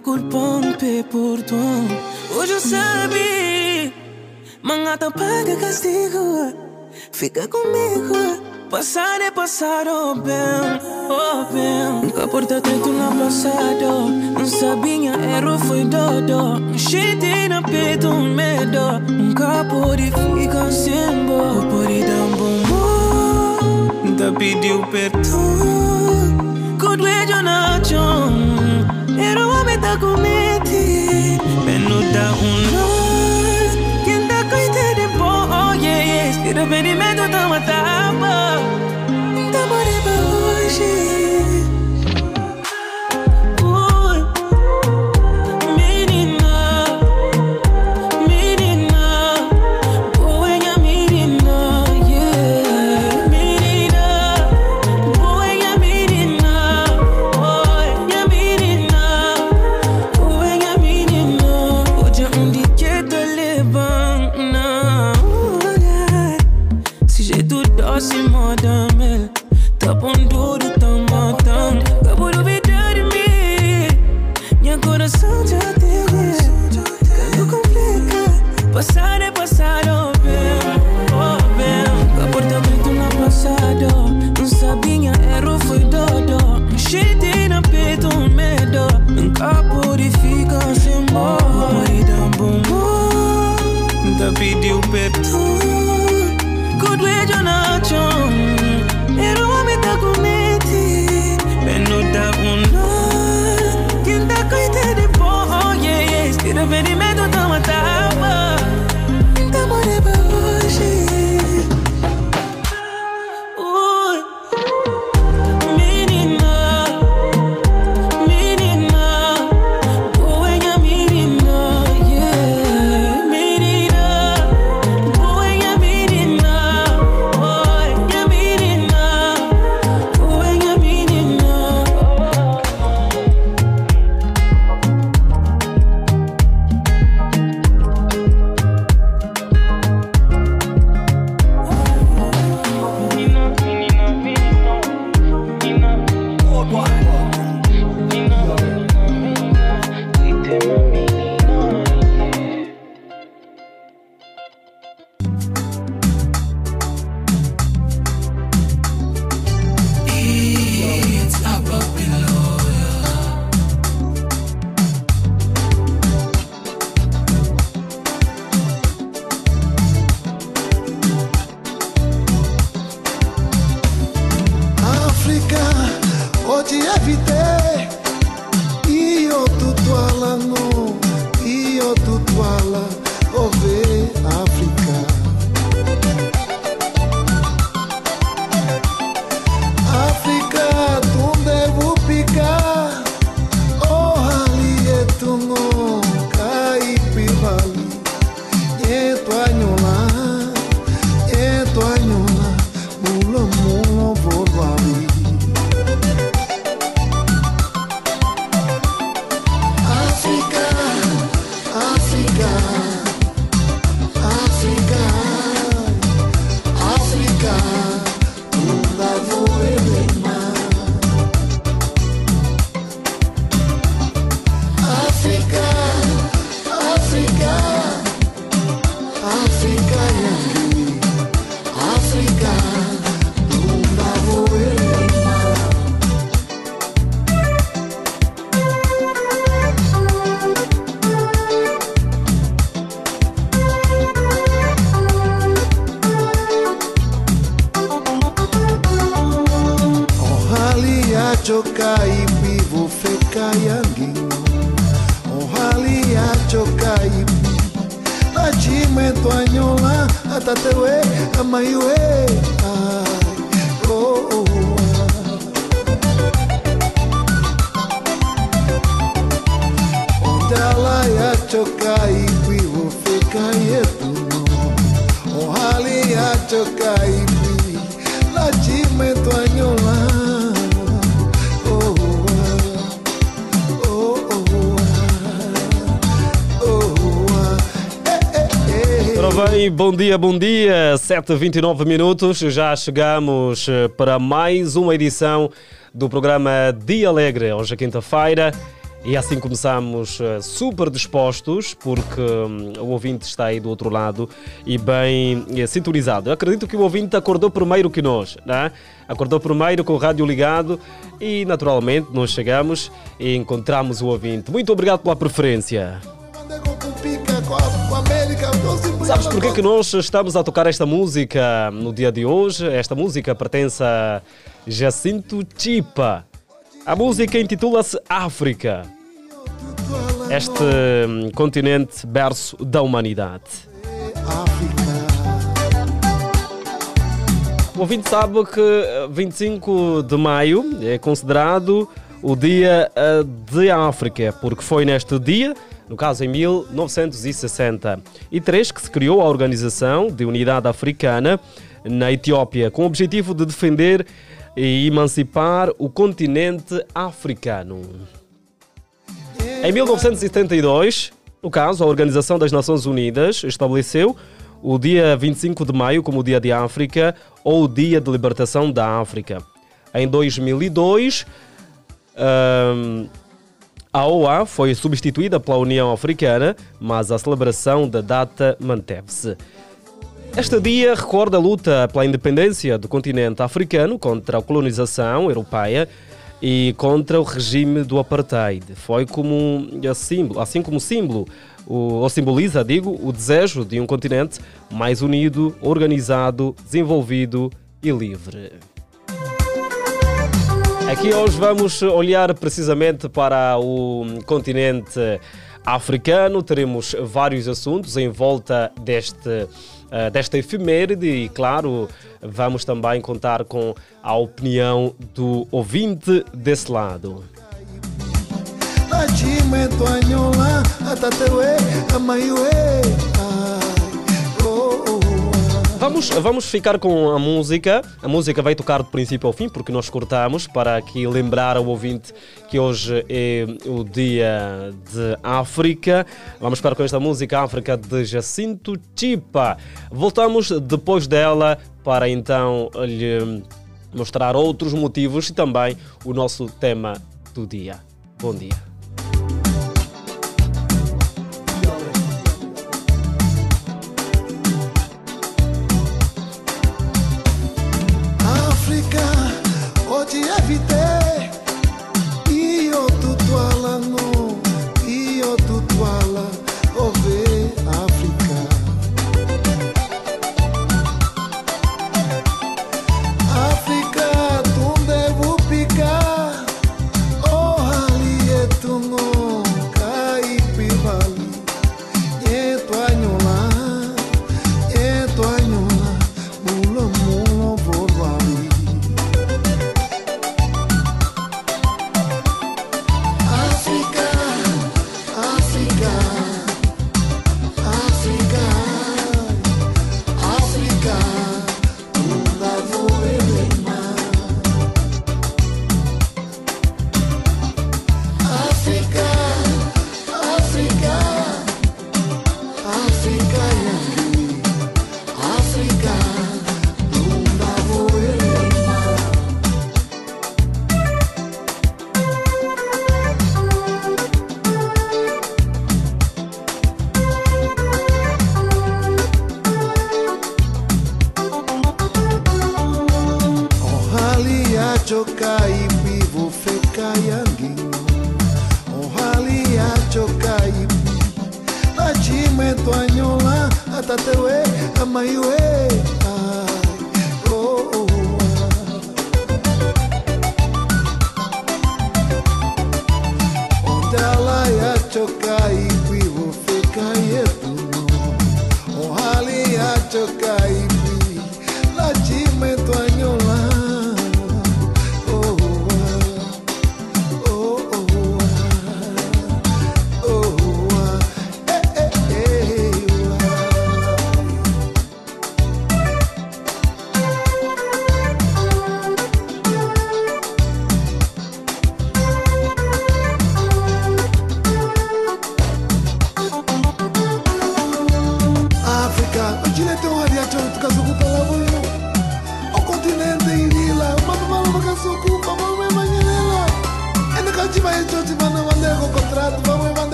pe por tom Hoje eu sabe Mangata paga castigo Fica comigo Passar é passar, oh bem, oh bem Nunca porta tanto no passado Não sabia, erro foi dodo. Cheio na peito, medo. Nunca pode ficar sem boa Pode dar um bom Nunca pediu perdão way, Jonathan Era o homem da comete Peno da um nó Quem tá coitado de bom, oh yeah, yeah. Se arrependimento bom dia, bom dia. 7h29 minutos, já chegamos eh, para mais uma edição do programa Dia Alegre, hoje é quinta-feira. E assim começamos uh, super dispostos, porque um, o ouvinte está aí do outro lado e bem uh, sintonizado. Eu acredito que o ouvinte acordou primeiro que nós, né? acordou primeiro com o rádio ligado e, naturalmente, nós chegamos e encontramos o ouvinte. Muito obrigado pela preferência. Sabes porquê que nós estamos a tocar esta música no dia de hoje? Esta música pertence a Jacinto Chipa. A música intitula-se África. Este hum, continente berço da humanidade. O ouvinte sabe que 25 de maio é considerado o Dia eh, de África, porque foi neste dia no caso em 1963, que se criou a Organização de Unidade Africana na Etiópia, com o objetivo de defender e emancipar o continente africano. Em 1972, no caso, a Organização das Nações Unidas estabeleceu o dia 25 de maio como o Dia de África ou o Dia de Libertação da África. Em 2002, um, a OA foi substituída pela União Africana, mas a celebração da data manteve-se. Este dia recorda a luta pela independência do continente africano contra a colonização europeia e contra o regime do apartheid. Foi como símbolo, assim como símbolo, ou simboliza, digo, o desejo de um continente mais unido, organizado, desenvolvido e livre. Aqui hoje vamos olhar precisamente para o continente africano. Teremos vários assuntos em volta deste, uh, desta efeméride e, claro, vamos também contar com a opinião do ouvinte desse lado. Vamos, vamos ficar com a música. A música vai tocar do princípio ao fim, porque nós cortamos para aqui lembrar ao ouvinte que hoje é o dia de África. Vamos ficar com esta música África de Jacinto Chipa. Voltamos depois dela para então lhe mostrar outros motivos e também o nosso tema do dia. Bom dia.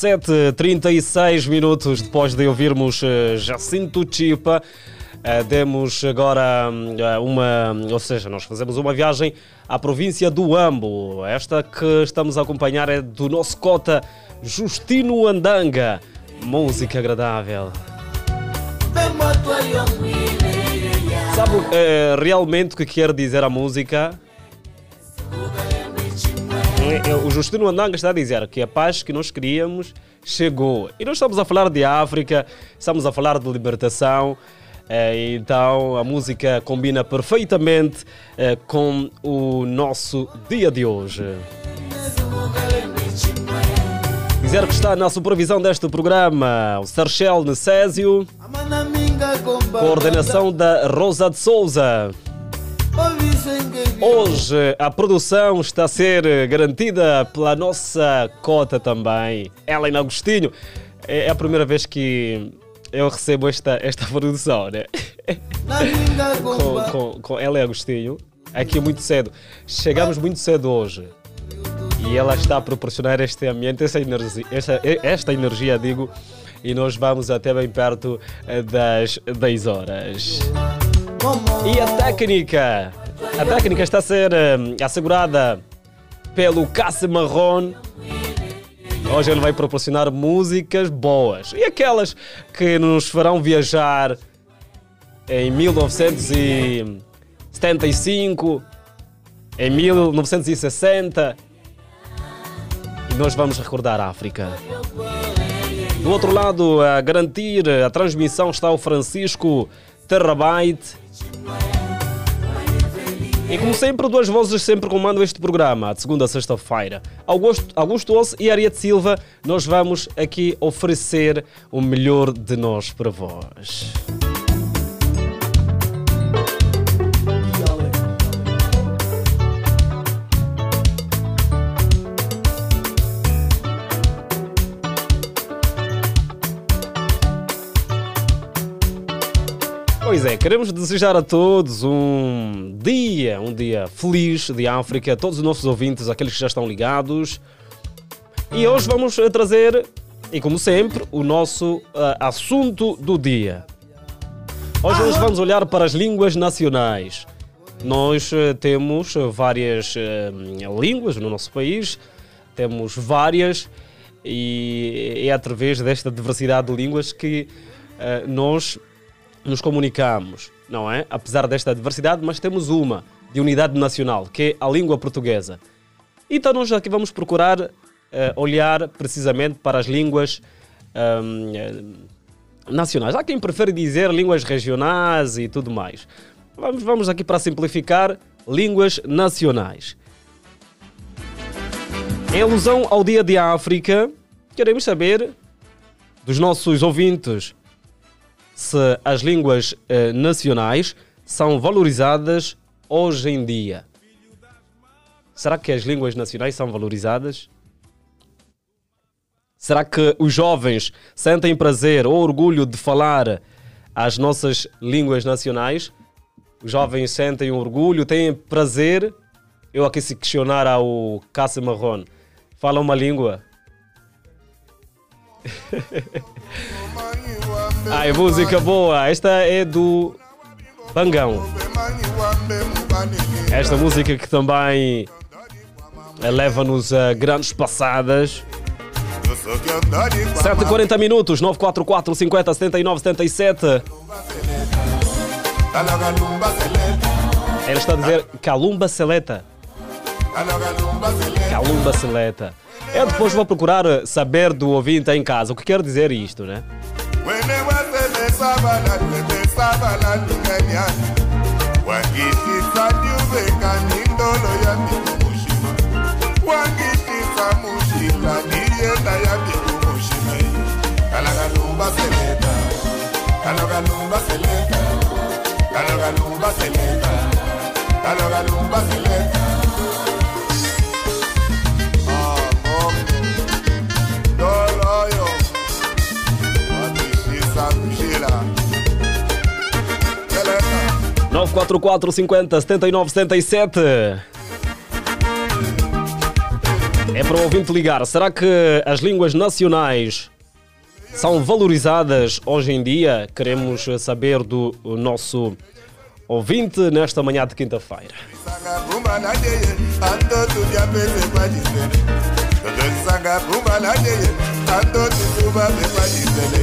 7, 36 minutos depois de ouvirmos eh, Jacinto Chipa. Eh, demos agora eh, uma, ou seja, nós fazemos uma viagem à província do Ambo. Esta que estamos a acompanhar é do nosso cota Justino Andanga. Música agradável. Sabe realmente o que quer dizer a música? O Justino Andanga está a dizer que a paz que nós queríamos chegou. E nós estamos a falar de África, estamos a falar de libertação. eh, Então a música combina perfeitamente eh, com o nosso dia de hoje. Dizer que está na supervisão deste programa o Sarchel Necésio, coordenação da Rosa de Souza. Hoje a produção está a ser garantida pela nossa cota também, Ellen Agostinho. É é a primeira vez que eu recebo esta, esta produção, né? Com, com, com Ellen Agostinho, aqui muito cedo. Chegamos muito cedo hoje. E ela está a proporcionar este ambiente, essa energia, esta, esta energia, digo, e nós vamos até bem perto eh, das 10 horas. E a técnica? A técnica está a ser eh, assegurada pelo Cássio Marron. Hoje ele vai proporcionar músicas boas e aquelas que nos farão viajar em 1975, em 1960. E nós vamos recordar a África. Do outro lado, a garantir a transmissão está o Francisco Terrabyte. E como sempre, duas vozes sempre comandam este programa, de segunda a sexta-feira. Augusto, Augusto Osso e Ariete Silva, nós vamos aqui oferecer o melhor de nós para vós. Pois é, queremos desejar a todos um dia, um dia feliz de África, a todos os nossos ouvintes, aqueles que já estão ligados. E hoje vamos trazer, e como sempre, o nosso ah, assunto do dia. Hoje nós vamos olhar para as línguas nacionais. Nós eh, temos várias eh, línguas no nosso país, temos várias, e é através desta diversidade de línguas que nós nos comunicamos, não é? Apesar desta diversidade, mas temos uma de unidade nacional, que é a língua portuguesa. Então nós aqui vamos procurar eh, olhar precisamente para as línguas ahm, eh, nacionais. Há quem prefere dizer línguas regionais e tudo mais. Vamos, vamos aqui para simplificar, línguas nacionais. Em alusão ao Dia de África, queremos saber dos nossos ouvintes se as línguas eh, nacionais são valorizadas hoje em dia. Será que as línguas nacionais são valorizadas? Será que os jovens sentem prazer ou orgulho de falar as nossas línguas nacionais? Os jovens sentem orgulho, têm prazer? Eu aqui se questionar ao Cássio Marron, fala uma língua? Ai, música boa. Esta é do Bangão. Esta música que também eh, leva-nos a grandes passadas. 7h40 minutos, 944 50 79 77. Ela está a dizer Calumba Seleta. Calumba Seleta. Eu depois vou procurar saber do ouvinte em casa o que quer dizer isto, né? saba la tuete saba la nikanya wangitisa nyuveka nindolo ya 944 50 79 77. É para o ouvinte ligar. Será que as línguas nacionais são valorizadas hoje em dia? Queremos saber do nosso ouvinte nesta manhã de quinta-feira.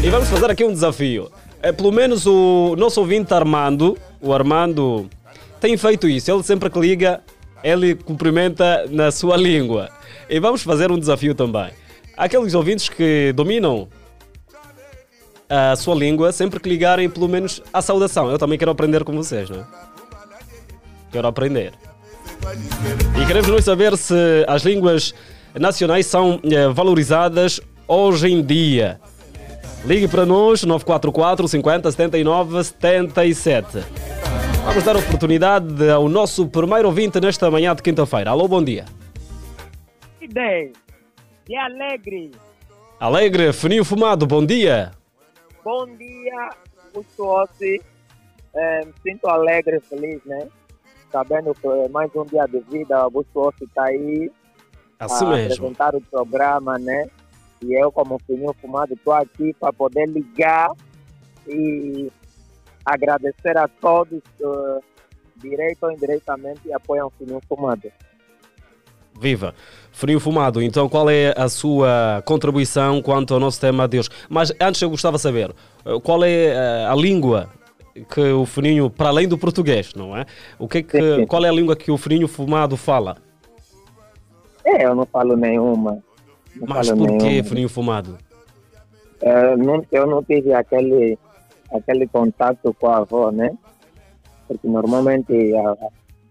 E vamos fazer aqui um desafio. É, pelo menos o nosso ouvinte Armando, o Armando tem feito isso. Ele sempre que liga, ele cumprimenta na sua língua. E vamos fazer um desafio também. Aqueles ouvintes que dominam a sua língua, sempre que ligarem, pelo menos a saudação. Eu também quero aprender com vocês, não é? Quero aprender. E queremos nós saber se as línguas nacionais são eh, valorizadas hoje em dia. Ligue para nós, 944 50 79 77. Vamos dar oportunidade ao nosso primeiro ouvinte nesta manhã de quinta-feira. Alô, bom dia. Ideia. E alegre. Alegre, fininho fumado, bom dia. Bom dia, gostoso. É, me sinto alegre, feliz, né? Sabendo que é mais um dia de vida, o gostoso está aí Assim a mesmo. apresentar o programa, né? E eu, como fininho fumado, estou aqui para poder ligar e agradecer a todos que, direito ou indiretamente, apoiam o fininho fumado. Viva! Frio fumado, então qual é a sua contribuição quanto ao nosso tema de hoje? Mas antes eu gostava de saber, eh, qual é eh, a língua que o Fininho, para além do português, não é? O que é que, qual é a língua que o Fininho fumado fala? É, eu não falo nenhuma. Mas por que. Fininho fumado? É, não- eu não tive aquele, aquele contato com a avó, né? Porque normalmente a- a-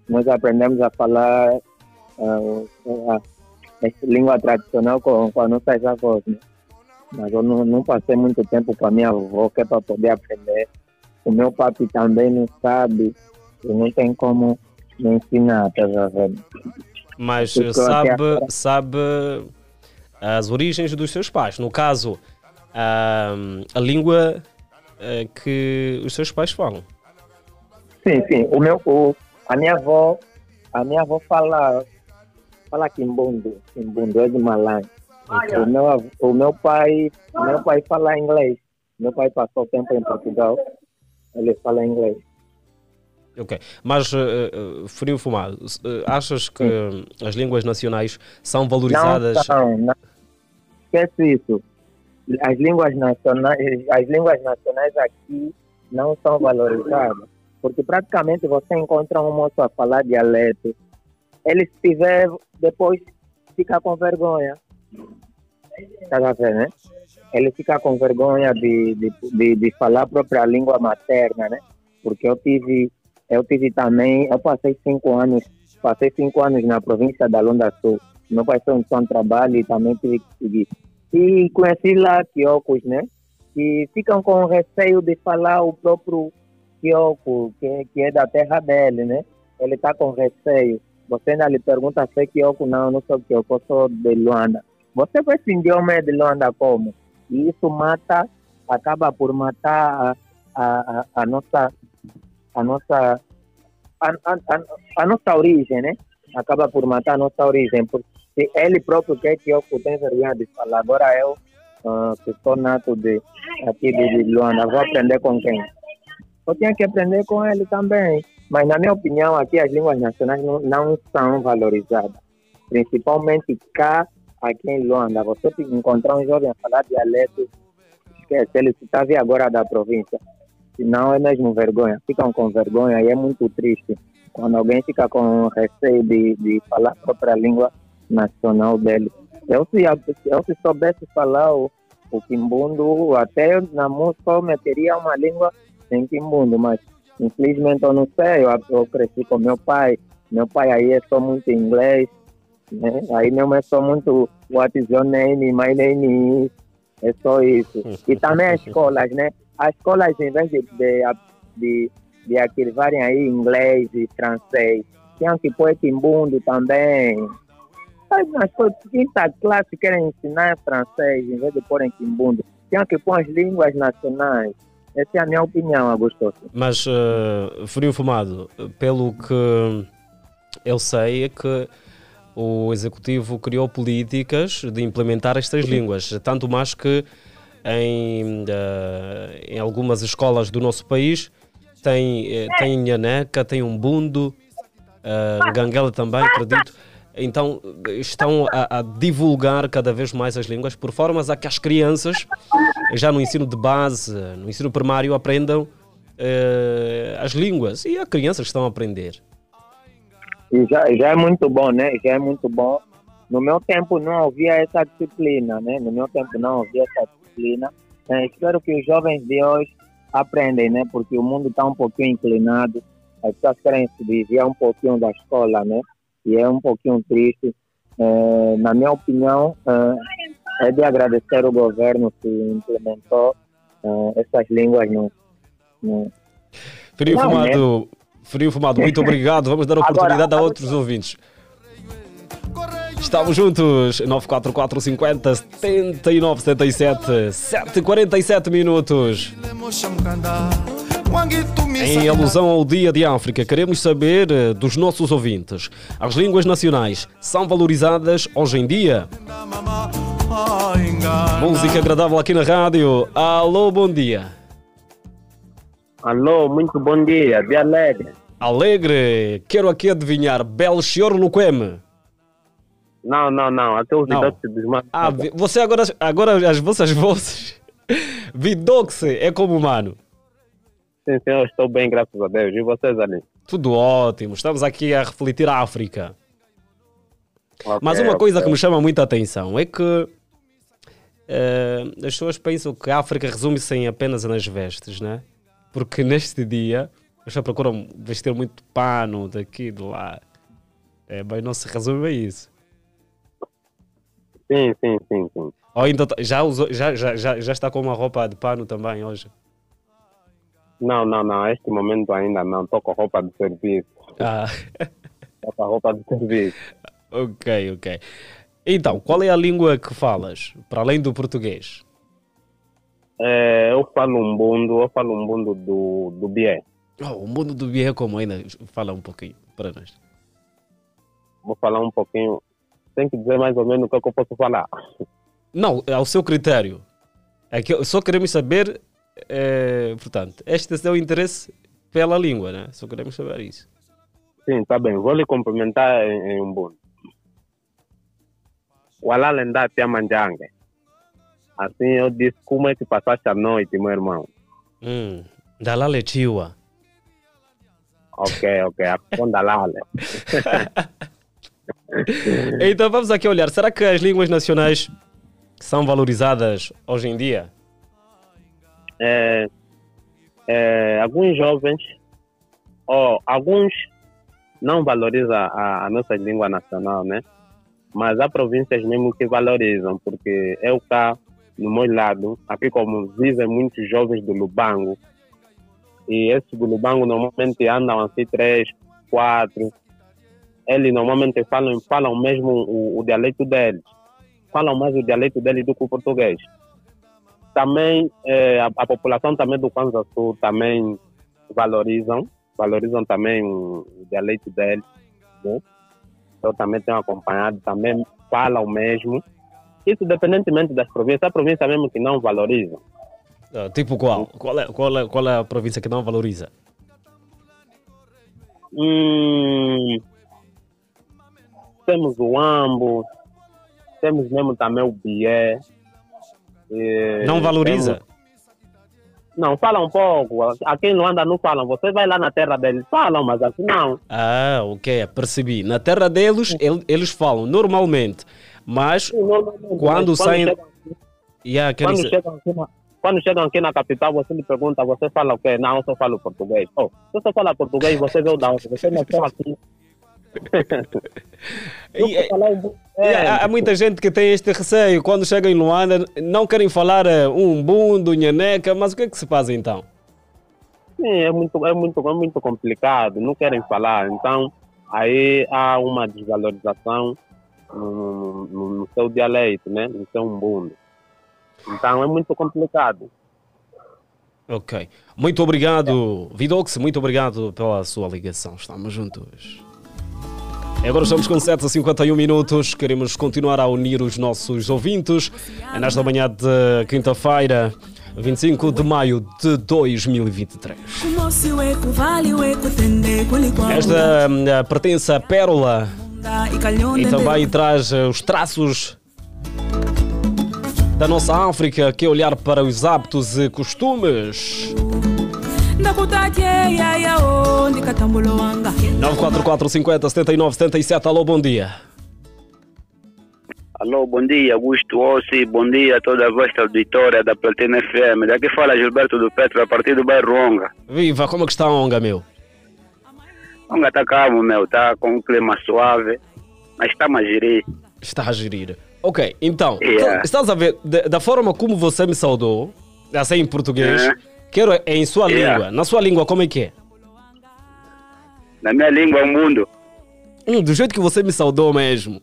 nós aprendemos a falar a, essa língua tradicional com, com as nossas avós, né? Mas eu não, não passei muito tempo com a minha avó, que é para poder aprender. O meu papi também não sabe, e não tem como me ensinar, tá vendo? Mas Porque sabe, sabe as origens dos seus pais. No caso, a, a língua eh, que os seus pais falam. Sim, sim. O meu, o, a minha avó, a minha avó fala, fala quimbundo, quimbundo é de Malã. Ok. O meu, o meu pai, o meu pai fala inglês. Meu pai passou tempo em Portugal. Ele fala inglês. Ok, mas uh, frio fumado, uh, achas que as línguas nacionais são valorizadas? Não são, não. Esquece isso. As línguas nacionais, as línguas nacionais aqui não são valorizadas, porque praticamente você encontra um moço a falar dialeto, ele se tiver depois fica com vergonha, tá a ver, né? Ele fica com vergonha de, de, de, de falar a própria língua materna, né? Porque eu tive, eu tive também, eu passei cinco anos, passei cinco anos na província da Londa Sul. Meu pai foi um de trabalho e também tive que seguir. E conheci lá quiocos, né? Que ficam com receio de falar o próprio quioco, que, que é da terra dele, né? Ele está com receio. Você ainda lhe pergunta se é quioco, não, não sou quioco, eu sou de Luanda. Você vai esse idioma de Luanda como? E isso mata, acaba por matar a, a, a, a nossa, a nossa, a, a, a, a nossa origem, né? Acaba por matar a nossa origem, porque ele próprio quer que eu tenha vergonha de falar. Agora eu, ah, que sou nato de, aqui de, de Luanda, vou aprender com quem? Eu tinha que aprender com ele também. Mas, na minha opinião, aqui as línguas nacionais não, não são valorizadas. Principalmente cá, aqui em Luanda. Você encontrar um jovem a falar dialeto, esquece, ele se está vendo agora da província. Senão é mesmo vergonha. Ficam com vergonha e é muito triste quando alguém fica com receio de, de falar a própria língua nacional dele. Eu se, eu se soubesse falar o, o quimbundo, até na música eu meteria uma língua em quimbundo, mas infelizmente eu não sei, eu, eu cresci com meu pai, meu pai aí é só muito inglês, né? aí mesmo é só muito what is your name, my name is, é só isso. E também as escolas, né? As escolas, em vez de, de, de, de aí inglês e francês, tinham que pôr quimbundo também. Mas nas quinta classe querem ensinar francês em vez de pôr em quimbundo. Tinham que pôr as línguas nacionais. Essa é a minha opinião, Augusto. Mas, uh, Frio Fumado, pelo que eu sei, é que o Executivo criou políticas de implementar estas línguas, tanto mais que em, uh, em algumas escolas do nosso país tem, eh, tem Nhaneca, tem Umbundo, uh, Ganguela também, acredito. Então estão a, a, divulgar cada vez mais as línguas por formas a que as crianças, já no ensino de base, no ensino primário, aprendam uh, as línguas. E há crianças estão a aprender. E já, já é muito bom, né? Já é muito bom. No meu tempo não havia essa disciplina, né? No meu tempo não havia essa disciplina. É, espero que os jovens de hoje aprendem, né? Porque o mundo está um pouquinho inclinado. As pessoas querem se desviar um pouquinho da escola, né? E é um pouquinho triste. É, na minha opinião, é, é, de agradecer o governo que implementou é, essas línguas no, no... Não, Fumado? Frio Fumado, muito obrigado. Vamos dar oportunidade agora, a outros ouvintes. Estamos juntos, 944 50 79 77, 747 minutos. Em alusão ao Dia de África, queremos saber eh, dos nossos ouvintes: as línguas nacionais são valorizadas hoje em dia? Música agradável aqui na rádio. Alô, bom dia. Alô, muito bom dia, de alegre. Alegre, quero aqui adivinhar, Belchior Luqueme. Não, não, não. Até os Vidox desmatam. Ah, você agora, agora as vossas vozes. Vidox é como humano. Sim, eu estou bem, graças a Deus. E vocês ali? Tudo ótimo. Estamos aqui a refletir a África. Okay, Mas uma coisa okay. que me chama muita atenção é que uh, as pessoas pensam que a África resume-se apenas nas vestes, né? Porque neste dia as pessoas procuram vestir muito pano daqui de lá. É, mas não se resume a isso. Sim, sim, sim, sim. Ou ainda tá, já, usou, já, já, já, já está com uma roupa de pano também hoje? Não, não, não. Este momento ainda não. Estou com roupa de serviço. Ah. Estou com roupa de serviço. ok, ok. Então, qual é a língua que falas, para além do português? É, eu falo um bundo, eu falo um bundo do, do Bié. Oh, um bundo do Bié como ainda? Fala um pouquinho para nós. Vou falar um pouquinho tem que dizer mais ou menos o que, é que eu posso falar. Não, é ao seu critério. É que só queremos saber, é, portanto, este é o seu interesse pela língua, né? Só queremos saber isso. Sim, tá bem. Vou lhe cumprimentar em, em um bom. Wala lenda tia manjangue. Assim eu disse, como é que passaste a noite, meu irmão? Hum, dalale tiwa. Ok, ok, a dalale. então vamos aqui olhar. Será que as línguas nacionais são valorizadas hoje em dia? É, é, alguns jovens, ou alguns não valorizam a, a, nossa língua nacional, né? Mas há províncias mesmo que valorizam, porque eu cá, no meu lado, aqui como vivem muitos jovens do Lubango, e esses do Lubango normalmente andam assim três, quatro, eles normalmente falam, falam mesmo o, o dialeto deles. Falam mais o dialeto deles do que o português. Também eh, a, a, população também do Kwanza Sul também valorizam, valorizam também o, o dialeto deles. Né? Eu também tenho acompanhado, também falam mesmo. Isso independentemente das províncias. Há província mesmo que não valorizam. Ah, tipo qual? Qual é, qual, é, qual é a província que não valoriza? Hum, temos o Ambo, temos mesmo também o Bié. Não valoriza? Temos... Não, fala um pouco. Aqui em Luanda não falam. Você vai lá na terra deles, falam, mas aqui não. Ah, ok, percebi. Na terra deles, eles falam normalmente. Mas quando, mas saem. Chegam, yeah, quando, chegam aqui na, quando chegam aqui na capital, você me pergunta, você fala o quê? Não, eu só falo português. Oh, se você fala português, você veio da onde? Você não fala aqui e, é, é, há muita gente que tem este receio quando chegam em Luanda, não querem falar uh, um bundo, nhaneca, mas o que é que se faz então? Sim, é muito, é muito, é muito complicado, não querem falar, então aí há uma desvalorização no, no, no seu dialeto, né? no seu umbundo. Então é muito complicado. Ok. Muito obrigado, Vidox, muito obrigado pela sua ligação. Estamos juntos. Agora estamos com 7 a 51 minutos. Queremos continuar a unir os nossos ouvintes. É nesta manhã de quinta-feira, 25 de maio de 2023. Kumosi weku vali weku tende kulikwa Esta hum, pertence a Pérola ikalnyonde e também traz eh, os traços da nossa África, que é olhar para os hábitos e costumes. ndakutatie yaya o ndikatambulo wanga 944 50 79 77. Alô, bom dia. Alô, bom dia, Augusto Ossi, bom dia a toda a vossa auditória da Platina FM. Daqui fala Gilberto do Petro, a partir do bairro Onga. Viva, como é que está a Onga, meu? Onga tá calmo, meu, tá com um clima suave, mas está a gerir. Está a gerir. Ok, então, Yeah. estás a ver, da, forma como você me saudou, assim em português, Yeah. quero é em sua Yeah. língua. Na sua língua, como é que é? Na minha língua, o mundo. Hum, do jeito que você me saudou mesmo.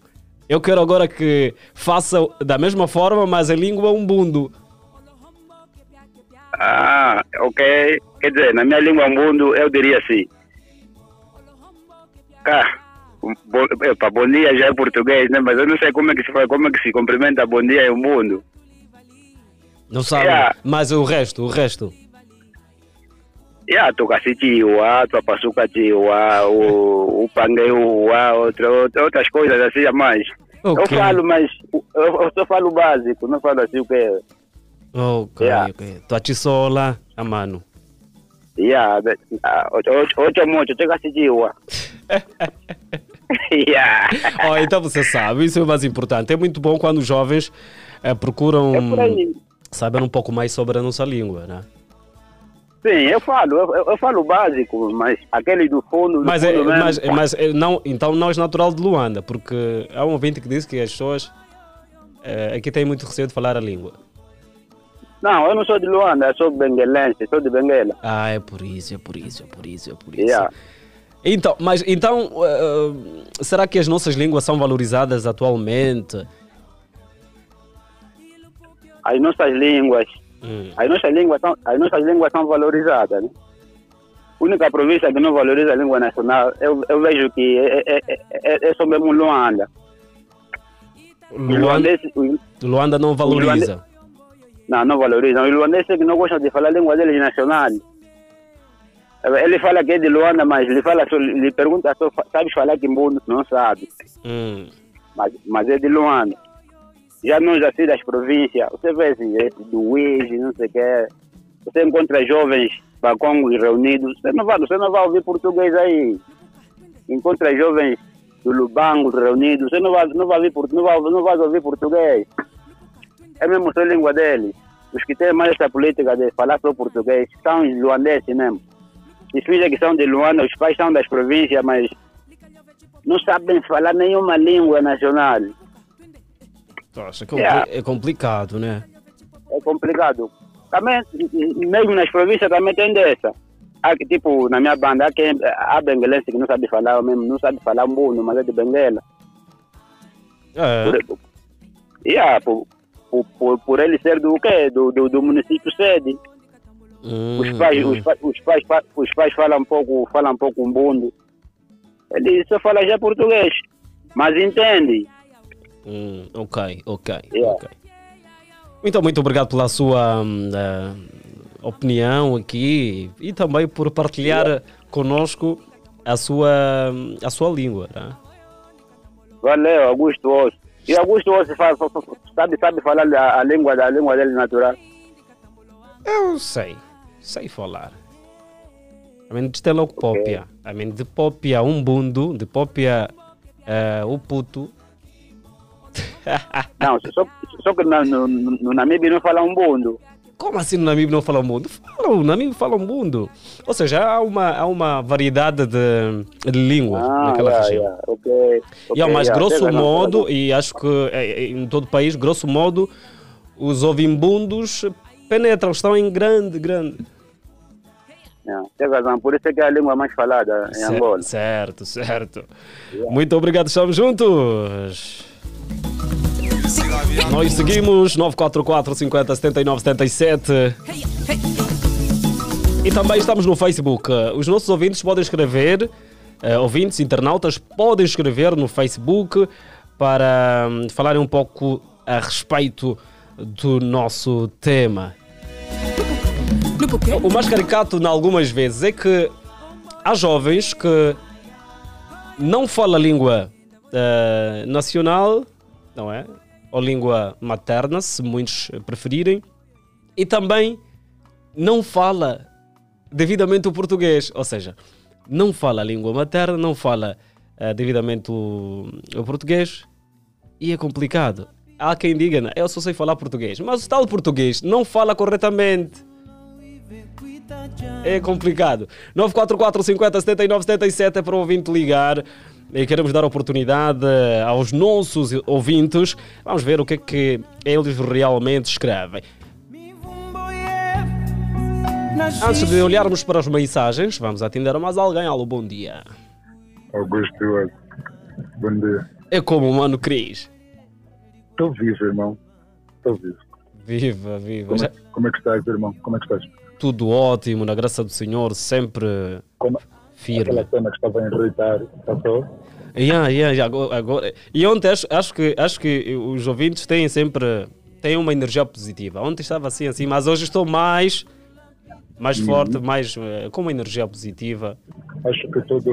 Eu quero agora que faça da mesma forma, mas em língua umbundo. Ah, ok. Quer dizer, na minha língua, o mundo, eu diria assim. Ah, bo, epa, bom dia já é português, né? Mas eu não sei como é que se faz, como é que se cumprimenta bom dia em mundo. Não sabe? Yeah. Mas o resto, o resto. Ya, tukasitiwa, twapasukatiwa, o, o pangueiwa, outra, outra, outras coisas assim a mais. Ok. Eu falo, mas eu, eu só falo básico, não falo assim o que é. Ok, Yeah. ok. Tua tisola, a mano. Ya, ah, ocho mocho, tukasitiwa. Ya, Oh, então você sabe, isso é o mais importante. É muito bom quando os jovens eh, procuram é saber um pouco mais sobre a nossa língua, né? Sim, eu falo, eu, eu- falo básico, mas aquele do fundo, do Mas, é, fundo mesmo, mas, mas é, não, então não és natural de Luanda, porque há um ouvinte que disse que as pessoas eh, aqui têm muito receio de falar a língua. Não, eu não sou de Luanda, eu sou benguelense, sou de Benguela. Ah, é por isso, é por isso, é por isso, é por isso. Yeah. Então, mas então, eh, será que as nossas línguas são valorizadas atualmente? As nossas línguas, Hum. as nossas línguas são, as nossas línguas são valorizadas. Né? A única província que não valoriza a língua nacional, eu, eu vejo que é, é, é, é, é só mesmo Luanda. Luanda, Luanda não valoriza. não, não valorizam. Os luandeses que não gostam de falar a língua deles nacional. Ele fala que é de Luanda, mas ele fala, só- lhe pergunta, só, sabes falar Kimbundo? Não sabe, Hum. mas, mas é de Luanda. Já nós assim das províncias, você vê assim, esse do Uige, não sei o que, você encontra jovens bacongos reunidos, você não vai, você não vai ouvir português aí. Encontra jovens do Lubango reunidos, você não vai, não vai, ouvir, não vai, não vai ouvir português. É mesmo a língua deles. Os que têm mais essa política de falar só português são os luandeses mesmo. Os filhos que são de Luanda, os pais são das províncias, mas não sabem falar nenhuma língua nacional. Poxa, é Yeah. é complicado, né? é complicado. Também, mesmo nas províncias, também tem dessa. Há, que, tipo, na minha banda, há, quem, há benguelense que não sabe falar mesmo, não sabe falar mbuno, mas é de Benguela. É. Por, yeah, por, por, por, por ele ser do quê? Do, do, do município sede. Hum, Os pais, hum. os, pais, os, pais, os pais falam pouco, falam um pouco mbundo. Ele só fala já português, mas entende. Hum, ok, ok, Yeah. ok. Então, muito obrigado pela sua eh, opinião aqui e também por partilhar conosco a sua, hum, a sua língua. Né? Valeu, Augusto Osso. E Augusto Osso fa- fa- fa- sabe, sabe falar a, a língua da a língua dele natural. Eu sei, sei falar. A mim de logo popia. A mim de popia um bundo, de popia eh, o puto. Não, só, só que no, no, no Namíbia não fala um bundo. Como assim no Namíbio não fala um mundo? Falam, no Namíbio falam um mundo. Ou seja, há uma, há uma variedade de, de línguas naquela yeah, região. yeah, ok. Yeah, ok, mas yeah, grosso modo, fala- e acho que eh, em todo o país, grosso modo, os ovimbundos penetram, estão em grande, grande. Yeah, tem razão, por isso é que é a língua mais falada em Cer- Angola. Certo, certo. Muito obrigado, estamos juntos. Nós seguimos 944 50 79 77. E também estamos no Facebook. Os nossos ouvintes podem escrever, uh, ouvintes, internautas, podem escrever no Facebook para hum, falarem um pouco a respeito do nosso tema. O mais caricato, em algumas vezes, é que há jovens que não falam a língua eh, nacional, não é? Ou língua materna, se muitos preferirem, e também não fala devidamente o português, ou seja, não fala a língua materna, não fala eh, devidamente o, o português, e é complicado. Há quem diga, "Não, eu só sei falar português, mas o tal português não fala corretamente. É complicado. 944 50 79 77 é para o ouvinte ligar. E queremos dar oportunidade aos nossos ouvintes. Vamos ver o que é que eles realmente escrevem. Antes de olharmos para as mensagens, vamos atender a mais alguém. Alô, bom dia. Augusto. Bom dia. É como o mano Cris. Estou vivo, irmão. Estou vivo. Viva, viva. Como, é- como é que estás, irmão? Como é que estás? Tudo ótimo, na graça do Senhor, sempre Como, firme. aquela cena que estava a irritar, passou? Yeah, yeah, agora, agora- E ontem acho, acho, que, acho que os ouvintes têm sempre têm uma energia positiva. Ontem estava assim, assim, mas hoje estou mais, mais forte, mais eh, com uma energia positiva. Acho que tudo.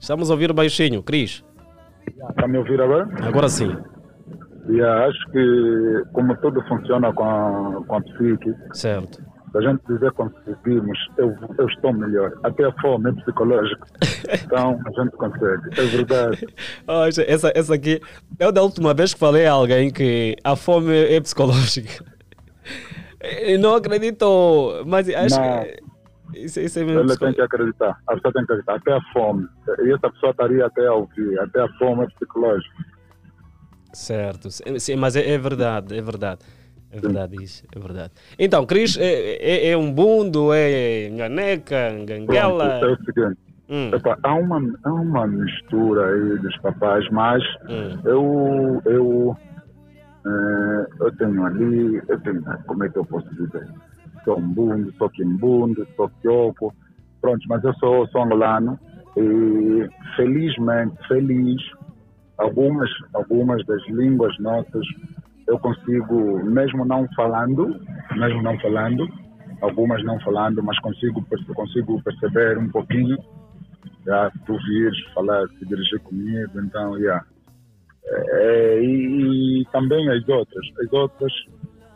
Estamos a ouvir baixinho, Cris. Está me ouvir agora? Agora sim, Yeah, acho que como tudo funciona com a, com a psique, certo. se a gente dizer conseguimos, eu, eu estou melhor. Até a fome é psicológica. Então a gente consegue. É verdade. Ah, essa- essa, essa aqui, eu da última vez que falei a alguém que a fome é psicológica. Eu Não acredito, mas acho Não. que isso, isso é mesmo Ele tem que acreditar. A pessoa tem que acreditar. Até a fome. E essa pessoa estaria até a ouvir. Até a fome é psicológica. Certo, sim, mas é, é verdade, é verdade. É verdade isso, é verdade. Então, Cris, é, é, é um bundo, é nhaneca, Pronto, ganguela. é o seguinte. Hum, Epá, há, uma, há uma mistura aí dos papais, mas hum, eu, eu, eh, eu tenho ali, eu tenho, como é que eu posso dizer? Sou um bundo, sou quimbundo, sou quioco, pronto, mas eu sou, sou angolano e felizmente, feliz, algumas, algumas das línguas nossas eu consigo, mesmo não falando, mesmo não falando, algumas não falando, mas consigo, consigo perceber um pouquinho já, se tu vires falar, se dirigir comigo, então, já. É, e, e também as outras. As outras,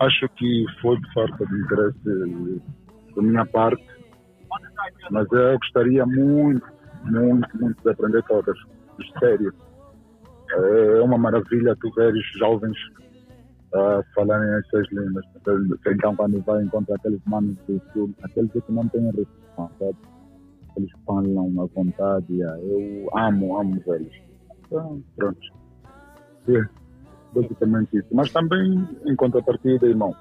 acho que foi por falta de interesse da minha parte, mas eu gostaria muito, muito, muito de aprender todas. Sério. É uma maravilha tu veres jovens a falarem as suas línguas. Então, quando vai encontrar aqueles manos do sul, aqueles que não têm restrição? Eles falam à vontade. ah, Eu amo, amo eles. Então, pronto. É, basicamente isso. Mas também, em contrapartida, irmão,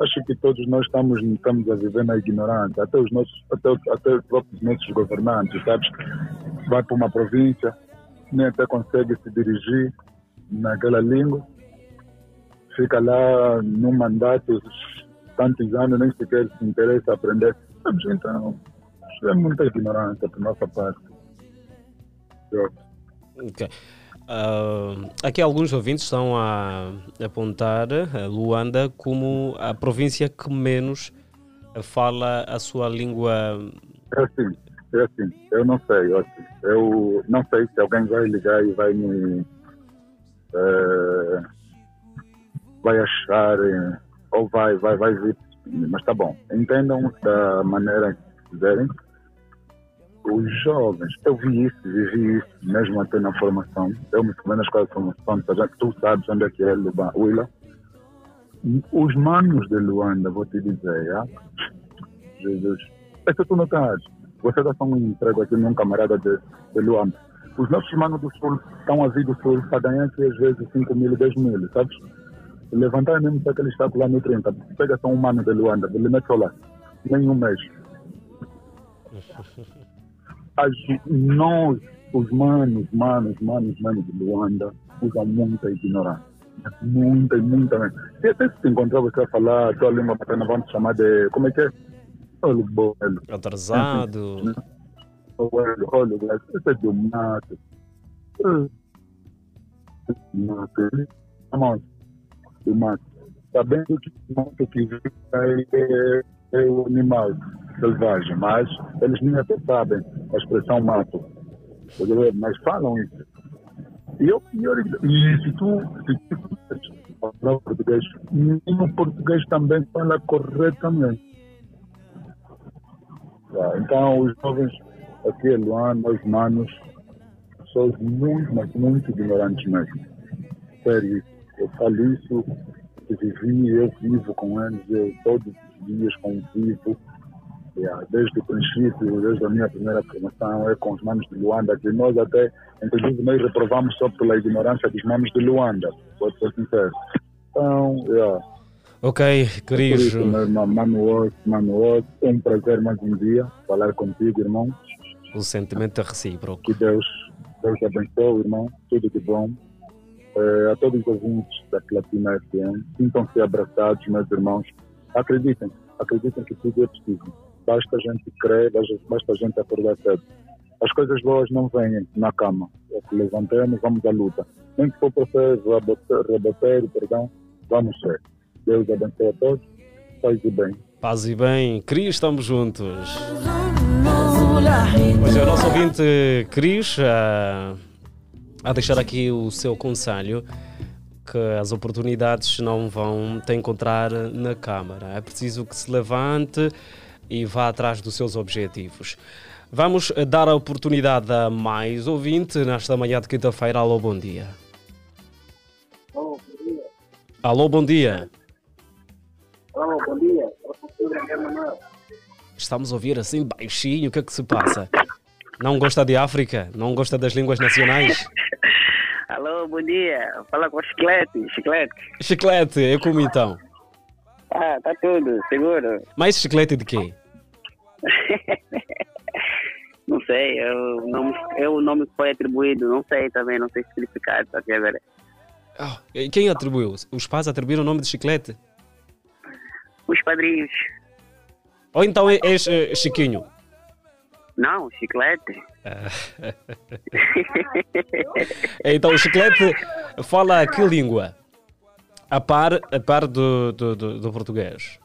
acho que todos nós estamos, estamos a viver na ignorância. Até os nossos, até, até os próprios nossos governantes, sabes? Vai para uma província, nem até consegue se dirigir naquela língua. Fica lá num mandato tantos anos, nem sequer se interessa aprender. Sabes? Então, é muita ignorância por nossa parte. Ok. Ah, aqui alguns ouvintes estão a apontar a Luanda como a província que menos fala a sua língua. É assim, é assim, eu não sei, eu, eu não sei se alguém vai ligar e vai me eh, vai achar ou vai, vai, vai vir, mas tá bom. Entendam da maneira que quiserem. Os jovens, eu vi isso, vivi isso, mesmo até na formação. Eu me formei na escola de formação, já que tu sabes onde é que é Willa. Os manos de Luanda, vou te dizer, ah, Jesus. É que tu não estás. Você dá só um emprego aqui num camarada de, de Luanda. Os nossos manos do Sul estão a vir do Sul para ganhar aqui às vezes 5 mil, 10 mil, sabes? Levantar mesmo para aquele estáculo lá no 30, pega só um mano de Luanda, ele mete lá. Nem um mês. As, nós, os manos, manos, manos, manos de Luanda, usam muita ignorância. Muita, muita. E até se te encontrar você a falar a tua língua materna, vamos chamar de. Como é que é? Olho, bolo. Atrasado. Olho, olho, isso é do mato. É. Mato. Vamos. Do mato. Sabendo que o mato que vive é, é o animal selvagem, mas eles nem até sabem a expressão mato. Mas falam isso. E eu, e se tu, falar português, o português também fala corretamente. Tá, Então, os jovens aqui em Luanda, os manos, são muito, mas muito ignorantes mesmo. Sério, eu falo isso, eu vivi, eu vivo com eles, eu todos os dias convivo. Yeah, desde o princípio, desde a minha primeira formação, é com os manos de Luanda, que nós até, inclusive, nós reprovamos só pela ignorância dos manos de Luanda, pode ser sincero. Então, yeah, Ok, por isso, Cris. meu irmão, Mano Osso, Mano Osso, é um prazer mais um dia falar contigo, irmão. O sentimento é recíproco. Que Deus, Deus te abençoe, irmão. Tudo de bom. Eh, a todos os ouvintes da Platina FM, sintam-se abraçados, meus irmãos. Acreditem, acreditem que tudo é possível. Basta a gente crer, basta basta a gente acordar cedo. As coisas boas não vêm na cama. É que levantemos, vamos à luta. Nem que for para ser raboteiro, perdão, vamos ser. Deus abençoe a todos. Paz e bem. Paz e bem. Cris, estamos juntos. Pois é, o nosso ouvinte Cris ah, a deixar aqui o seu conselho que as oportunidades não vão te encontrar na Câmara. É preciso que se levante e vá atrás dos seus objetivos. Vamos eh, dar a oportunidade a mais ouvinte nesta manhã de quinta-feira. Alô, bom dia. Alô, bom dia. Alô, bom dia. Estamos a ouvir assim baixinho. O que é que se passa? Não gosta de África? Não gosta das línguas nacionais? Alô, bom dia. Fala com o Chiclete. Chiclete. Chiclete, é como então? Ah, tá tudo, seguro. Mais chiclete de quê? Não sei, é o nome, é o nome que foi atribuído. Não sei também, não sei explicar. Tá aqui agora. Ah, quem atribuiu? Os pais atribuíram o nome de chiclete? Os padrinhos. Ou então é- és eh, Chiquinho? Não, Chiclete. então o chiclete fala que língua? A par, a par do, do, do, do português.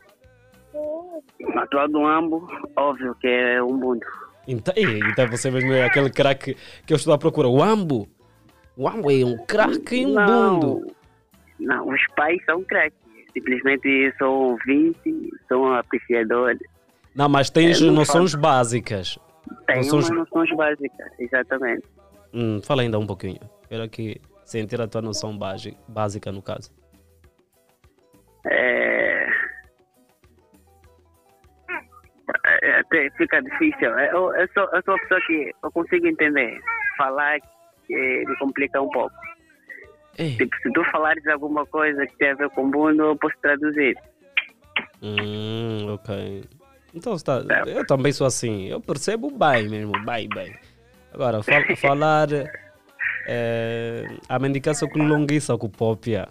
Natural do Ambo, óbvio que é um mundo. Então, então você mesmo é aquele craque que eu estou à procura. O Ambo. O Ambo é um craque um mundo. Não, os pais são craques. Simplesmente são ouvintes, são apreciadores. Não, mas tens É, noções básicas. Tem Noções- noções básicas, exatamente. Hum, fala ainda um pouquinho. Quero aqui sentir a tua noção básica no caso. É... Até fica difícil. Eu, eu, sou, eu sou uma pessoa que eu consigo entender. Falar que me complica um pouco. Tipo, se tu falares alguma coisa que tem a ver com o mundo, eu posso traduzir. Hum, ok. Então está. Eu também sou assim. Eu percebo bem mesmo, bem, bem. Agora, fal- falar. É, a mendicação com longuiça com popia.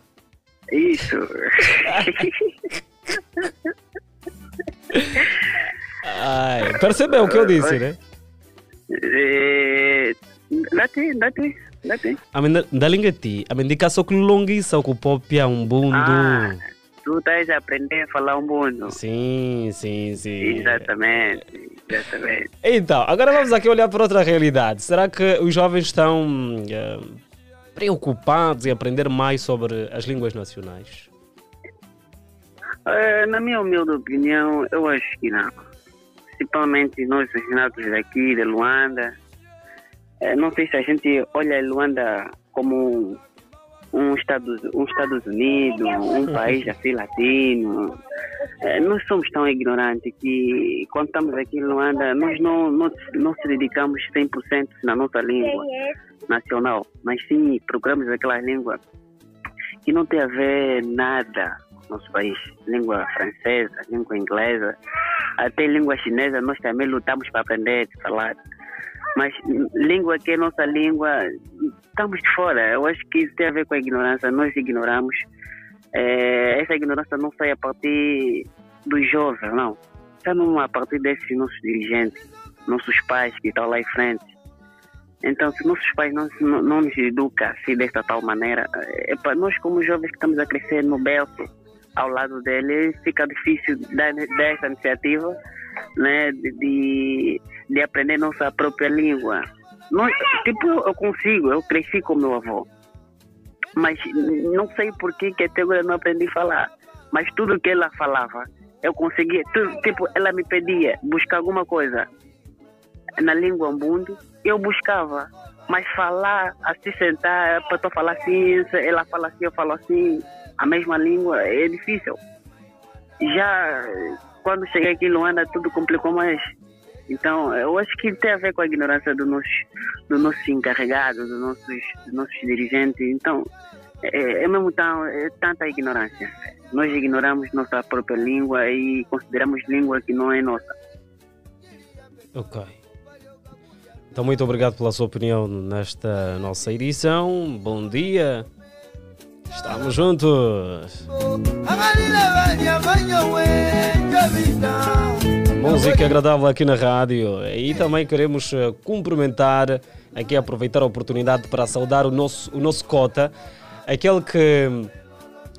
Isso. Ai, percebeu o que eu disse, né? É... Dá-te. A men- da ti, a mendicação com longuiça com popia um bundo. Ah. Tu estás a aprender a falar um mundo. Sim, sim, sim. Exatamente, exatamente. Então, agora vamos aqui olhar para outra realidade. Será que os jovens estão eh, preocupados em aprender mais sobre as línguas nacionais? Eh, na minha humilde opinião, eu acho que não. Principalmente nós, os natos daqui, de Luanda. Eh, não sei se a gente olha Luanda como um Estados, um Estados Unidos, um país assim latino. Eh, nós somos tão ignorantes que quando estamos aqui em Luanda, nós não, não, não se dedicamos 100% na nossa língua nacional, mas sim procuramos aquela língua que não tem a ver nada nosso país. Língua francesa, língua inglesa, até língua chinesa, nós também lutamos para aprender a falar. Mas língua que é nossa língua, estamos de fora. Eu acho que isso tem a ver com a ignorância. Nós ignoramos. Eh, essa ignorância não sai a partir dos jovens, não. Mesmo a partir desses nossos dirigentes, nossos pais que estão lá em frente. Então, se nossos pais não, não, não nos educam assim desta tal maneira, é para nós como jovens que estamos a crescer no berço ao lado dele, fica difícil dar, essa iniciativa né, de, de, de aprender nossa própria língua. Nós, tipo, eu consigo, eu cresci com meu avô, mas não sei por que até agora não aprendi a falar. Mas tudo que ela falava, eu conseguia, tudo, tipo, ela me pedia buscar alguma coisa na língua ambundo, eu buscava. Mas falar, assim, sentar, para tu falar assim, ela fala assim, eu falo assim, a mesma língua, é difícil. Já quando cheguei aqui em Luanda, tudo complicou mais. Então, eu acho que tem a ver com a ignorância dos nossos, do nossos encarregados, dos nossos, dos nossos dirigentes. Então, é, é mesmo tão, é tanta ignorância. Nós ignoramos nossa própria língua e consideramos língua que não é nossa. Ok. Então, muito obrigado pela sua opinião nesta nossa edição. Bom dia. Estamos juntos. Música agradável aqui na rádio. E também queremos eh, cumprimentar, aqui aproveitar a oportunidade para saudar o nosso, o nosso cota, aquele que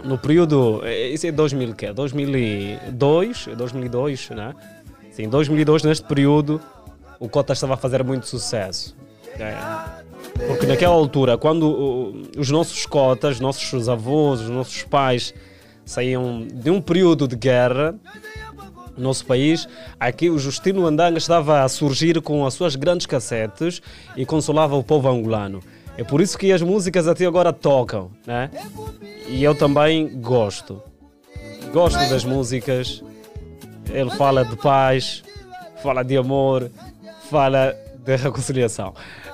no período, eh, isso é 2000 que 2002, 2002, né? Sim, 2002 neste período o cota estava a fazer muito sucesso. É. Porque naquela altura, quando os nossos cotas, nossos avós, os nossos pais saíam de um período de guerra no nosso país, aqui o Justino Andanga estava a surgir com as suas grandes cassetes e consolava o povo angolano. É por isso que as músicas até agora tocam, né? E eu também gosto. Gosto das músicas. Ele fala de paz, fala de amor, fala de reconciliação.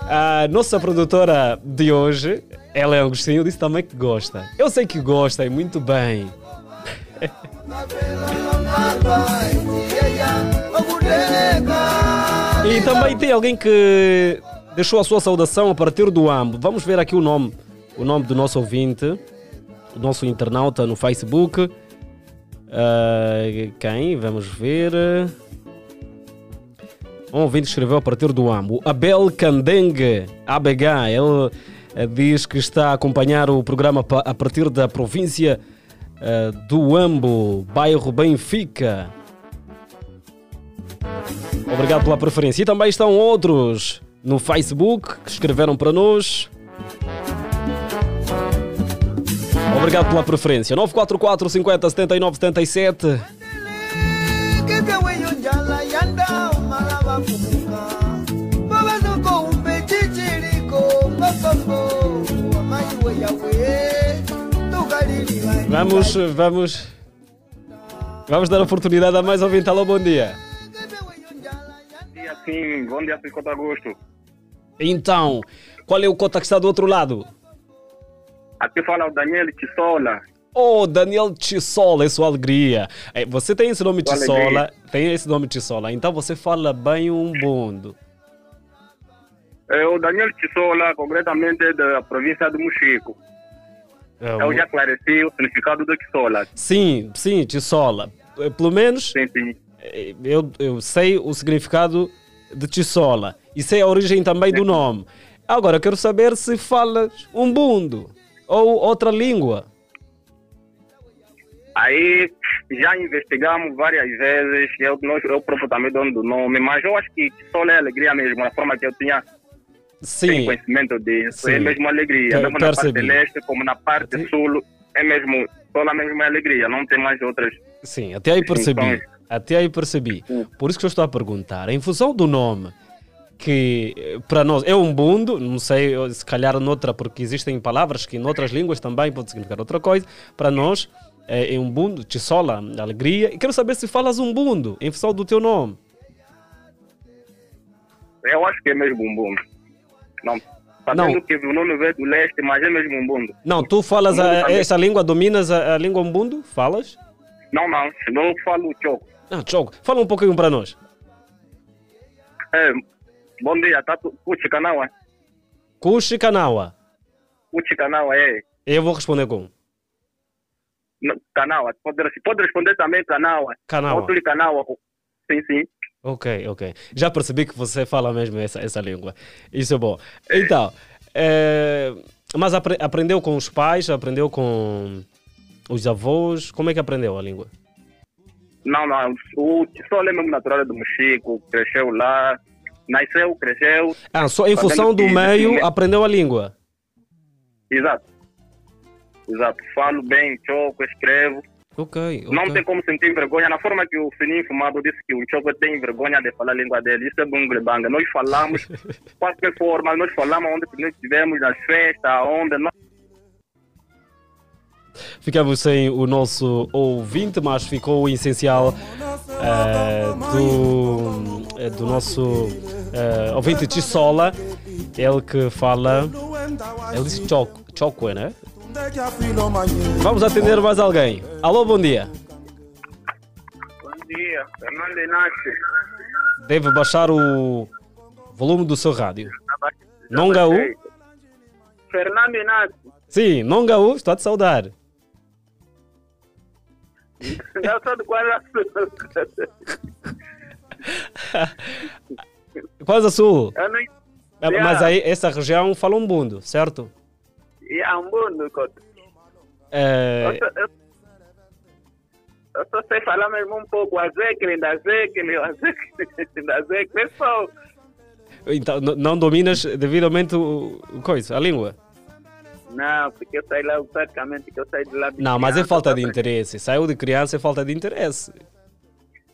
A nossa produtora de hoje, ela é Agostinho, disse também que gosta. Eu sei que gosta e muito bem. e também tem alguém que deixou a sua saudação a partir do AMBO. Vamos ver aqui o nome, o nome do nosso ouvinte, o nosso internauta no Facebook. Uh, quem? Vamos ver. Um ouvinte escreveu a partir do AMBO. Abel Candengue, ABH, ele uh, diz que está a acompanhar o programa a partir da província uh, do Ambo, bairro Benfica. Obrigado pela preferência. E também estão outros no Facebook que escreveram para nós. Obrigado pela preferência. 944 50 79 77. Vamos, vamos. Vamos dar oportunidade a mais ouvinte. Alô, bom dia. Bom dia, sim. Bom dia, Piscota Augusto. Então, qual é o cota que está do outro lado? Aqui fala o Daniel Tissola. Oh, Daniel Tissola, é sua alegria. É, Você tem esse nome Tissola, tem esse nome Tissola, então você fala bem um bundo. É o Daniel Tissola, concretamente da província de Muxico. É, Eu já esclareci o significado do Tissola. Sim, sim, Tissola. Eh, Pelo menos Sim, sim. eh, eu, eu sei o significado de Tissola e sei a origem também do nome. Agora, quero saber se falas um bundo ou outra língua. Aí já investigamos várias vezes, eu, nós, eu próprio também dono do nome, mas eu acho que Tissola é alegria mesmo, a forma que eu tinha Sim, conhecimento disso, Sim. é mesmo alegria. Mesmo na parte leste como na parte sul, é mesmo, só na mesma alegria, não tem mais outras. sim, até aí percebi. Até aí percebi. Por isso que eu estou a perguntar. Em função do nome, que eh, para nós é um bundo, não sei, eu- se calhar noutra, porque existem palavras que em outras línguas também pode significar outra coisa. Para nós é, é um bundo, tissola, alegria. E quero saber se falas um bundo em função do teu nome. Eu acho que é mesmo um bundo. Não. Não. Sabendo que o nome veio do leste, mas é mesmo um bundo. Não, tu falas a, Umbundo essa língua, dominas a, a língua umbundo? Falas? Não, não, senão eu falo choco. Ah, choco. Fala um pouquinho para nós. É, Bom dia, tá tu, Puchi Kanawa. É. Eu vou responder com Kanawa. Pode, pode responder também Kanawa. Kanawa. Outro Kanawa. Sim, sim. Ok, ok. Já percebi que você fala mesmo essa, essa língua. Isso é bom. Então, eh, mas apre- aprendeu com os pais, aprendeu com os avós? Como é que aprendeu a língua? Não, não. O Tissol é mesmo natural do Mexico. Cresceu lá. Nasceu, cresceu. Ah, só em função do que- meio aprendeu a língua. Exato. Exato. Falo bem, choco, escrevo. Ok, Não tem como sentir vergonha. Na forma que o Fininho Fumado disse que o Choco tem vergonha de falar a língua dele. Isso é bunglebanga. Nós falamos, qualquer forma, nós falamos onde nós estivemos, nas festas, onde nós Ficamos sem o nosso ouvinte, mas ficou o essencial eh, do, eh, do nosso eh, ouvinte Tissola. Ele que fala. Ele disse choco, choco, né? Vamos atender mais alguém. Alô, bom dia. Bom dia, Fernando Inácio. Deve baixar o volume do seu rádio. Não gaú? Fernando Inácio. Sim, não gaú, estou a te saudar. Eu sou do Guarda Quase sul. Não. Ah, Mas aí, essa região fala um bundo, certo? Um mundo, Cota. Eh, Eu, só- sei falar mesmo um pouco. A Zecle, da Zecle, a Zecle, da Zecle. É só. então, não dominas devidamente o, o coisa, a língua? Não, porque eu saí lá praticamente que eu saí de lá. de Não, mas é falta de pra- interesse. Saiu de criança é falta de interesse.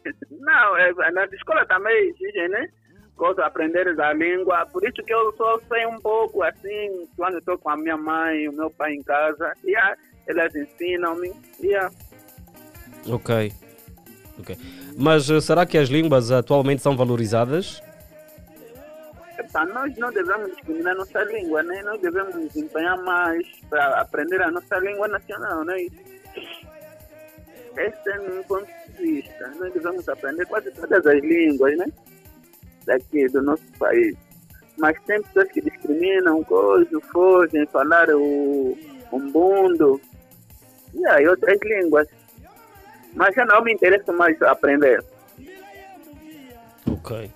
Não, é, na escola também exige, né? Coisa aprender a língua. Por isso que eu só sei um pouco assim, quando estou com a minha mãe e o meu pai em casa. E ah, elas ensinam-me. E ah, Ok. ok. Mas eh, será que as línguas atualmente são valorizadas? nós não devemos discriminar a nossa língua, né? Nós devemos nos empenhar mais para aprender a nossa língua nacional, né? Esse é o meu ponto de vista. Nós devemos aprender quase todas as línguas, né? Daqui do nosso país. Mas tem pessoas que discriminam, coisas, fogem, falar o umbundo e aí outras línguas. Mas já não me interessa mais aprender. Ok.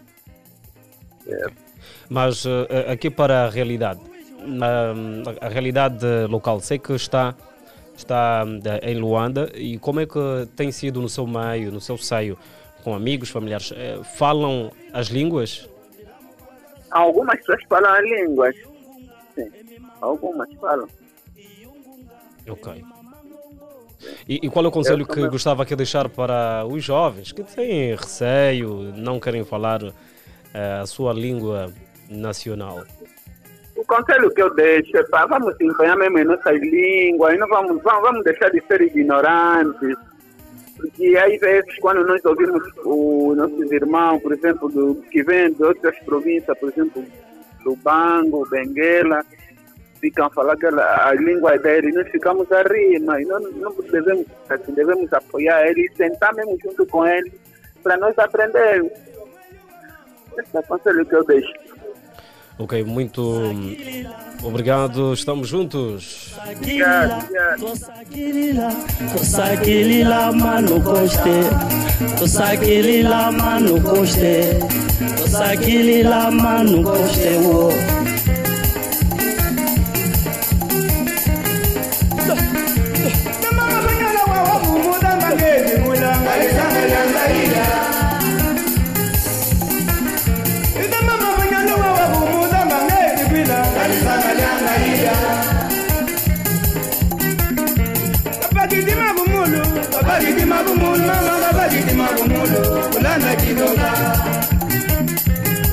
Mas eh, aqui para a realidade. A realidade local. Sei que está, está eh, em Luanda e como é que tem sido no seu meio, no seu seio, com amigos, familiares? Eh, Falam as línguas? Algumas pessoas falam as línguas. Sim, algumas falam. Ok. E, e qual é o conselho que gostava que deixar para os jovens que têm receio, não querem falar eh, a sua língua nacional? O conselho que eu deixo é para vamos empenhar mesmo em nossas línguas, não vamos, vamos deixar de ser ignorantes. Porque às vezes quando nós ouvimos os nossos irmãos, por exemplo, do, que vêm de outras províncias, por exemplo, do Bango, Benguela, ficam a falar aquela, a língua deles, nós ficamos a rir, mas não, não devemos, assim, devemos apoiar eles, sentar mesmo junto com eles, para nós aprendermos. Esse é o conselho que eu deixo. Ok, muito obrigado. Estamos juntos. Obrigado, obrigado.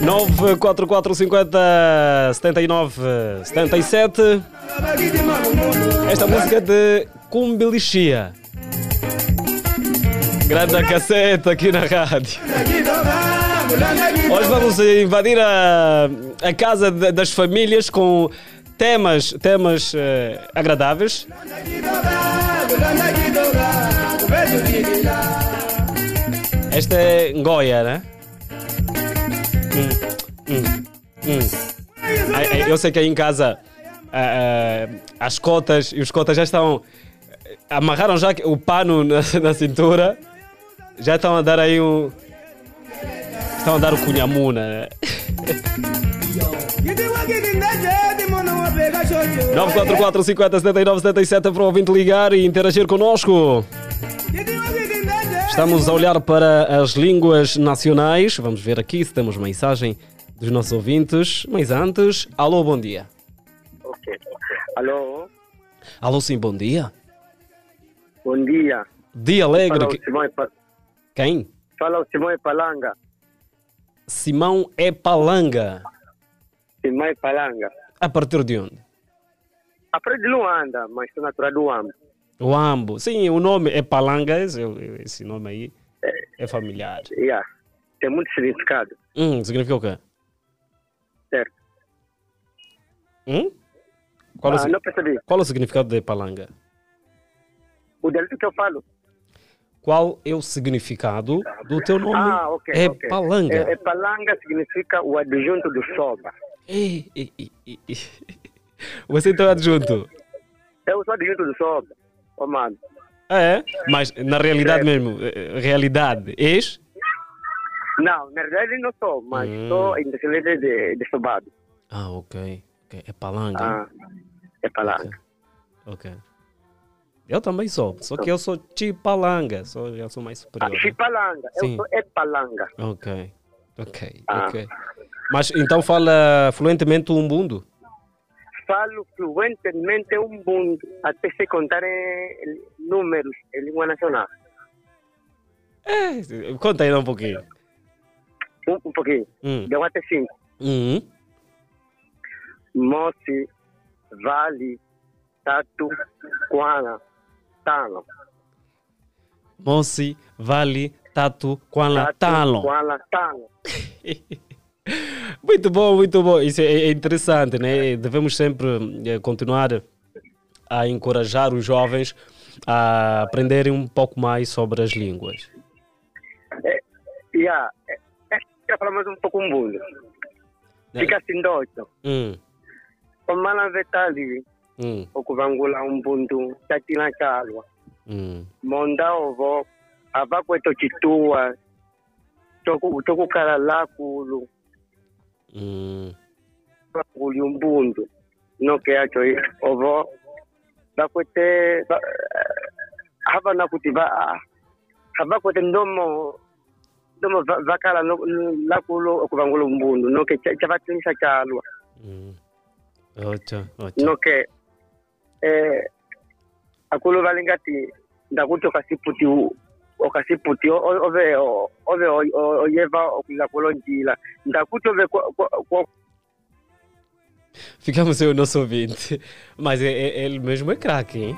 Nove quatro quatro cinquenta setenta e nove setenta e sete Esta música é de Cumbilichia. Grande caceta aqui na rádio. Hoje vamos invadir a, a casa de- das famílias com temas, temas eh, agradáveis. Esta é Ngoia, né? Hum. Hum. Ai, Eu sei que aí em casa ah, ah, as cotas e os cotas já estão. Amarraram já o pano na, na cintura. Já estão a dar aí um. Estão a dar o cunhamuna. né? 944 50 79 77 para o ouvinte ligar e interagir connosco. Estamos a olhar para as línguas nacionais. Vamos ver aqui se temos mensagem dos nossos ouvintes. Mas antes, alô, bom dia. Ok. Alô, Alô, sim, bom dia. bom dia. Dia alegre. Fala Simão, Pa- Quem? fala o Simão Palanga. Simão é Palanga. Simão Palanga. A partir de onde? A frente de Luanda, mas sou natural do Ambo. O Ambo. Sim, o nome é Palanga. Esse, nome aí é familiar. Yeah. Tem muito significado. Hum, significa o quê? Certo. Hum? Qual, é o, Ah, si- não percebi. qual é o significado de Palanga? O delito que eu falo. Qual é o significado do teu nome? Ah, ok. é ok. Palanga. É, é Palanga significa o adjunto do Soba. Ei, ei, ei, ei, ei. Você então é adjunto? Eu sou adjunto do Soba. Mano. Ah, é? Mas na realidade mesmo, eh, realidade, és? Não, na verdade não sou, mas Hum. sou independente de, de Sobado. Ah, ok. ok. É Palanga. Ah, é Palanga. Ok. Eu também sou, só que eu sou Chipalanga, sou, já sou mais superior. Ah, Chipalanga. Eu Sim. sou Epalanga. Ok, ok, Ah. ok. Mas então fala fluentemente o umbundo? Falo fluentemente um mundo, até se contar em números em língua nacional. É, conta aí um pouquinho. Um, um pouquinho. Hum. De 1 até 5. Uhum. Moci, Vale, Tatu, Kuala, Talo. Mosi, Vale, Tatu, Kuala, Tatu, Talo. Kuala, Talo. Muito bom, muito bom. Isso é, é interessante, né? Devemos sempre eh, continuar a encorajar os jovens a aprenderem um pouco mais sobre as línguas. Yeah. É, é, quero falar mais um pouco um mundo. Fica assim doido. Hum, O mala vetali, hum, o kuvangula um bundu, tatina chalwa. hum. Monda ovo, avakweto chitua, toku toku kala lakulu, hum. kuli umbundu. No que Mm. vnl umbundu noke nokeacho ovo vakwete havana kuti va havakwete ndomo ndomo vakala lakulo okuvangula umbundu noke cavatingisa calwa mm. noke eh, akulu valingati ndakuti okasiputi okasiputi ove ove oyeva okuza kulo njila ndakuti ove Ficamos sem o nosso ouvinte. Mas é, é- ele mesmo é craque, hein?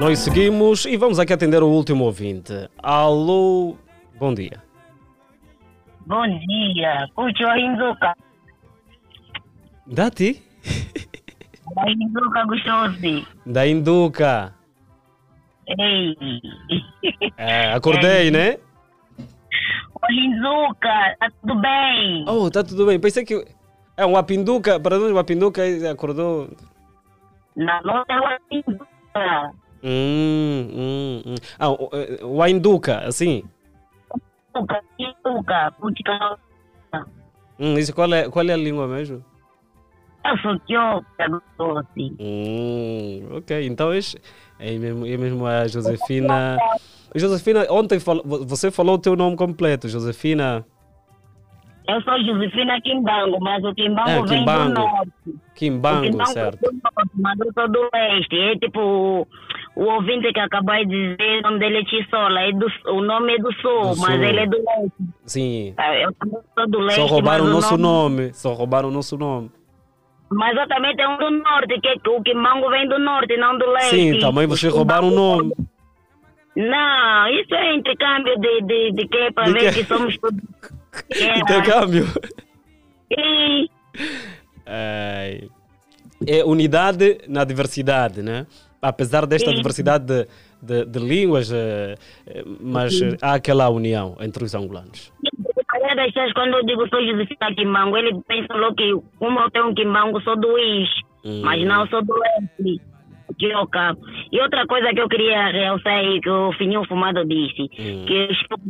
Nós seguimos e vamos aqui atender o último ouvinte. Alô, bom dia. Bom dia, Cucho Hinduka. Dati? Hinduka gostoso. Da Induca. Ei. É, acordei, né? Ô Hinduka, tá tudo bem? Oh, tá tudo bem. Pensei que é uma pinduca. Para nós, uma pinduca acordou. Não, não é uma Hinduka. Hum, hum, hum. Ah, o, eh, o Ainduca, assim. Hinduka, Hinduka, Cucho. Hum, isso qual é, qual é a língua mesmo? Eu sou Kyoka gostoso. Hum, ok, então é, é, mesmo, é mesmo a Josefina. Josefina, ontem fal- você falou o teu nome completo, Josefina. Eu sou Josefina Quimbango, mas o Quimbango É, vem Quimbango. do norte. Quimbango, Quimbango certo. é do norte, mas eu sou do leste. É tipo o ouvinte que acabou de dizer, o nome dele é Tissola. É do, o nome é do sul, Do mas sul. ele é do leste. Sim. Ah, Eu sou do leste, Só roubaram o nosso nome... nome. Só roubaram o nosso nome. Mas eu também tenho um do norte, que o Quimbango vem do norte, não do leste. Sim, também vocês roubaram o nome. Não, isso é intercâmbio de, de, de quê? Para ver que somos todos. É, Intercâmbio. Sim. Ai. É unidade na diversidade, né? Apesar desta Sim. diversidade de, de, de línguas, eh, eh, mas Sim. há aquela união entre os angolanos. Das pessoas, quando eu digo sou Josefina Quimbango, ele pensa logo que, como eu tenho um Quimbango, sou do Is. Hum. Mas não, sou do Quioca. E outra coisa que eu queria realçar aí, que o Fininho Fumado disse, que o Choco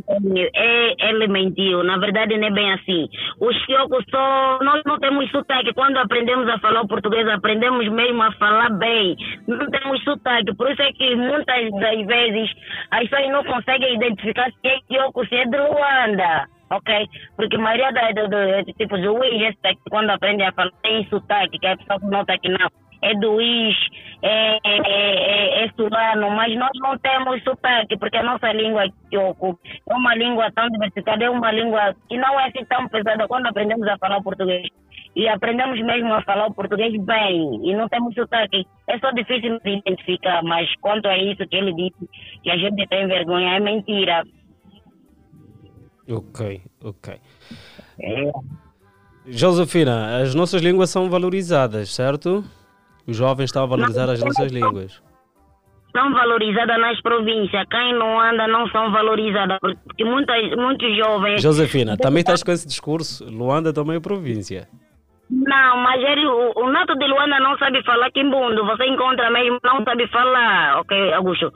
é, ele mentiu. Na verdade, não é bem assim. O Choco só. Nós não temos sotaque. Quando aprendemos a falar português, aprendemos mesmo a falar bem. Não temos sotaque. Por isso é que muitas das vezes as pessoas não conseguem identificar se é Choco, se é de Luanda. Ok? Porque a maioria da, do, do, do Wish, quando aprende a falar, tem sotaque, que a pessoa nota que não é do Wish, é, é, é, é sulano, mas nós não temos sotaque, porque a nossa língua Kyoko é uma língua tão diversificada, é uma língua que não é assim tão pesada quando aprendemos a falar o português. E aprendemos mesmo a falar o português bem, e não temos sotaque. É só difícil de identificar, mas quanto a isso que ele disse, que a gente tem vergonha, é mentira. Ok, ok. É. Josefina, as nossas línguas são valorizadas, certo? Os jovens estão a valorizar as nossas línguas. são valorizadas nas províncias. Quem não anda não são valorizadas. Porque muitas, muitos jovens. Josefina, também estás com esse discurso? Luanda também é província. Não, mas ele, o, o nato de Luanda não sabe falar quimbundo. Você encontra mesmo, não sabe falar, ok, Augusto?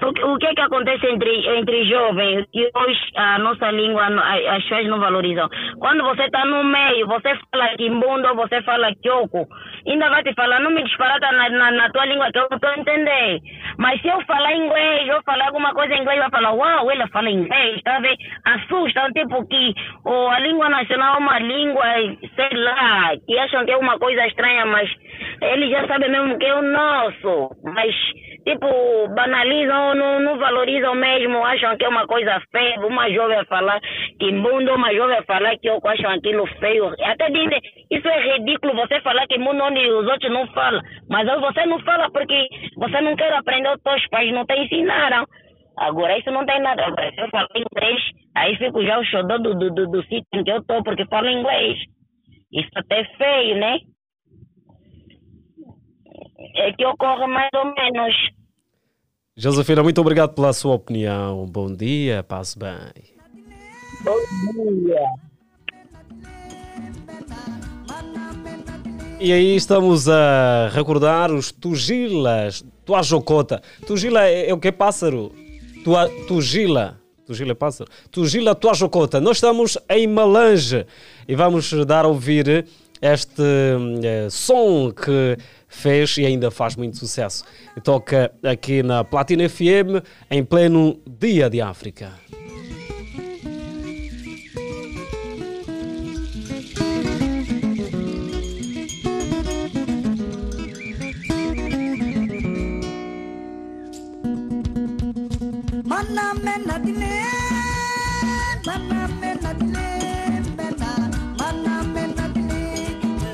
Porque, o que é que acontece entre, entre jovens? Que hoje a nossa língua, as pessoas não valorizam. Quando você está no meio, você fala quimbundo ou você fala kyoku, ainda vai te falar, não me disparata na, na, na tua língua que eu estou entendendo. Mas se eu falar inglês, eu falar alguma coisa em inglês, vai falar, uau, ele fala inglês, tá vendo? Assusta, tipo que oh, a língua nacional é uma língua, sei lá, que acham que é uma coisa estranha, mas eles já sabem mesmo que é o nosso. Mas, tipo, banalizam, não, não valorizam mesmo, acham que é uma coisa feia. Uma jovem a falar quimbundo, uma jovem a falar que eu acham aquilo feio. Até dizem, isso é ridículo você falar quimbundo onde os outros não falam. Mas você não fala porque você não quer aprender, os teus pais não te ensinaram. Agora, isso não tem nada. Agora, se eu falo inglês, aí fico já o xodó do, do, do, do sítio em que eu tô, porque falo inglês. Isso até é feio, né? É que ocorre mais ou menos. Josefina, muito obrigado pela sua opinião. Bom dia, passe bem. Bom dia. E aí estamos a recordar os tugilas, tuajocota. Tugila é, é o que? Pássaro? Tua, tugila. Tugila é pássaro. Tugila tuajocota. Nós estamos em Malange e vamos dar a ouvir este eh, som que fez e ainda faz muito sucesso. E toca aqui na Platina FM em pleno Dia de África. Mana mena dine, mana mena dine, mena, mana mena dine.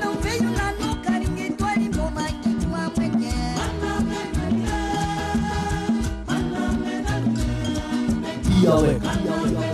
Não veio lá no carinho do animal, mas que uma mulher. Mana mena dine, mana mena dine. Yahweh. Mana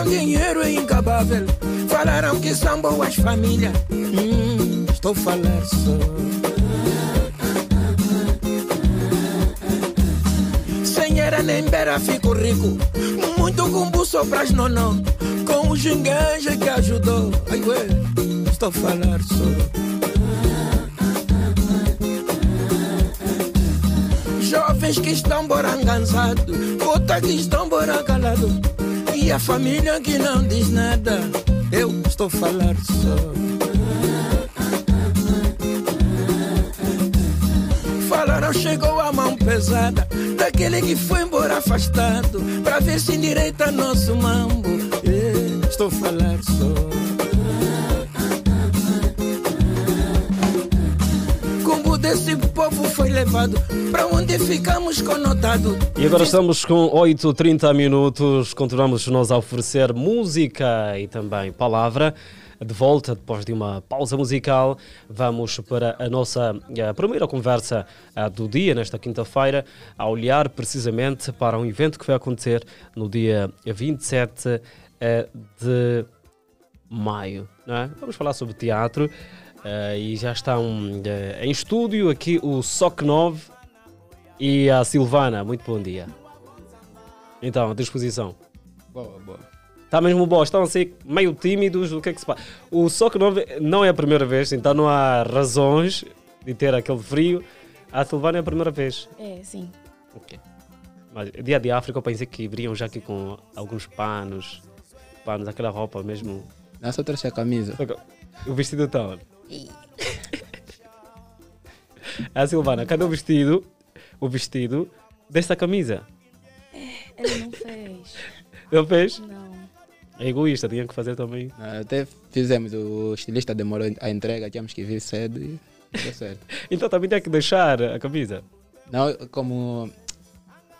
Falaram dinheiro é incabável. Falaram que são boas famílias. Hum, estou falar só. Sem era nem beira fico rico. Muito cumbu só pras nonó. Com o gingueja que ajudou. Ai, ué, estou falar só. Jovens que estão borangançados, puta que estão boracalados. E a família que não diz nada, eu estou a falar só. Falaram, chegou a mão pesada daquele que foi embora afastado pra ver se endireita nosso mambo. Eh, estou a falar só. Desse povo foi levado pra onde ficamos conotado. E agora estamos com 8h30 minutos. Continuamos nós a oferecer música e também palavra. De volta, depois de uma pausa musical, vamos para a nossa eh, primeira conversa eh, do dia, nesta quinta-feira, a olhar precisamente para um evento que vai acontecer no dia 27 eh, de maio. É? Vamos falar sobre teatro e já estão eh, em estúdio aqui o Soc 9 e a Silvana. Muito bom dia. Então, disposição. Boa, boa. Está mesmo bom, estão assim meio tímidos, o que é que se passa? O Soc 9 não é a primeira vez, então não há razões de ter aquele frio. A Silvana é a primeira vez. É, sim. Ok. Mas dia de África eu pensei que viriam já aqui com alguns panos, panos, aquela roupa mesmo. Não, só trouxe a camisa. O vestido está onde? A Silvana, cadê o vestido? O vestido desta camisa? Ele não fez. Ele fez? Não. É egoísta, tinha que fazer também. Ah, Até fizemos, o estilista demorou a entrega, tínhamos que vir cedo e deu certo. Então também tem que deixar a camisa. Não, como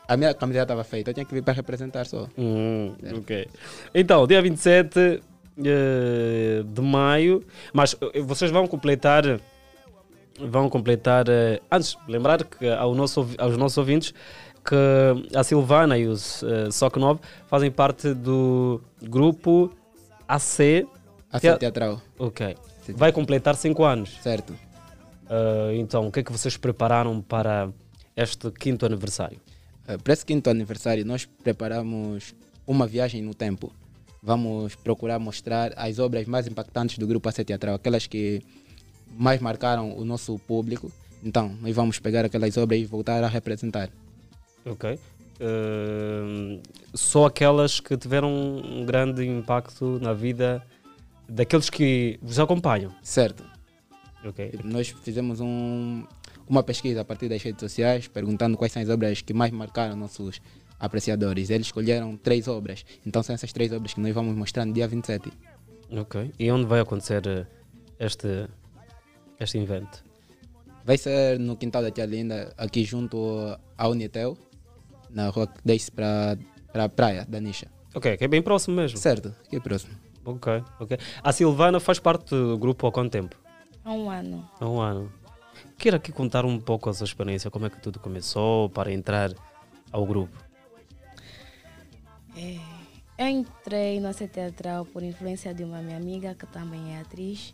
a minha camiseta estava feita, eu tinha que vir para representar só. Hum, ok. Então, dia 27 eh, de maio, mas eh, vocês vão completar. Vão completar. eh, antes, lembrar que ao nosso, aos nossos ouvintes que a Silvana e os uh, Soc 9 fazem parte do grupo AC. AC Tea- Teatral. Ok. Vai completar 5 anos. Certo. Uh, então, o que é que vocês prepararam para este quinto aniversário? Eh, Para esse quinto aniversário, nós preparamos uma viagem no tempo. Vamos procurar mostrar as obras mais impactantes do grupo AC Teatral, aquelas que mais marcaram o nosso público. Então, nós vamos pegar aquelas obras e voltar a representar. Ok. Uh, só aquelas que tiveram um grande impacto na vida daqueles que vos acompanham. Certo. Ok. Nós fizemos um- uma pesquisa a partir das redes sociais, perguntando quais são as obras que mais marcaram nossos apreciadores. Eles escolheram três obras. Então, são essas três obras que nós vamos mostrar no dia 27. Ok. E onde vai acontecer uh, este, este evento? Vai ser no quintal da Tia Linda, aqui junto à Unitel, na rua que desce para a praia da Nisha. Ok, que é bem próximo mesmo. Certo, aqui é próximo. Ok, ok. A Silvana faz parte do grupo há quanto tempo? Há um ano. Há um ano. Queira aqui contar um pouco a sua experiência, como é que tudo começou para entrar ao grupo? É, eu entrei no C Teatral por influência de uma minha amiga que também é atriz.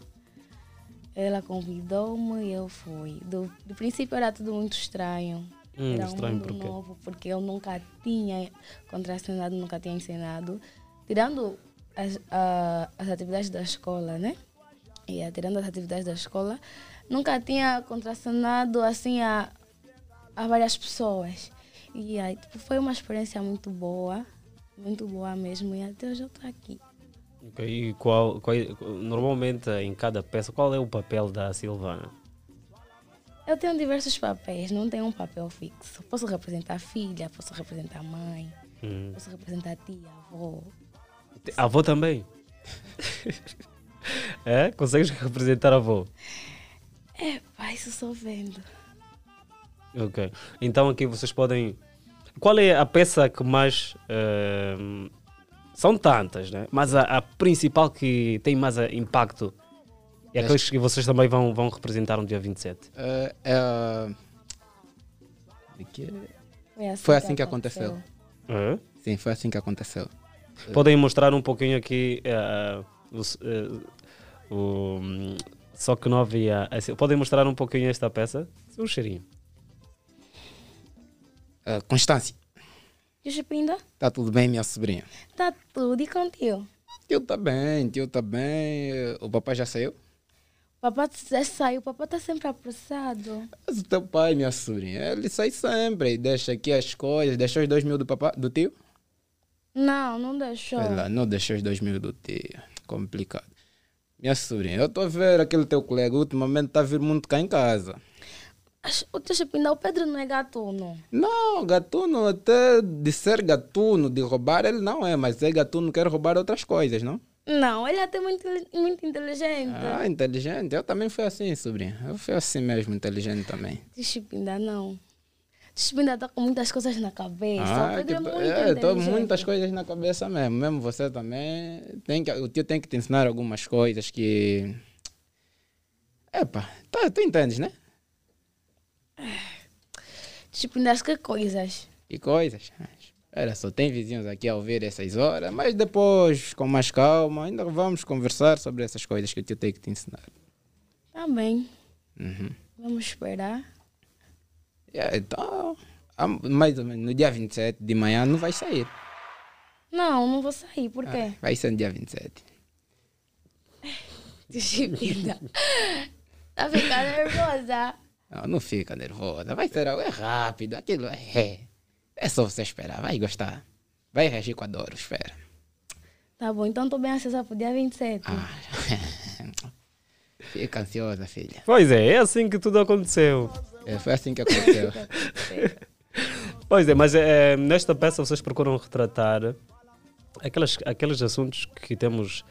Ela convidou-me e eu fui. Do, do princípio era tudo muito estranho. Hum, era estranho um mundo por quê? novo, porque eu nunca tinha contracenado, nunca tinha ensinado. Tirando as, a- as atividades da escola, né? E tirando as atividades da escola, nunca tinha contracenado assim a, a várias pessoas. E aí, tipo, foi uma experiência muito boa, muito boa mesmo. E até hoje eu estou aqui. Ok, E qual, qual, normalmente em cada peça, qual é o papel da Silvana? Eu tenho diversos papéis, não tenho um papel fixo. Posso representar a filha, posso representar a mãe, Hum. posso representar a tia, a avó. A avó também? é? Consegues representar a avó? É, pai, isso só vendo. Ok. Então aqui vocês podem. Qual é a peça que mais. ehm, são tantas, né? Mas a, a principal que tem mais eh, impacto é aqueles que vocês também vão, vão representar no dia 27. É, é a- de que- Foi assim, Foi assim que aconteceu. É? Sim, foi assim que aconteceu. Podem mostrar um pouquinho aqui eh, o eh, o, hum, só que não havia. assim, podem mostrar um pouquinho esta peça? Um cheirinho. Ah, Constância, O Chipinda? tá tudo bem, minha sobrinha? Tá tudo e contigo. Tio tá bem, tio tá bem. O papai já saiu? Papai já saiu, papai tá sempre apressado. Mas o teu pai, minha sobrinha, ele sai sempre e deixa aqui as coisas. Deixou os dois mil do, papai, do tio? Não, não deixou. Lá, não deixou os dois mil do tio. Complicado. Minha sobrinha, eu tô a ver aquele teu colega ultimamente tá a vir muito cá em casa. O teu Chipinda, o Pedro não é gatuno. Não, gatuno, até de ser gatuno, de roubar, ele não é, mas é gatuno, quer roubar outras coisas, não? Não, ele é até muito, muito inteligente. Ah, inteligente. Eu também fui assim, sobrinha. Eu fui assim mesmo, inteligente também. Tio Chipinda, não. Tio Chipinda tá com muitas coisas na cabeça. Ah, o Pedro é muito é, tô muitas coisas na cabeça mesmo. Mesmo você também. Tem que, o tio tem que te ensinar algumas coisas que. Epa, tá, tu entendes, né? Chipinda, acho que coisas. E coisas. Era só, tem vizinhos aqui a ouvir essas horas, mas depois, com mais calma, ainda vamos conversar sobre essas coisas que o tio tem que te ensinar. Tá bem, Uhum. vamos esperar. É, então, mais ou menos no dia 27 de manhã não vai sair. Não, não vou sair, por quê? Vai ser no dia 27. Tio Chipinda. tá ficando nervosa. Não, não fica nervosa. Vai ser algo é rápido. Aquilo é. É só você esperar. Vai gostar. Vai reagir com a dor, espera. Tá bom, então tô bem acessada pro dia 27. Ah. Fica ansiosa, filha. Pois é, é assim que tudo aconteceu. É, foi assim que aconteceu. Pois é, mas é, nesta peça vocês procuram retratar aquelas, aqueles assuntos que temos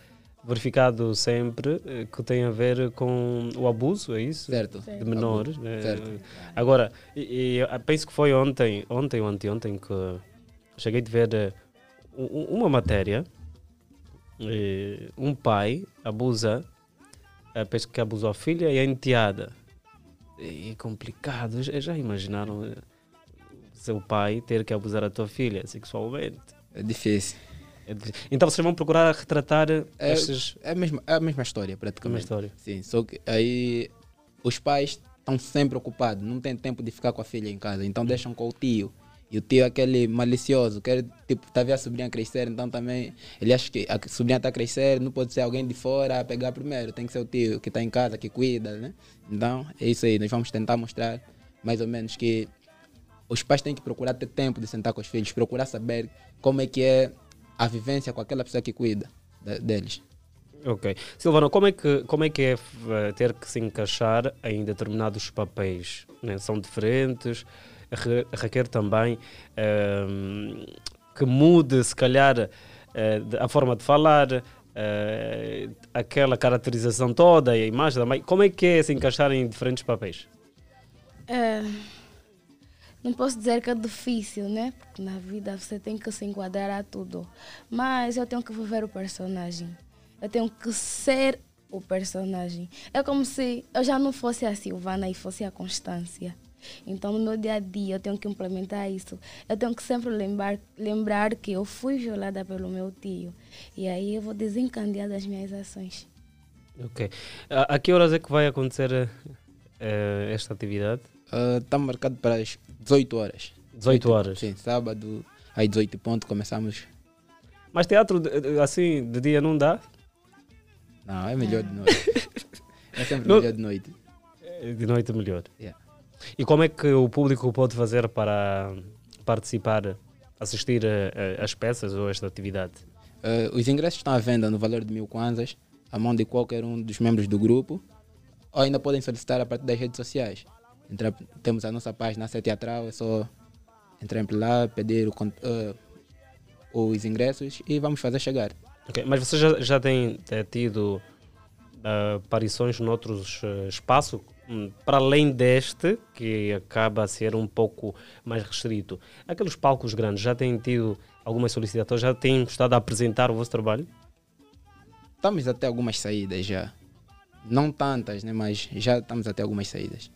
verificado sempre eh, que têm a ver com o abuso, é isso? Certo. De menores. Eh, certo. Agora, e, e eu penso que foi ontem, ontem ou anteontem que cheguei de ver eh, um- uma matéria. eh, Um pai abusa, penso que abusou a filha e a enteada. E é complicado. Já imaginaram seu pai ter que abusar a tua filha sexualmente? É difícil. É. Então vocês vão procurar retratar É, estes. é, a mesma, é a mesma história, praticamente. história. Sim, só que aí os pais estão sempre ocupados, não tem tempo de ficar com a filha em casa, então deixam com o tio. E o tio é aquele malicioso, quer tipo, tá vendo a sobrinha crescer, então também ele acha que a sobrinha está a crescer, não pode ser alguém de fora a pegar primeiro, tem que ser o tio que está em casa, que cuida, né? Então é isso aí, nós vamos tentar mostrar mais ou menos que os pais têm que procurar ter tempo de sentar com os filhos, procurar saber como é que é a vivência com aquela pessoa que cuida da- deles. Ok. Silvano, como é que, como é, que é eh, ter que se encaixar em determinados papéis? né? São diferentes, re- requer também ehm, que mude, se calhar, eh, de- a forma de falar, eh, aquela caracterização toda e a imagem mãe. Como é que é se encaixar em diferentes papéis? É, não posso dizer que é difícil, né? Porque na vida você tem que se enquadrar a tudo. Mas eu tenho que viver o personagem. Eu tenho que ser o personagem. É como se eu já não fosse a Silvana e fosse a Constância. Então, no meu dia a dia, eu tenho que implementar isso. Eu tenho que sempre lembrar, lembrar que eu fui violada pelo meu tio. E aí eu vou desencandear das minhas ações. Ok. A, a que horas é que vai acontecer eh, eh, esta atividade? Está marcado para as 18 horas. 18 horas? Sim, sábado, às 18 ponto começamos. Mas teatro assim de dia não dá? Não, é melhor de noite. é sempre Não- melhor de noite. Eh, De noite melhor. Yeah. E como é que o público pode fazer para participar, assistir às peças ou a esta atividade? Eh, os ingressos estão à venda no valor de mil kwanzas, à mão de qualquer um dos membros do grupo, ou ainda podem solicitar a partir das redes sociais. Entra- temos a nossa página C Teatral, é só entrar lá, pedir o eh, os ingressos e vamos fazer chegar. Ok, Mas você já, já tem eh, tido ah, aparições noutros eh, espaços, hum, para além deste, que acaba a ser um pouco mais restrito. Aqueles palcos grandes já têm tido algumas solicitações, já têm estado a apresentar o vosso trabalho? Estamos até algumas saídas já. Não tantas, né? mas já estamos até algumas saídas.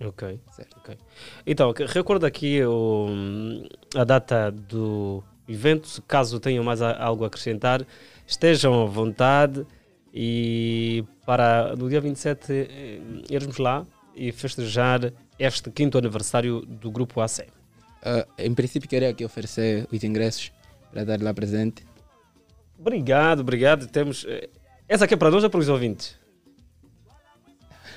Ok. ok. Então, que- recorda aqui o, a data do evento. Se caso tenham mais a- algo a acrescentar, estejam à vontade. E para no dia 27 eh, irmos lá e festejar este quinto aniversário do Grupo AC. Ah, em princípio, queria aqui oferecer os ingressos para dar lá presente. Obrigado, obrigado. Temos. eh, Essa aqui é para nós ou para os ouvintes?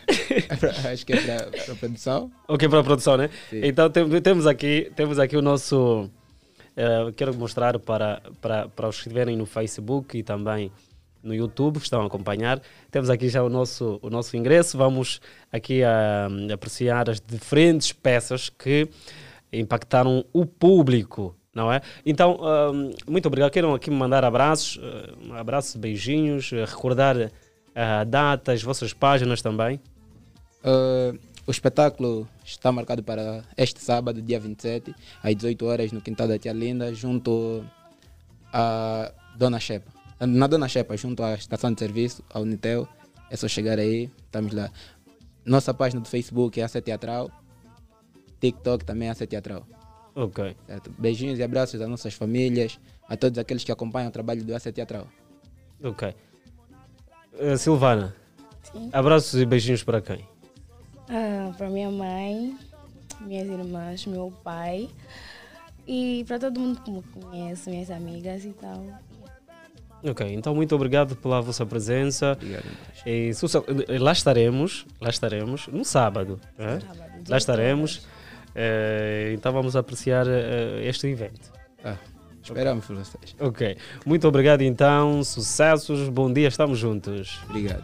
Acho que é para, para a produção. Ok, para a produção, né? Sim. Então tem- temos aqui, temos aqui o nosso. eh, quero mostrar para, para, para os que estiverem no Facebook e também no YouTube, que estão a acompanhar. Temos aqui já o nosso, o nosso ingresso. Vamos aqui a, apreciar as diferentes peças que impactaram o público. Não é? Então, hum, muito obrigado. Queiram aqui me mandar abraços, eh, abraços, beijinhos, eh, recordar a data, as vossas páginas também. Ah, o espetáculo está marcado para este sábado, dia 27, às 18 horas, no Quintal da Tia Linda, junto a Dona Shepa. Na Dona Shepa, junto à estação de serviço, a Unitel. É só chegar aí, estamos lá. Nossa página do Facebook é AC Teatral. TikTok também é AC Teatral. Ok. Certo? Beijinhos e abraços às nossas famílias, a todos aqueles que acompanham o trabalho do AC Teatral. Ok. Eh, Silvana, Sim. abraços e beijinhos para quem? Ah, para minha mãe, minhas irmãs, meu pai e para todo mundo que me conhece, minhas amigas e tal. Ok, então muito obrigado pela vossa presença. E, sucesso- eh, lá estaremos, lá estaremos no sábado. né? Lá estaremos. Eh, então vamos apreciar eh, este evento. Ah, esperamos por vocês. Ok, muito obrigado então, sucessos, bom dia, estamos juntos. Obrigado.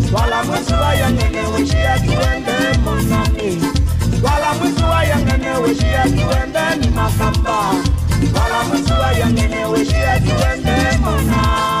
Wala mwisu waya weshia kiwende monaki Wala mwisu waya weshia kiwende ni makamba. Wala mwisu waya weshia kiwende monaki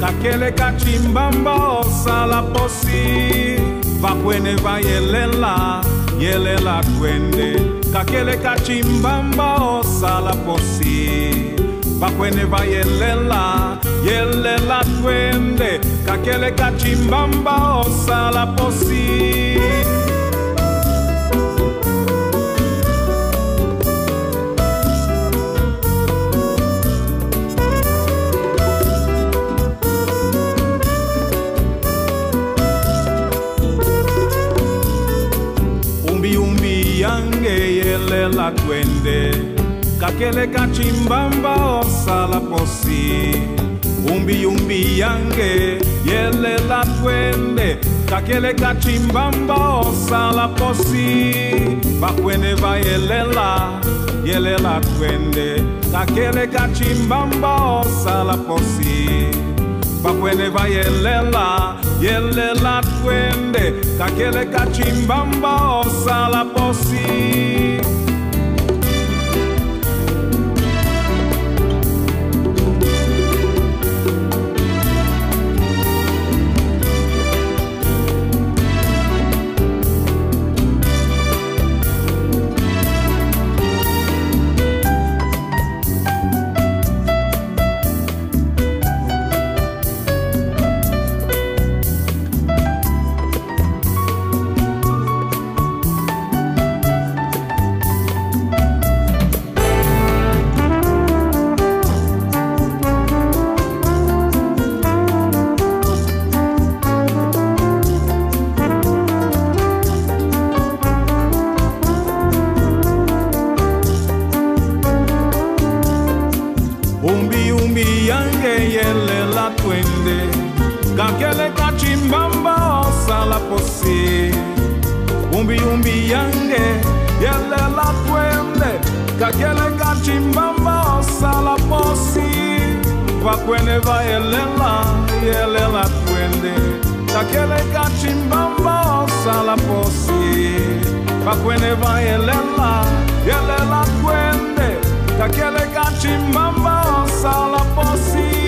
nakeleka chimbamba osala posi. Vakwene vayelela yelela twende kakeleka chimbamba osala posi. Vakwene vayelela yelela twende kakeleka chimbamba osala posi. Kakele kachimbamba osala posi. Umbi umbi yange yelela twende. Kakele kachimbamba osala posi. Bakwene bayelela yelela twende. Kakele kachimbamba osala posi. Bakwene bayelela yelela twende. Kakele kachimbamba osala posi kakele kachimbamba osala posi umbi umbi yange yelela twende. Kakele kachimbamba osala posi vakwene vayelela yelela twende. Kakele kachimbamba osala posi vakwene vayelela yelela twende. Kakele kachimbamba osala posi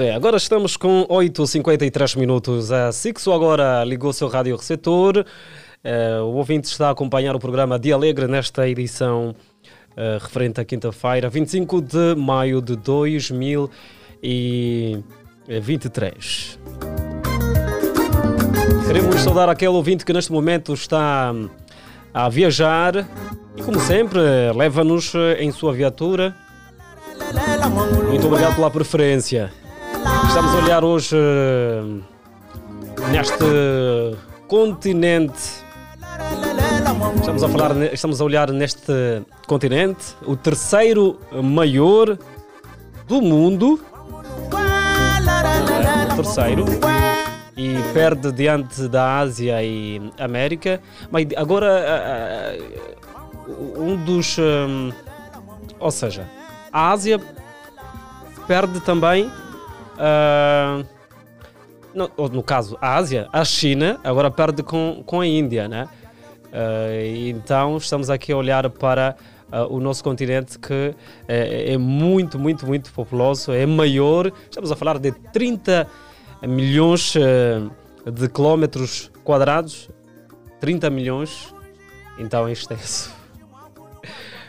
É, agora estamos com 8h53 minutos. A Sixo agora ligou seu rádio receptor. Eh, o ouvinte está a acompanhar o programa Dia Alegre nesta edição eh, referente à quinta-feira, 25 de maio de 2023. Queremos saudar aquele ouvinte que neste momento está hum, a viajar e, como sempre, leva-nos eh, em sua viatura. Muito obrigado pela preferência. Estamos a olhar hoje eh, neste continente. Estamos a, falar, estamos a olhar neste continente, o terceiro maior do mundo. Terceiro. E perde diante da Ásia e América. Mas agora, ah, ah, um dos. ou seja, a Ásia perde também. Ah, no, no caso, a Ásia, a China, agora perde com, com a Índia, né? E então estamos aqui a olhar para ah, o nosso continente que é, é muito, muito, muito populoso, é maior. Estamos a falar de 30 milhões ah, de quilómetros quadrados. 30 milhões, então é extenso.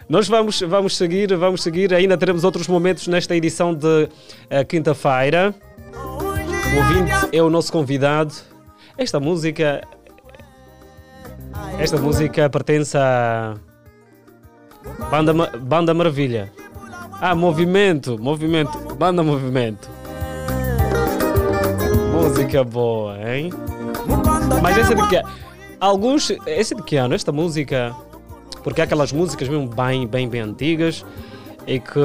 Nós vamos, vamos seguir, vamos seguir. Ainda teremos outros momentos nesta edição de eh, quinta-feira. O ouvinte é o nosso convidado. Esta música. Esta música pertence à Banda, Banda Maravilha. Ah, movimento, movimento, banda movimento. Música boa, hein? Mas essa de que Alguns. Esse de que ano? Esta música. Porque há aquelas músicas mesmo bem, bem, bem antigas e que.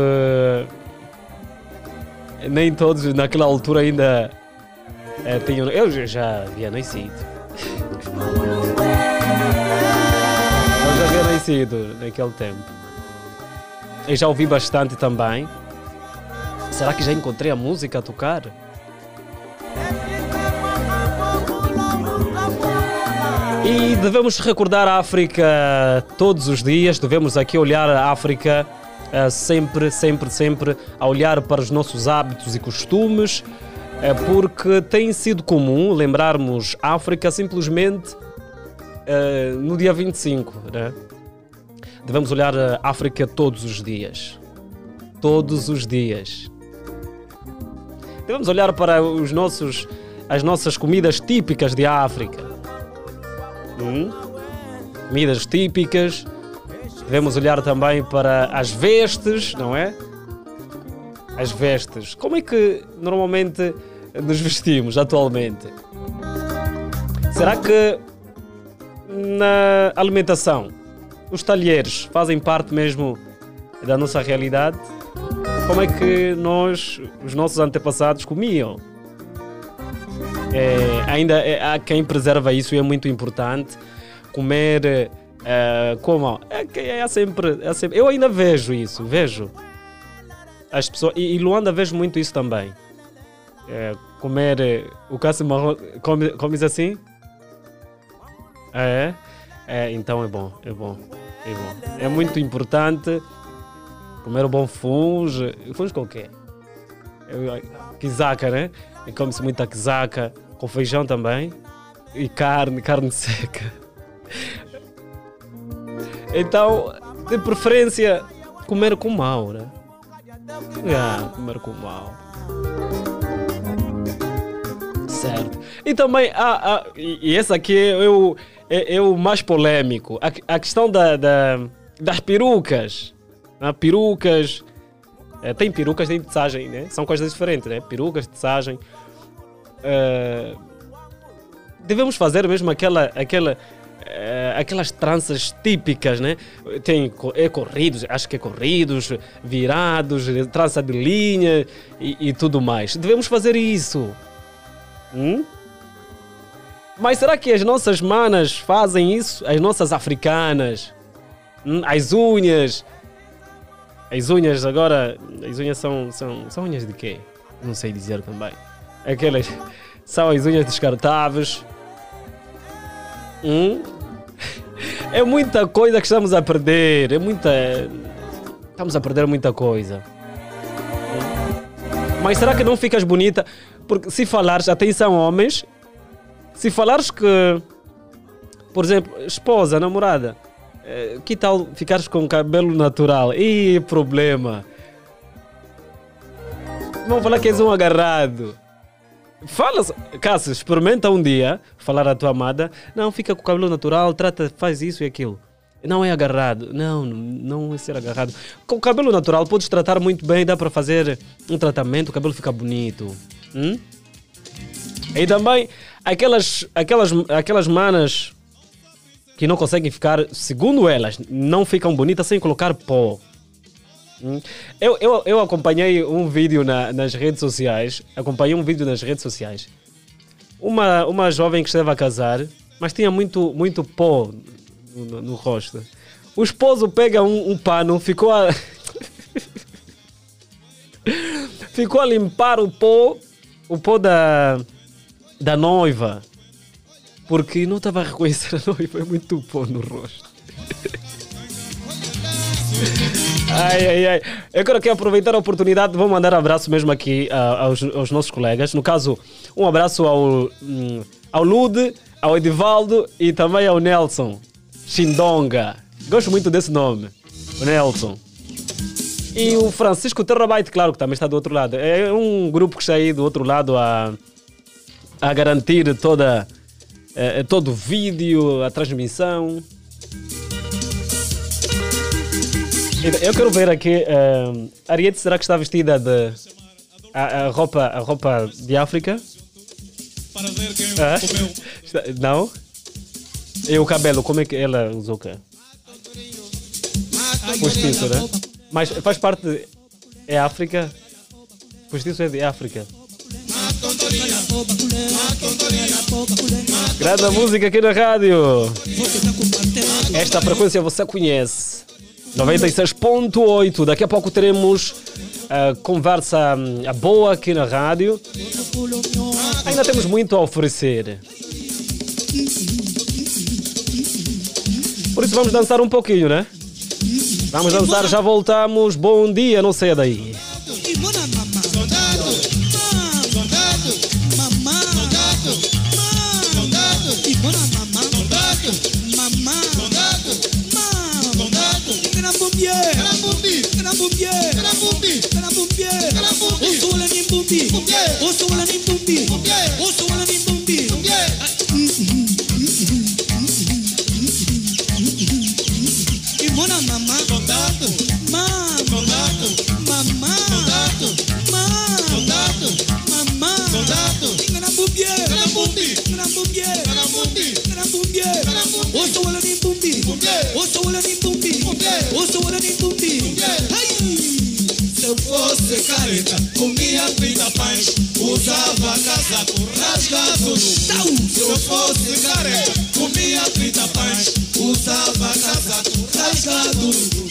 Nem todos naquela altura ainda eh, tinham. Eu já havia nascido. Eu já havia nascido naquele tempo. Eu já ouvi bastante também. Será que já encontrei a música a tocar? E devemos recordar a África todos os dias, devemos aqui olhar a África eh, sempre, sempre, sempre, a olhar para os nossos hábitos e costumes, eh, porque tem sido comum lembrarmos a África simplesmente eh, no dia 25, né? Devemos olhar a África todos os dias. Todos os dias. Devemos olhar para os nossos, as nossas comidas típicas de África. Hum? Comidas típicas. Devemos olhar também para as vestes, não é? As vestes. Como é que normalmente nos vestimos atualmente? Será que na alimentação os talheres fazem parte mesmo da nossa realidade? Como é que nós, os nossos antepassados, comiam? É, ainda é- há quem preserva isso e é muito importante. Comer é, como? É, é sempre, é sempre- Eu ainda vejo isso, vejo. As pessoas, e, e Luanda vejo muito isso também. É, comer eh, o caça marrom. Come, comes assim? É? é? Então é bom, é bom, é bom. É muito importante comer um bom funge. Funge o quê? Eu- Quizaca, né? Come-se muita quizaca, com feijão também. E carne, carne seca. Então, de preferência, comer com mal, né? Ah, comer com mal. Certo. E também, há, há- e esse aqui é o, é, é o mais polêmico. A, a questão da, da- das perucas. né? Perucas. Eh, tem perucas, tem tessagem, né? São coisas diferentes, né? Perucas, tessagem. Eh, devemos fazer mesmo aquela, aquela, eh, aquelas tranças típicas, né? Tem é corridos, acho que é corridos, virados, trança de linha e, e tudo mais. Devemos fazer isso. Hum? Mas será que as nossas manas fazem isso? As nossas africanas? Hum? As unhas? As unhas agora. As unhas são, são, são unhas de quê? Não sei dizer também. Aquelas. São as unhas descartáveis. Hum? É muita coisa que estamos a perder. É muita. Estamos a perder muita coisa. Mas será que não ficas bonita? Porque se falares, atenção homens, se falares que, por exemplo, esposa, namorada, eh, que tal ficares com cabelo natural? Ih, problema. Vão falar que és um agarrado. Fala, Cássio, experimenta um dia falar à tua amada. Não, fica com o cabelo natural, trata, faz isso e aquilo. Não é agarrado. Não, não é ser agarrado. Com o cabelo natural podes tratar muito bem, dá para fazer um tratamento, o cabelo fica bonito. Hum? E também aquelas, aquelas, aquelas manas que não conseguem ficar, segundo elas, não ficam bonitas sem colocar pó. Hum. Eu, eu, eu acompanhei um vídeo na- nas redes sociais. Acompanhei um vídeo nas redes sociais. Uma, uma jovem que estava a casar, mas tinha muito, muito pó no, no- no rosto. O esposo pega um, um pano, ficou a. ficou a limpar o pó, o pó da, da noiva. Porque não estava a reconhecer a noiva, é muito pó no rosto. Ai, ai, ai. Eu quero aqui aproveitar a oportunidade, vou mandar abraço mesmo aqui ah, aos, aos nossos colegas. No caso, um abraço ao, hum, ao Lude, ao Edivaldo e também ao Nelson Xindonga. Gosto muito desse nome, o Nelson. E o Francisco Terrabyte, claro, que também está do outro lado. É um grupo que está aí do outro lado a, a garantir toda, eh, todo o vídeo, a transmissão. Eu quero ver aqui. Um, Ariete, será que está vestida de. A, a roupa, a roupa de África? Ah? Não? E o cabelo, como é que ela usou o quê? Postiço, né? Mas faz parte. É África? Postiço é de África. Grande música aqui na rádio. Esta frequência você conhece. 96.8. Daqui a pouco teremos a conversa hum, boa aqui na rádio. Ainda temos muito a oferecer. Por isso vamos dançar um pouquinho, né? Vamos dançar, já voltamos. Bom dia, não saia daí. Wala ni bumbi, oso wala ni bumbi. Hey! Se eu fosse careta, comia 30 pães, usava casaco rasgado Se eu fosse careta, comia 30 pães, usava casaco rasgado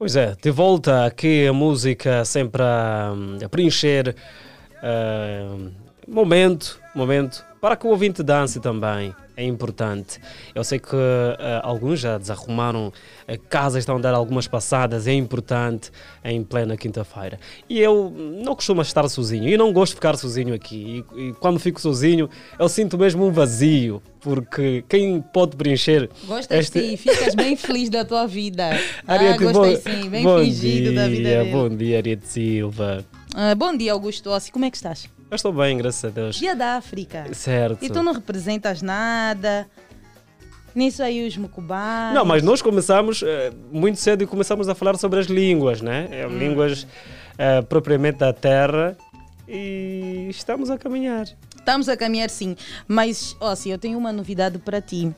Pois é, de volta aqui a música sempre a, a preencher uh, momento, momento, para que o ouvinte dance também é importante. Eu sei que eh, alguns já desarrumaram eh, casas, estão a dar algumas passadas, é importante em plena quinta-feira. E eu não costumo estar sozinho, e não gosto de ficar sozinho aqui. E, e quando fico sozinho, eu sinto mesmo um vazio, porque quem pode preencher Gostas este... sim, ficas bem feliz da tua vida. Ah, Ariete, gostei bom, sim, bem bom fingido dia, da vida dele. Bom dia, Ariete Silva. Ah, bom dia, Augusto Ossi, como é que estás? Eu estou bem, graças a Deus. Dia da África. Certo. E tu não representas nada. Nisso aí os mucubais. Não, mas nós começamos eh, muito cedo e começamos a falar sobre as línguas, né? Eh, Hum. Línguas eh, propriamente da terra e estamos a caminhar. Estamos a caminhar sim. Mas, Ossi, eu tenho uma novidade para ti.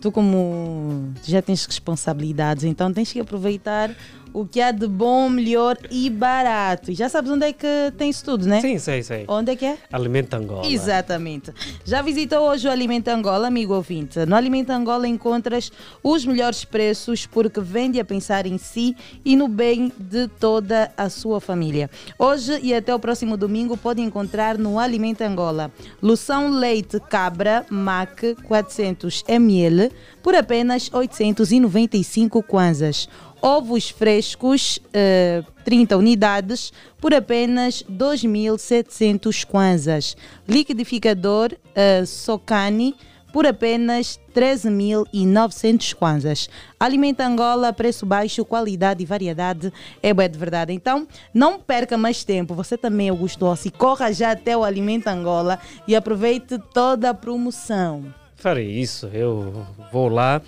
Tu, como já tens responsabilidades, então tens que aproveitar o que há de bom, melhor e barato. E já sabes onde é que tem isso tudo, né? Sim, sei, sei. Onde é que é? Alimenta Angola. Exatamente. Já visitou hoje o Alimento Angola, amigo ouvinte? No Alimento Angola encontras os melhores preços porque vende a pensar em si e no bem de toda a sua família. Hoje e até o próximo domingo pode encontrar no Alimento Angola loção leite cabra MAC 400 ml por apenas 895 kwanzas. Ovos frescos, eh, 30 unidades, por apenas 2.700 kwanzas. Liquidificador eh, Socani, por apenas 13.900 kwanzas. Alimenta Angola, preço baixo, qualidade e variedade é bué de verdade. Então, não perca mais tempo. Você também, Augusto Ossi, corra já até o Alimenta Angola e aproveite toda a promoção. Farei isso, eu vou lá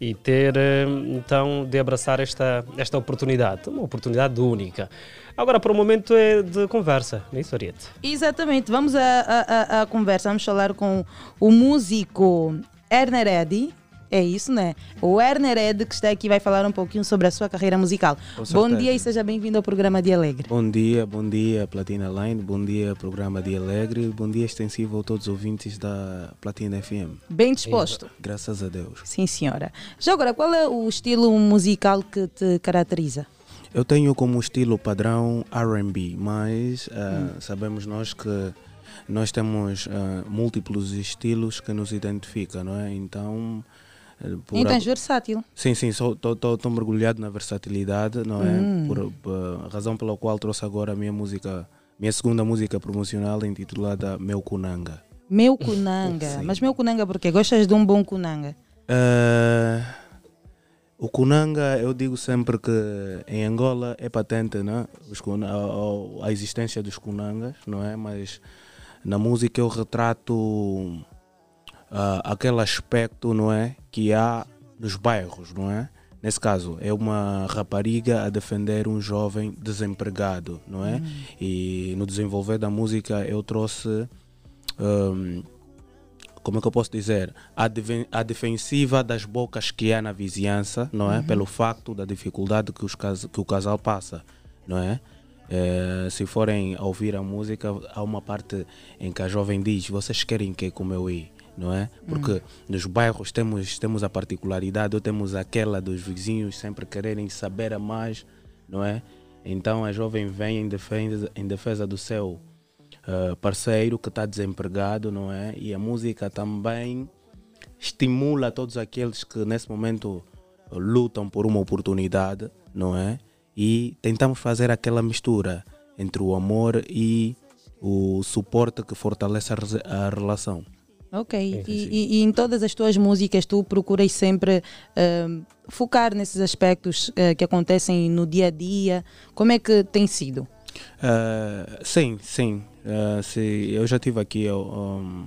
e ter eh, então de abraçar esta, esta oportunidade, uma oportunidade única. Agora, para o momento é de conversa, não é isso, Ariete? Exatamente, vamos à conversa, vamos falar com o músico Erner Eddy. É isso, né? O Erner Ed que está aqui vai falar um pouquinho sobre a sua carreira musical. Bom dia e seja bem-vindo ao programa de Alegre. Bom dia, bom dia Platina Line, bom dia programa de Alegre, bom dia extensivo a todos os ouvintes da Platina FM. Bem disposto. Graças a Deus. Sim, senhora. Já agora, qual é o estilo musical que te caracteriza? Eu tenho como estilo padrão R&B, mas ah, Hum. sabemos nós que nós temos ah, múltiplos estilos que nos identificam, não é? Então, por Então a- versátil. Sim, sim, estou mergulhado na versatilidade, não é? Hum. Por, por- razão pela qual trouxe agora a minha música, minha segunda música promocional intitulada Meu Kunanga. Meu Kunanga. Mas meu Kunanga por quê? Gostas de um bom Kunanga? Eh, o Kunanga, eu digo sempre que em Angola é patente né? Os a- a existência dos Kunangas, não é? Mas na música eu retrato ah, aquele aspecto, não é? Que há nos bairros, não é? Nesse caso, é uma rapariga a defender um jovem desempregado, não é? E no desenvolver da música eu trouxe. hum, como é que eu posso dizer, a, deven- a defensiva das bocas que há na vizinhança, não é? Uhum. Pelo facto da dificuldade que, os que o casal passa, não é? Eh, se forem a ouvir a música, há uma parte em que a jovem diz: Vocês querem que como eu ir? Não é? Porque Uhum. nos bairros temos, temos a particularidade, ou temos aquela dos vizinhos sempre quererem saber a mais, não é? Então a jovem vem em defesa, em defesa do seu uh, parceiro que está desempregado, não é? E a música também estimula todos aqueles que nesse momento uh, lutam por uma oportunidade, não é? E tentamos fazer aquela mistura entre o amor e o suporte que fortalece a, a relação. Ok. E, e- e em todas as tuas músicas tu procuras sempre ahm, focar nesses aspectos eh, que acontecem no dia a dia. Como é que tem sido? Uh, sim, sim. Uh, se, eu já estive aqui um,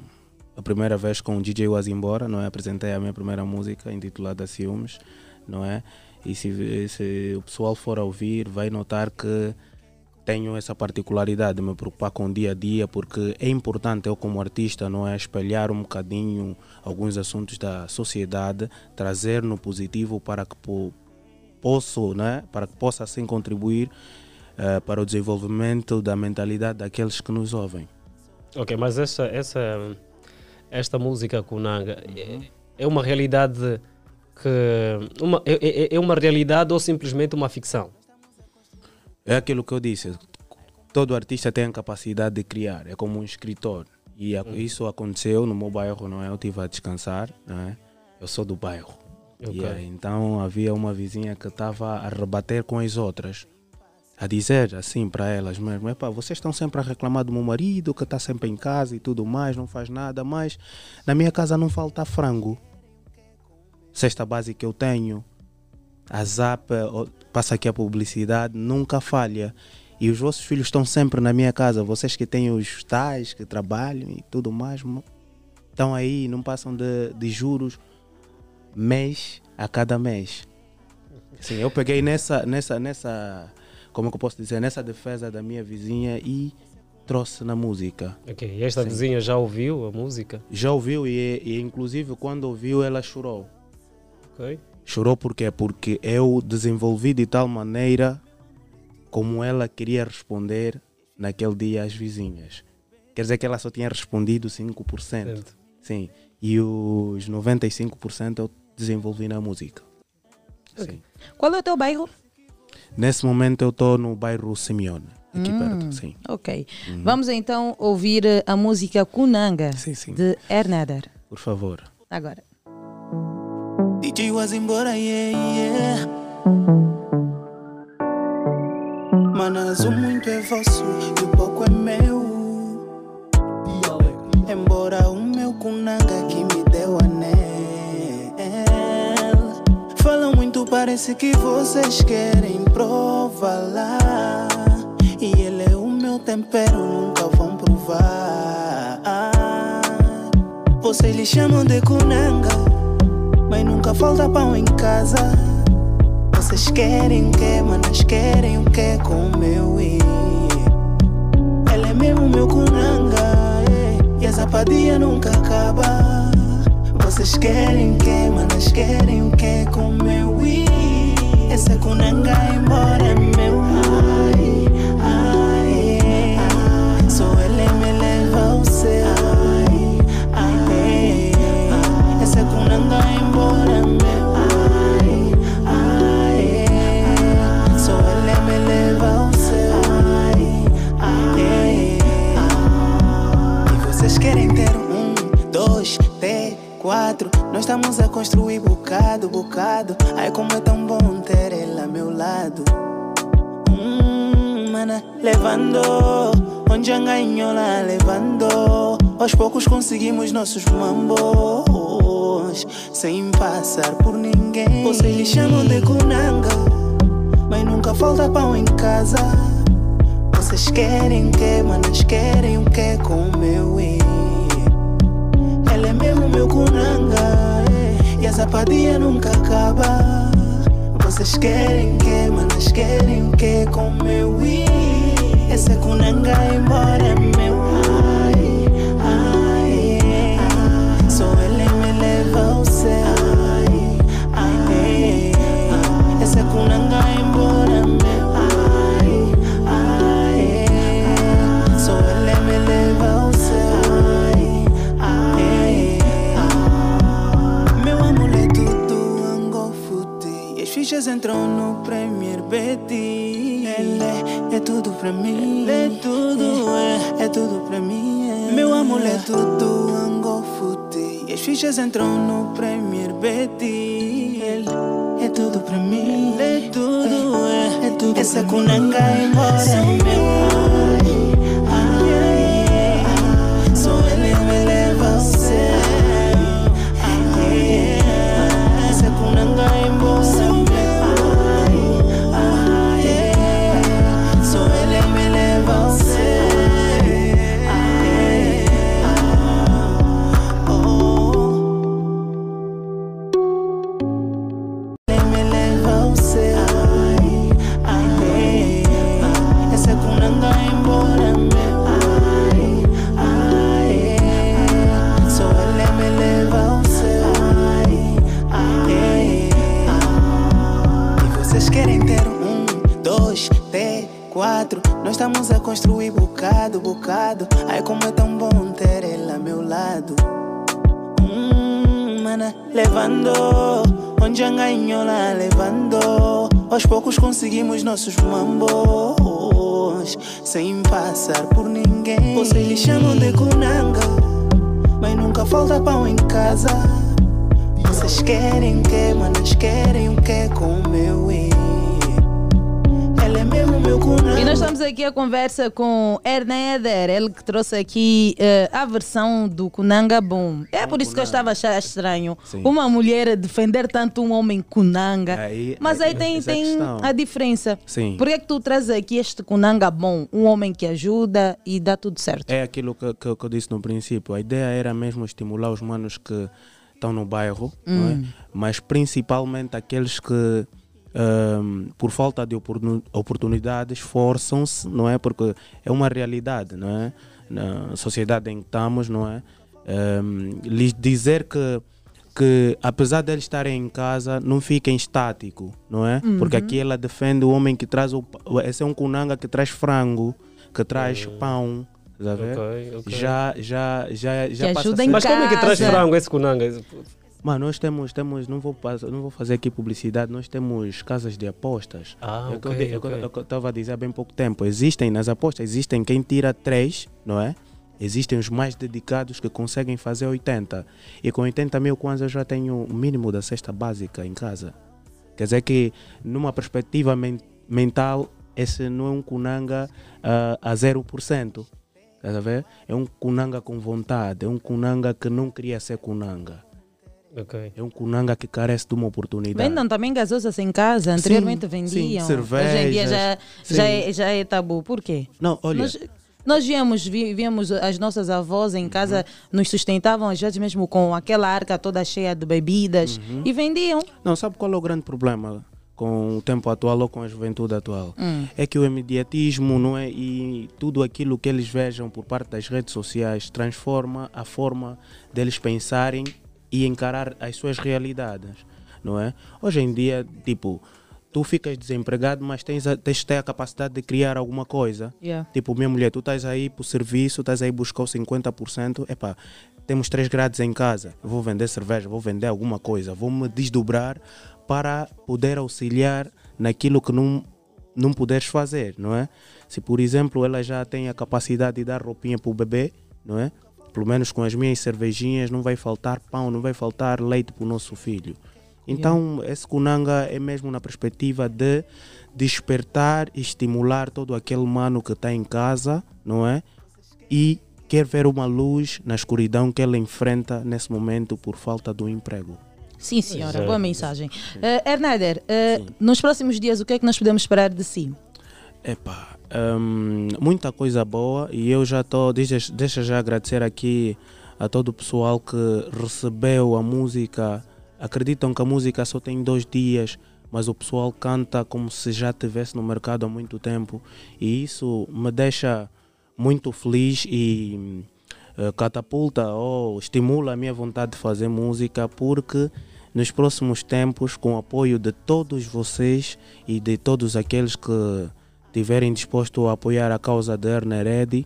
a primeira vez com o DJ Was Embora, não é? Apresentei a minha primeira música intitulada Ciúmes, não é? E se, se o pessoal for ouvir, vai notar que tenho essa particularidade de me preocupar com o dia a dia, porque é importante eu como artista, não é? Espelhar um bocadinho alguns assuntos da sociedade, trazer no positivo para que po, posso, né? Para que possa assim contribuir eh, para o desenvolvimento da mentalidade daqueles que nos ouvem. Ok, mas essa, essa, esta música Kunanga é, é uma realidade que. Uma, é, é- é uma realidade ou simplesmente uma ficção? É aquilo que eu disse. Todo artista tem a capacidade de criar, é como um escritor. E a- isso aconteceu no meu bairro, não é? Eu estive a descansar, não é? Eu sou do bairro. Ok. E aí, então havia uma vizinha que estava a rebater com as outras. A dizer assim para elas mesmo, "Epá, vocês estão sempre a reclamar do meu marido, que está sempre em casa e tudo mais, não faz nada, mas na minha casa não falta frango. Cesta básica eu tenho, a Zap, passa aqui a publicidade, nunca falha. E os vossos filhos estão sempre na minha casa, vocês que têm os tais, que trabalham e tudo mais, estão aí, não passam de, de juros mês a cada mês. Sim, eu peguei nessa, nessa, nessa, como é que eu posso dizer, nessa defesa da minha vizinha e trouxe na música. Ok, e esta Sim. vizinha já ouviu a música? Já ouviu e, e inclusive quando ouviu ela chorou. Ok. Chorou por quê? Porque eu desenvolvi de tal maneira como ela queria responder naquele dia às vizinhas. Quer dizer que ela só tinha respondido 5%. Certo. Sim. E os 95% eu desenvolvi na música. Sim. Qual é o teu bairro? Nesse momento eu estou no bairro Simeone, aqui Hum, perto. Sim. Ok. Uhum. Vamos então ouvir eh, a música Kunanga de Ernader. Por favor. Agora. DJ was embora, yeah, yeah. Manas, o muito é vosso e o pouco é meu. Embora o meu kunanga que me deu anel. Falam muito, parece que vocês querem provar lá. E ele é o meu tempero, nunca vão provar. Vocês lhe chamam de kunanga. Mas nunca falta pão em casa. Vocês querem o que, manas querem o que com o meu i. Ela é mesmo meu kunanga. eh, E essa padia nunca acaba. Vocês querem o que, manas querem o que com o meu i. Essa kunanga embora é meu. Ai, ai, ai. Só ele me leva ao céu. Essa kunanga embora meu. Ai, ai, ai. Só ele me leva ao céu. Ai, ai. E vocês querem ter um, dois, três, quatro. Nós estamos a construir bocado, bocado. Ai, como é tão bom ter ela ao meu lado. Hum, mana, levando. Onde a ganhola levando. Aos poucos conseguimos nossos mambos. Sem passar por ninguém. Vocês lhe chamam de kunanga. Mas nunca falta pão em casa. Vocês querem que, manas querem o que com o meu i. Ela é mesmo meu kunanga. eh, E essa padia nunca acaba. Vocês querem que, manas querem o que com o meu i. Essa kunanga embora é meu. Fichas entram no Premier Betty. Ele é, é tudo pra mim. Ele é tudo, é, é tudo pra mim. é. Meu amuleto do Angofuti. E as fichas entram no Premier Betty. Ele é tudo pra mim. É tudo, é, é tudo Essa kunanga embora é meu. Estamos a construir bocado, bocado. Ai, como é tão bom ter ela ao meu lado. Hum, mana, levando. Onde a ganhola levando. Aos poucos conseguimos nossos mambos. sem passar por ninguém. Vocês lhe chamam de Kunanga, mas nunca falta pão em casa. Vocês querem o que, manas querem o que com o meu ex. É mesmo meu. E nós estamos aqui a conversa com Erneder, ele que trouxe aqui eh, a versão do Kunanga Boom. É por isso que eu estava a achar estranho Sim. uma mulher defender tanto um homem Kunanga. Aí- Mas aí aí- tem, é a tem questão. a diferença. Sim. Por que, é que tu traz aqui este Kunanga Bom? Um homem que ajuda e dá tudo certo. É aquilo que, que, que eu disse no princípio. A ideia era mesmo estimular os manos que estão no bairro, não é? Hum. mas principalmente aqueles que, ahm, por falta de oportun- oportunidades, forçam-se, não é? Porque é uma realidade, não é? Na sociedade em que estamos, não é? Ahm, lhes dizer que que apesar de eles estarem em casa, não fiquem estático, não é? Porque Uhum. aqui ela defende o homem que traz o esse é um kunanga que traz frango, que traz pão, tá a ver? Ok, ok. Já já já já Que passa ajuda em Mas como é que traz frango esse Kunanga? Mano, nós temos, temos não, vou, não vou fazer aqui publicidade, nós temos casas de apostas. Ah, eu ok, di- o que eu- ok. o que eu estava a dizer há bem pouco tempo. Existem nas apostas, existem quem tira três, não é? Existem os mais dedicados que conseguem fazer 80. E com 80 mil kwanzas eu já tenho o mínimo da cesta básica em casa. Quer dizer que, numa perspectiva men- mental, esse não é um kunanga ah, a 0%. Estás a ver? É um kunanga com vontade, é um kunanga que não queria ser kunanga. Ok. É um kunanga que carece de uma oportunidade. Vendam também gasosas em casa. Anteriormente Sim, vendiam. sim, Hoje em dia já, cervejas, já, é, já é tabu. Por quê? Não, olha. Nós, nós víamos, víamos as nossas avós em casa, nos sustentavam, às vezes mesmo com aquela arca toda cheia de bebidas Uhum. e vendiam. Não, sabe qual é o grande problema com o tempo atual ou com a juventude atual? Hum. É que o imediatismo não é, e tudo aquilo que eles vejam por parte das redes sociais transforma a forma deles pensarem e encarar as suas realidades, não é? Hoje em dia, tipo, tu ficas desempregado, mas tens, a, tens de ter a capacidade de criar alguma coisa. Yeah. Tipo, minha mulher, tu estás aí para o serviço, estás aí buscar o 50%, epá, temos três grades em casa, vou vender cerveja, vou vender alguma coisa, vou me desdobrar para poder auxiliar naquilo que não, não puderes fazer, não é? Se, por exemplo, ela já tem a capacidade de dar roupinha para o bebê, não é? Pelo menos com as minhas cervejinhas não vai faltar pão, não vai faltar leite para o nosso filho. Então, esse Kunanga é mesmo na perspectiva de despertar e estimular todo aquele mano que está em casa, não é? E quer ver uma luz na escuridão que ele enfrenta nesse momento por falta do emprego. Sim, senhora, boa mensagem. Uh, uh, nos próximos dias, o que é que nós podemos esperar de si? Epá, hum, muita coisa boa e eu já estou, deixa, deixa já agradecer aqui a todo o pessoal que recebeu a música. Acreditam que a música só tem dois dias, mas o pessoal canta como se já estivesse no mercado há muito tempo e isso me deixa muito feliz e eh, catapulta ou estimula a minha vontade de fazer música porque nos próximos tempos, com o apoio de todos vocês e de todos aqueles que estiverem dispostos a apoiar a causa da Ernered,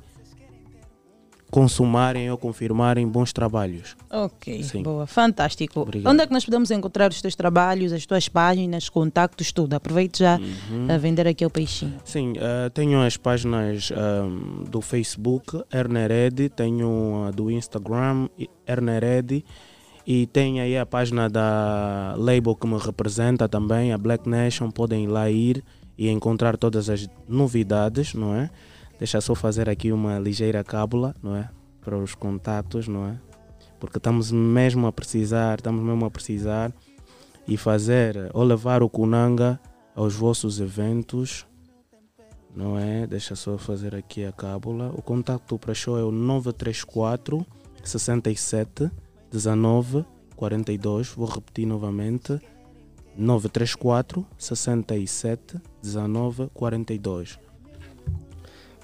consumarem ou confirmarem bons trabalhos. Ok, Sim. boa, fantástico. Obrigado. Onde é que nós podemos encontrar os teus trabalhos, as tuas páginas, contactos, tudo? Aproveite já Uhum. a vender aqui o peixinho. Sim, eh, tenho as páginas ahm, do Facebook, Ernered, tenho a do Instagram, Ernered, e tenho aí a página da label que me representa também, a Black Nation, podem lá ir e encontrar todas as novidades, não é? Deixa só fazer aqui uma ligeira cábula, não é? Para os contatos, não é? Porque estamos mesmo a precisar, estamos mesmo a precisar e fazer ou levar o Kunanga aos vossos eventos, não é? Deixa só fazer aqui a cábula. O contato para show é o 934 67 19 42. Vou repetir novamente. 934 67 19 42.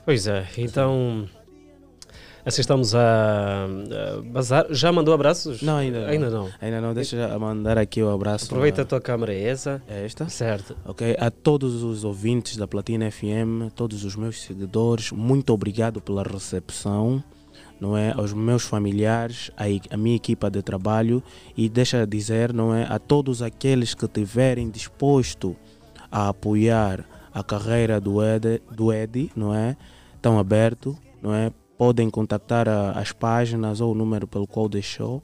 Pois é, então. Assim estamos a, a bazar. Já mandou abraços? Não, ainda não. Ainda não. Ainda não. Deixa eu mandar aqui o abraço. Aproveita a tua câmera, é essa? É esta? Certo. Ok, a todos os ouvintes da Platina FM, todos os meus seguidores, muito obrigado pela recepção, não é? Aos meus familiares, a, e- a minha equipa de trabalho e deixa dizer, não é? A todos aqueles que tiverem disposto a apoiar a carreira do Ed, do Edi, não é? Estão aberto, não é? Podem contactar a- as páginas ou o número pelo qual deixou.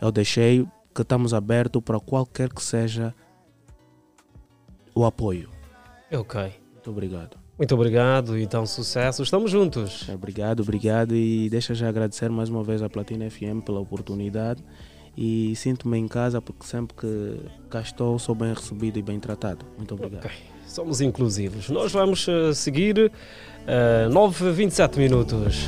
Eu deixei que estamos abertos para qualquer que seja o apoio. Ok. Muito obrigado. Muito obrigado, então sucesso. Estamos juntos. Obrigado, obrigado. E deixa já agradecer mais uma vez à Platina FM pela oportunidade. E sinto-me em casa porque sempre que cá estou sou bem recebido e bem tratado. Muito obrigado. Somos inclusivos. Nós vamos eh, seguir uh, 9, 27 minutos.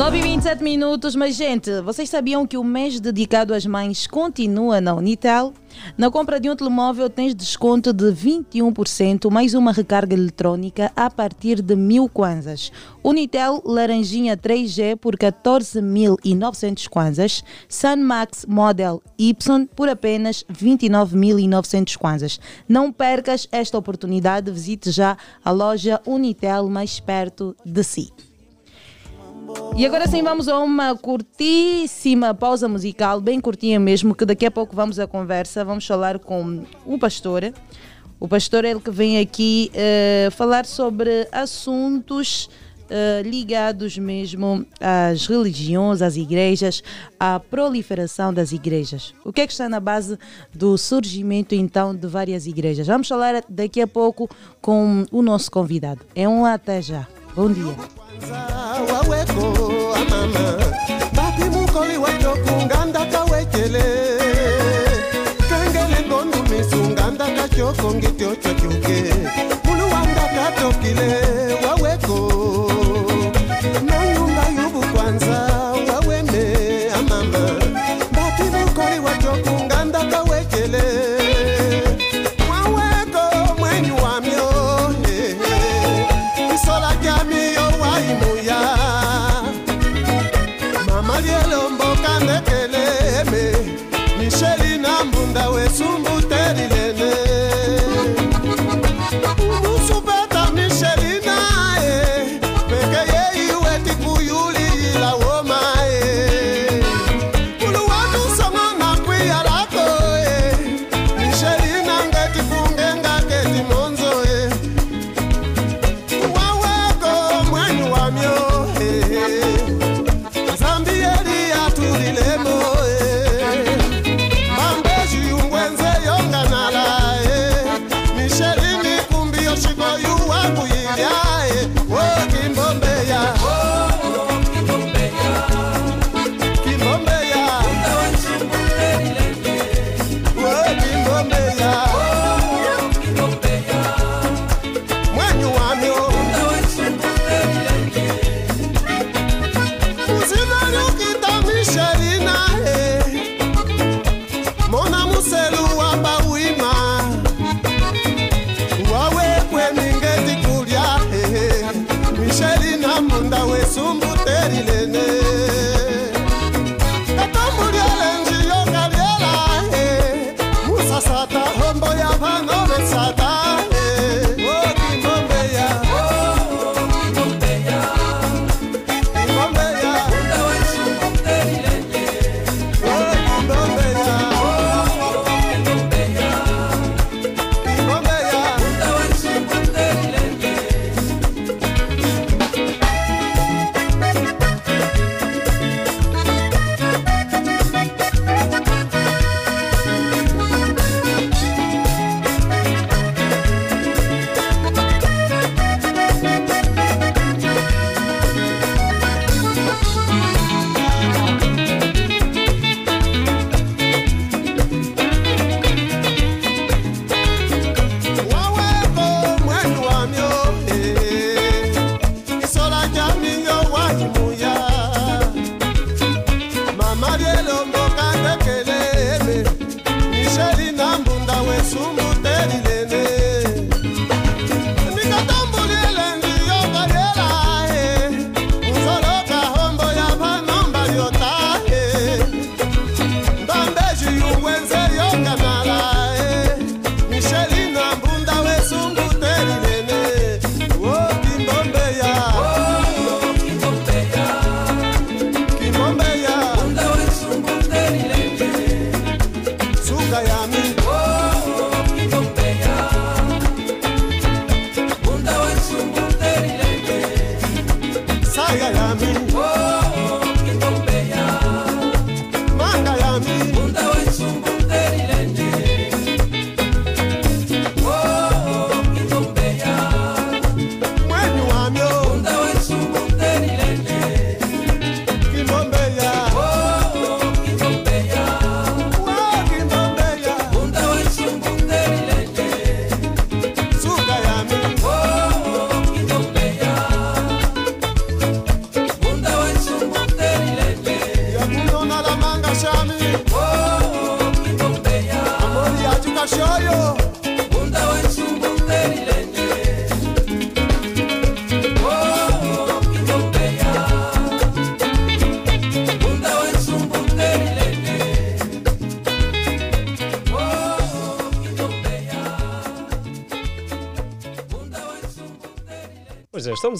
9 e 27 minutos, mas gente, vocês sabiam que o mês dedicado às mães continua na Unitel? Na compra de um telemóvel tens desconto de 21% mais uma recarga eletrónica a partir de mil kwanzas. Unitel Laranjinha 3G por 14.900 kwanzas. Sun Max Model Y por apenas 29.900 kwanzas. Não percas esta oportunidade, visite já a loja Unitel mais perto de si. E agora sim vamos a uma curtíssima pausa musical, bem curtinha mesmo, que daqui a pouco vamos à conversa. Vamos falar com o pastor. O pastor é ele que vem aqui eh, falar sobre assuntos eh, ligados mesmo às religiões, às igrejas, à proliferação das igrejas. O que é que está na base do surgimento então de várias igrejas? Vamos falar daqui a pouco com o nosso convidado. É um até já. Bom dia. waweko amama. Bapi mukoli wacokungandaka wecele kengele mbondu misungandaka cokongiti ococuke muluwandaka tokile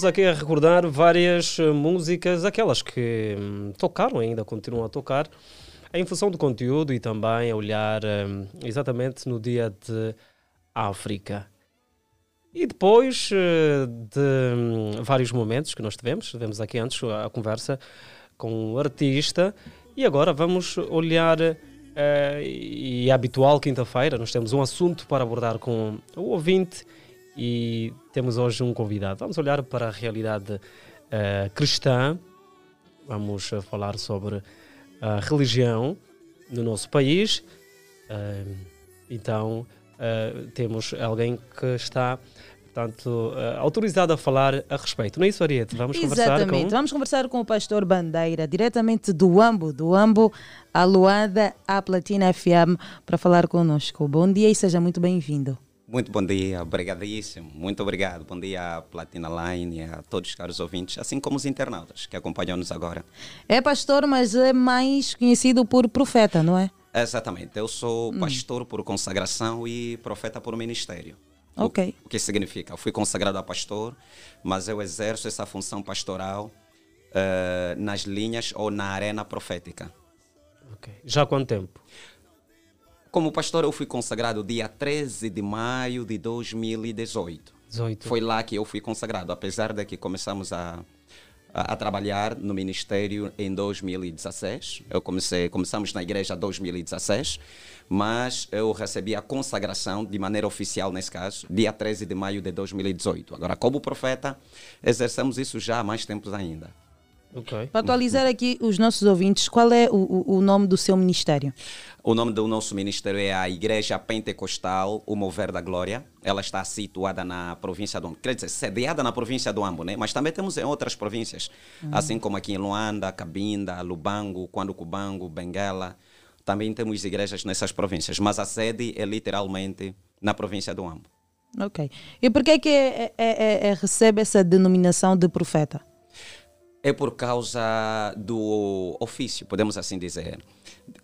estamos aqui a recordar várias eh, músicas, aquelas que hum, tocaram ainda, continuam a tocar, em função do conteúdo e também a olhar hum, exatamente no dia de África. E depois eh, de hum, vários momentos que nós tivemos, tivemos aqui antes a conversa com o artista, e agora vamos olhar, eh, e é habitual quinta-feira, nós temos um assunto para abordar com o ouvinte e temos hoje um convidado. Vamos olhar para a realidade eh, cristã, vamos eh, falar sobre a religião no nosso país. Eh, então, temos alguém que está, portanto, eh, autorizado a falar a respeito. Não é isso, Ariete? Vamos conversar Exatamente. com... Vamos conversar com o pastor Bandeira, diretamente do Ambo, do Ambo, a à Platina FM, para falar conosco. Bom dia e seja muito bem-vindo. Muito bom dia, obrigadíssimo, muito obrigado. Bom dia à Platina Line e a todos os caros ouvintes, assim como os internautas que acompanham-nos agora. É pastor, mas é mais conhecido por profeta, não é? Exatamente, eu sou pastor por consagração e profeta por ministério. Ok. O que significa? Eu fui consagrado a pastor, mas eu exerço essa função pastoral eh, nas linhas ou na arena profética. Já há quanto tempo? Como pastor, eu fui consagrado dia 13 de maio de 2018. 18. Foi lá que eu fui consagrado, apesar de que começamos a, a, a trabalhar no ministério em 2016. Eu comecei, começamos na igreja em 2016, mas eu recebi a consagração de maneira oficial, nesse caso, dia 13 de maio de 2018. Agora, como profeta, exercemos isso já há mais tempos ainda. Ok. Para atualizar aqui os nossos ouvintes, qual é o, o- nome do seu ministério? O nome do nosso ministério é a Igreja Pentecostal O Mover da Glória. Ela está situada na província do Ambo. Quer dizer, sediada na província do Ambo, né? mas também temos em outras províncias, Uhum. assim como aqui em Luanda, Cabinda, Lubango, Quanducubango, Benguela. Também temos igrejas nessas províncias, mas a sede é literalmente na província do Ambo. Ok. E por que é que é- é- é- é- recebe essa denominação de profeta? É por causa do ofício, podemos assim dizer.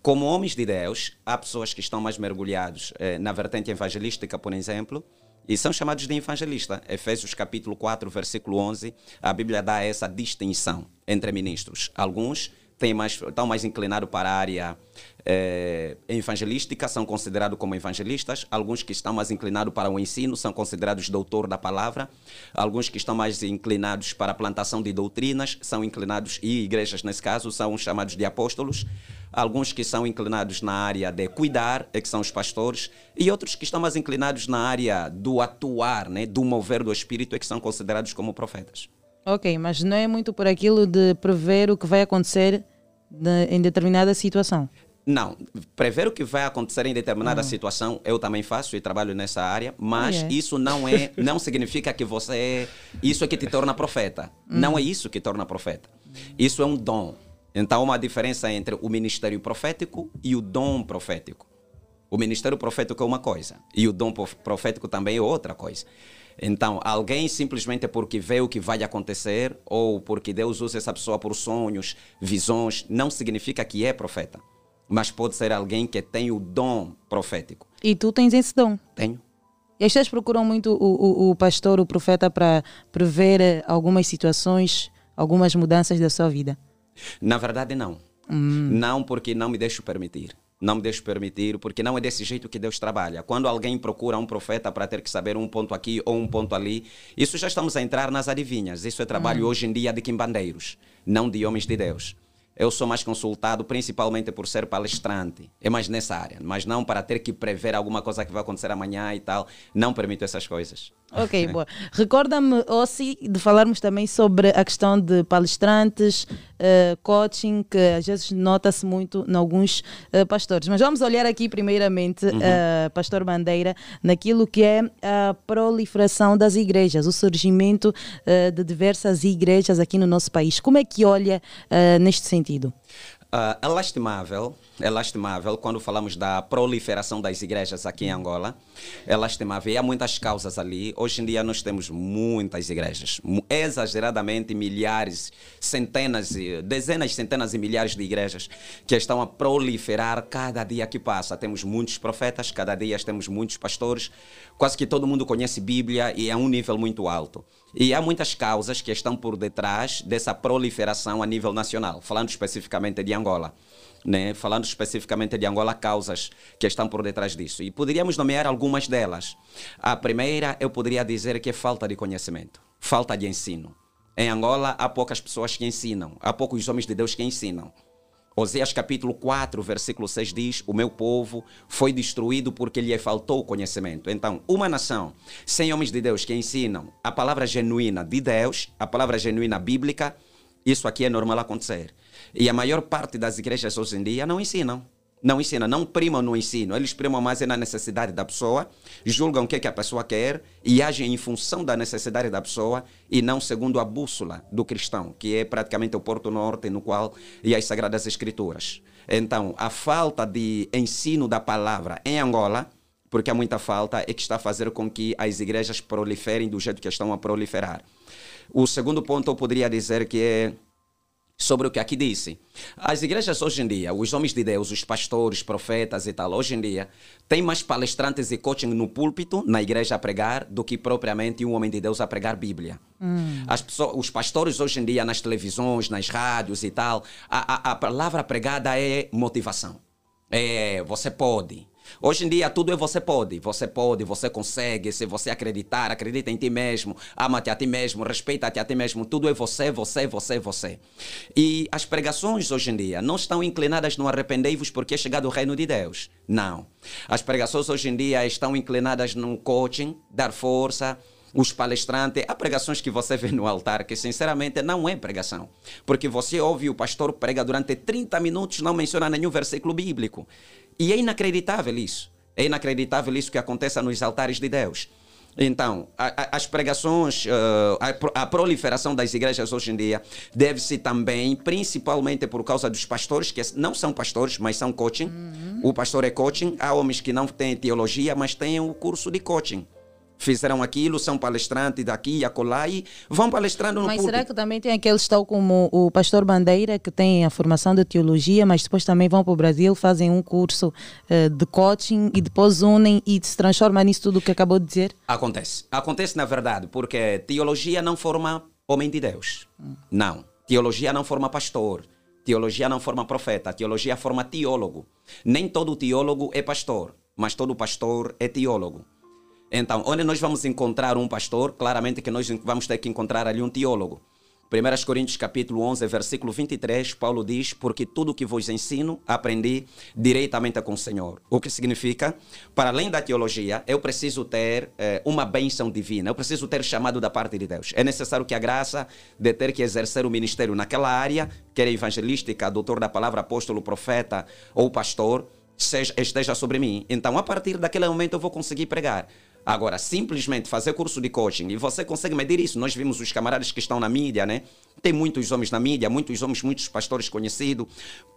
Como homens de Deus, há pessoas que estão mais mergulhados eh, na vertente evangelística, por exemplo, e são chamados de evangelista. Efésios capítulo 4, versículo 11, a Bíblia dá essa distinção entre ministros. Alguns têm mais, estão mais inclinados para a área eh, evangelística, são considerados como evangelistas. Alguns que estão mais inclinados para o ensino são considerados doutor da palavra. Alguns que estão mais inclinados para a plantação de doutrinas são inclinados, e igrejas nesse caso, são chamados de apóstolos. Alguns que são inclinados na área de cuidar, é que são os pastores. E outros que estão mais inclinados na área do atuar, né, do mover do Espírito, é que são considerados como profetas. Ok, mas não é muito por aquilo de prever o que vai acontecer de- em determinada situação. Não, prever o que vai acontecer em determinada situação, eu também faço e trabalho nessa área, mas Ah, é? isso não é, não significa que você é, isso é que te torna profeta. Não é isso que torna profeta. Isso é um dom. Então há uma diferença entre o ministério profético e o dom profético. O ministério profético é uma coisa e o dom prof- profético também é outra coisa. Então, alguém simplesmente porque vê o que vai acontecer ou porque Deus usa essa pessoa por sonhos, visões, não significa que é profeta. Mas pode ser alguém que tem o dom profético. E tu tens esse dom. Tenho. E as pessoas procuram muito o, o, o pastor, o profeta, para prever eh, algumas situações, algumas mudanças da sua vida. Na verdade, não. Não porque não me deixo permitir. Não me deixo permitir, porque não é desse jeito que Deus trabalha. Quando alguém procura um profeta para ter que saber um ponto aqui ou um ponto ali, isso já estamos a entrar nas adivinhas. Isso é trabalho Hum. hoje em dia de quimbandeiros, não de homens de Deus. Eu sou mais consultado principalmente por ser palestrante. É mais nessa área, mas não para ter que prever alguma coisa que vai acontecer amanhã e tal. Não permito essas coisas. Ok, boa. Recorda-me, Ossi, de falarmos também sobre a questão de palestrantes, eh, coaching, que às vezes nota-se muito em alguns eh, pastores. Mas vamos olhar aqui, primeiramente, Uhum. eh, Pastor Bandeira, naquilo que é a proliferação das igrejas, o surgimento de diversas igrejas aqui no nosso país. Como é que olha neste sentido? Ah, é lastimável, é lastimável quando falamos da proliferação das igrejas aqui em Angola. É lastimável e há muitas causas ali. Hoje em dia nós temos muitas igrejas, exageradamente milhares, centenas, dezenas, centenas e milhares de igrejas que estão a proliferar cada dia que passa. Temos muitos profetas, cada dia temos muitos pastores. Quase que todo mundo conhece Bíblia e é um nível muito alto. E há muitas causas que estão por detrás dessa proliferação a nível nacional, falando especificamente de Angola. Né? Falando especificamente de Angola, causas que estão por detrás disso. E poderíamos nomear algumas delas. A primeira, eu poderia dizer que é falta de conhecimento, falta de ensino. Em Angola, há poucas pessoas que ensinam, há poucos homens de Deus que ensinam. Oséias capítulo 4, versículo 6 diz: O meu povo foi destruído porque lhe faltou conhecimento. Então, uma nação sem homens de Deus que ensinam a palavra genuína de Deus, a palavra genuína bíblica, isso aqui é normal acontecer. E a maior parte das igrejas hoje em dia não ensinam. Não ensinam, não primam no ensino. Eles primam mais é na necessidade da pessoa, julgam o que, é que a pessoa quer e agem em função da necessidade da pessoa e não segundo a bússola do cristão, que é praticamente o Porto Norte, no qual e as Sagradas Escrituras. Então, a falta de ensino da palavra em Angola, porque há muita falta, é que está a fazer com que as igrejas proliferem do jeito que estão a proliferar. O segundo ponto eu poderia dizer que é sobre o que aqui disse. As igrejas hoje em dia, os homens de Deus, os pastores, profetas e tal, hoje em dia, tem mais palestrantes e coaching no púlpito, na igreja a pregar, do que propriamente um homem de Deus a pregar Bíblia. As pessoas, os pastores hoje em dia, nas televisões, nas rádios e tal, a, a, a palavra pregada é motivação. É, você pode. Hoje em dia tudo é você pode, você pode, você consegue, se você acreditar, acredita em ti mesmo, ama-te a ti mesmo, respeita-te a ti mesmo, tudo é você, você, você, você. E as pregações hoje em dia não estão inclinadas no arrependei-vos porque é chegado o reino de Deus. Não. As pregações hoje em dia estão inclinadas no coaching, dar força, os palestrantes, há pregações que você vê no altar que sinceramente não é pregação. Porque você ouve o pastor prega durante 30 minutos, não menciona nenhum versículo bíblico. E é inacreditável isso. É inacreditável isso que acontece nos altares de Deus. Então, a- a- as pregações, eh, a, a proliferação das igrejas hoje em dia deve-se também, principalmente por causa dos pastores, que não são pastores, mas são coaching. O pastor é coaching. Há homens que não têm teologia, mas têm o curso de coaching. Fizeram aquilo, são palestrantes daqui e acolá e vão palestrando no Mas púlpito. será que também tem aqueles tal como o pastor Bandeira, que tem a formação de teologia, mas depois também vão para o Brasil, fazem um curso eh, de coaching e depois unem e se transformam nisso tudo que acabou de dizer? Acontece. Acontece na verdade, porque teologia não forma homem de Deus. Não. Teologia não forma pastor. Teologia não forma profeta. Teologia forma teólogo. Nem todo teólogo é pastor, mas todo pastor é teólogo. Então, onde nós vamos encontrar um pastor, claramente que nós vamos ter que encontrar ali um teólogo. 1 Coríntios capítulo 11, versículo 23, Paulo diz, porque tudo que vos ensino, aprendi diretamente com o Senhor. O que significa, para além da teologia, eu preciso ter eh, uma bênção divina, eu preciso ter chamado da parte de Deus. É necessário que a graça de ter que exercer o ministério naquela área, quer evangelística, doutor da palavra, apóstolo, profeta ou pastor, seja, esteja sobre mim. Então, a partir daquele momento, eu vou conseguir pregar. Agora, simplesmente fazer curso de coaching, e você consegue medir isso. Nós vimos os camaradas que estão na mídia, né? Tem muitos homens na mídia, muitos homens, muitos pastores conhecidos.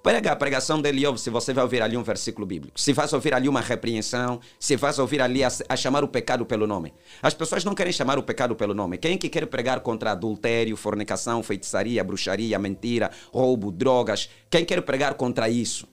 Prega a pregação dele, óbvio, se você vai ouvir ali um versículo bíblico. Se vais ouvir ali uma repreensão, se vais ouvir ali a, a chamar o pecado pelo nome. As pessoas não querem chamar o pecado pelo nome. Quem que quer pregar contra adultério, fornicação, feitiçaria, bruxaria, mentira, roubo, drogas? Quem quer pregar contra isso?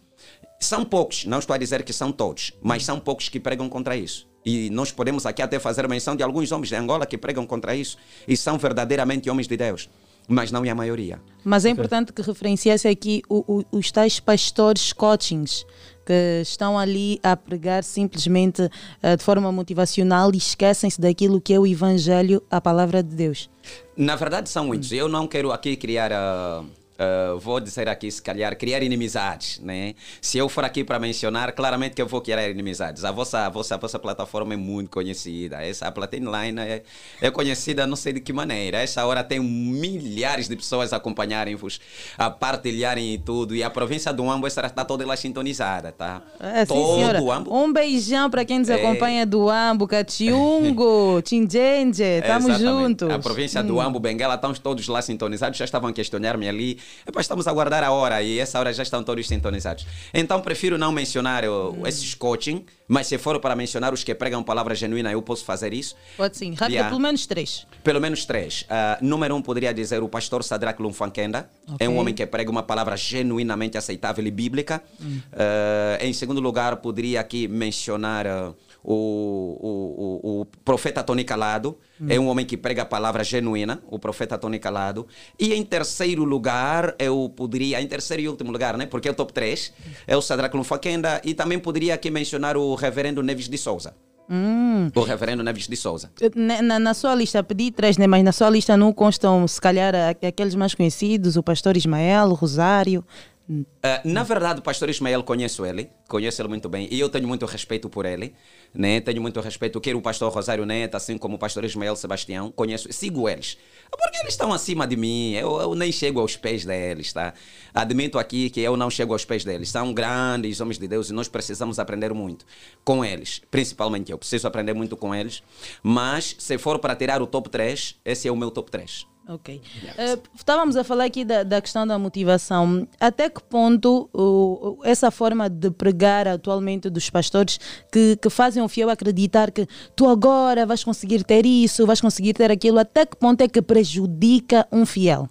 São poucos, não estou a dizer que são todos, mas são poucos que pregam contra isso. E nós podemos aqui até fazer menção de alguns homens de Angola que pregam contra isso e são verdadeiramente homens de Deus, mas não é a maioria. Mas é importante que referenciasse aqui o- o- os tais pastores coachings que estão ali a pregar simplesmente eh, de forma motivacional e esquecem-se daquilo que é o evangelho, a palavra de Deus. Na verdade, são muitos. Eu não quero aqui criar. ah, ah, vou dizer aqui, se calhar, criar inimizades. Né? Se eu for aqui para mencionar, claramente que eu vou criar inimizades. A vossa, a vossa, a vossa plataforma é muito conhecida. Essa a Platinum Line é, é conhecida não sei de que maneira. Essa hora tem milhares de pessoas a acompanharem-vos, a partilharem e tudo. E a província do Ambo está toda lá sintonizada. Tá? É, Todo o Ambo. Um beijão para quem nos É. acompanha do Ambo, Catiungo, Tinjenje, estamos juntos. A província do Hum. Ambo, Benguela, estão todos lá sintonizados. Já estavam a questionar-me ali Epá, estamos a aguardar a hora e essa hora já estão todos sintonizados. Então prefiro não mencionar uh, esses coaching, mas se for para mencionar os que pregam palavra genuína, eu posso fazer isso. Pode sim. Rápido, Yeah. pelo menos três. Pelo menos três. Ah, número um, poderia dizer o pastor Sadrach Lumfankenda. É um homem que prega uma palavra genuinamente aceitável e bíblica. Hum. Ah, em segundo lugar, poderia aqui mencionar ah, o, o, o, o profeta Tony Calado. Hum. É um homem que prega a palavra genuína, o profeta Tony Calado. E em terceiro lugar, eu poderia, em terceiro e último lugar, né? porque é o top 3, é o Sadrach Lumfankenda. E também poderia aqui mencionar o reverendo Neves de Souza. Hum. O reverendo Neves de Souza. Na, na- na sua lista, pedi três, né? mas na sua lista não constam, se calhar, aqueles mais conhecidos, o pastor Ismael, o Rosário. Uh, na verdade, o pastor Ismael conheço ele, conheço ele muito bem e eu tenho muito respeito por ele, né? Tenho muito respeito, quer o pastor Rosário Neto, assim como o pastor Ismael Sebastião, conheço, sigo eles. Porque eles estão acima de mim, eu, eu nem chego aos pés deles, tá? Admito aqui que eu não chego aos pés deles. São grandes homens de Deus e nós precisamos aprender muito com eles. Principalmente eu preciso aprender muito com eles. Mas se for para tirar o top 3, esse é o meu top 3. Ok. Eh, estávamos a falar aqui da, da questão da motivação. Até que ponto o- essa forma de pregar atualmente dos pastores que, que fazem o fiel acreditar que tu agora vais conseguir ter isso, vais conseguir ter aquilo, até que ponto é que prejudica um fiel?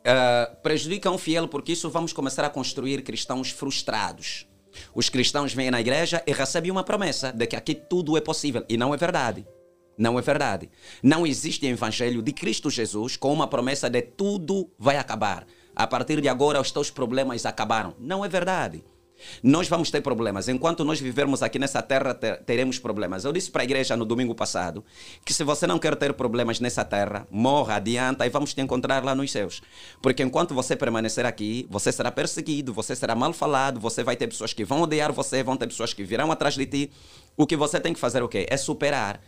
Uh, prejudica um fiel porque isso vamos começar a construir cristãos frustrados. Os cristãos vêm na igreja e recebem uma promessa de que aqui tudo é possível. E não é verdade. Não é verdade. Não existe evangelho de Cristo Jesus com uma promessa de tudo vai acabar. A partir de agora os teus problemas acabaram. Não é verdade. Nós vamos ter problemas. Enquanto nós vivermos aqui nessa terra, ter- teremos problemas. Eu disse para a igreja no domingo passado que se você não quer ter problemas nessa terra, morra, adianta e vamos te encontrar lá nos céus. Porque enquanto você permanecer aqui, você será perseguido, você será mal falado, você vai ter pessoas que vão odiar você, vão ter pessoas que virão atrás de ti. O que você tem que fazer o quê? É superar.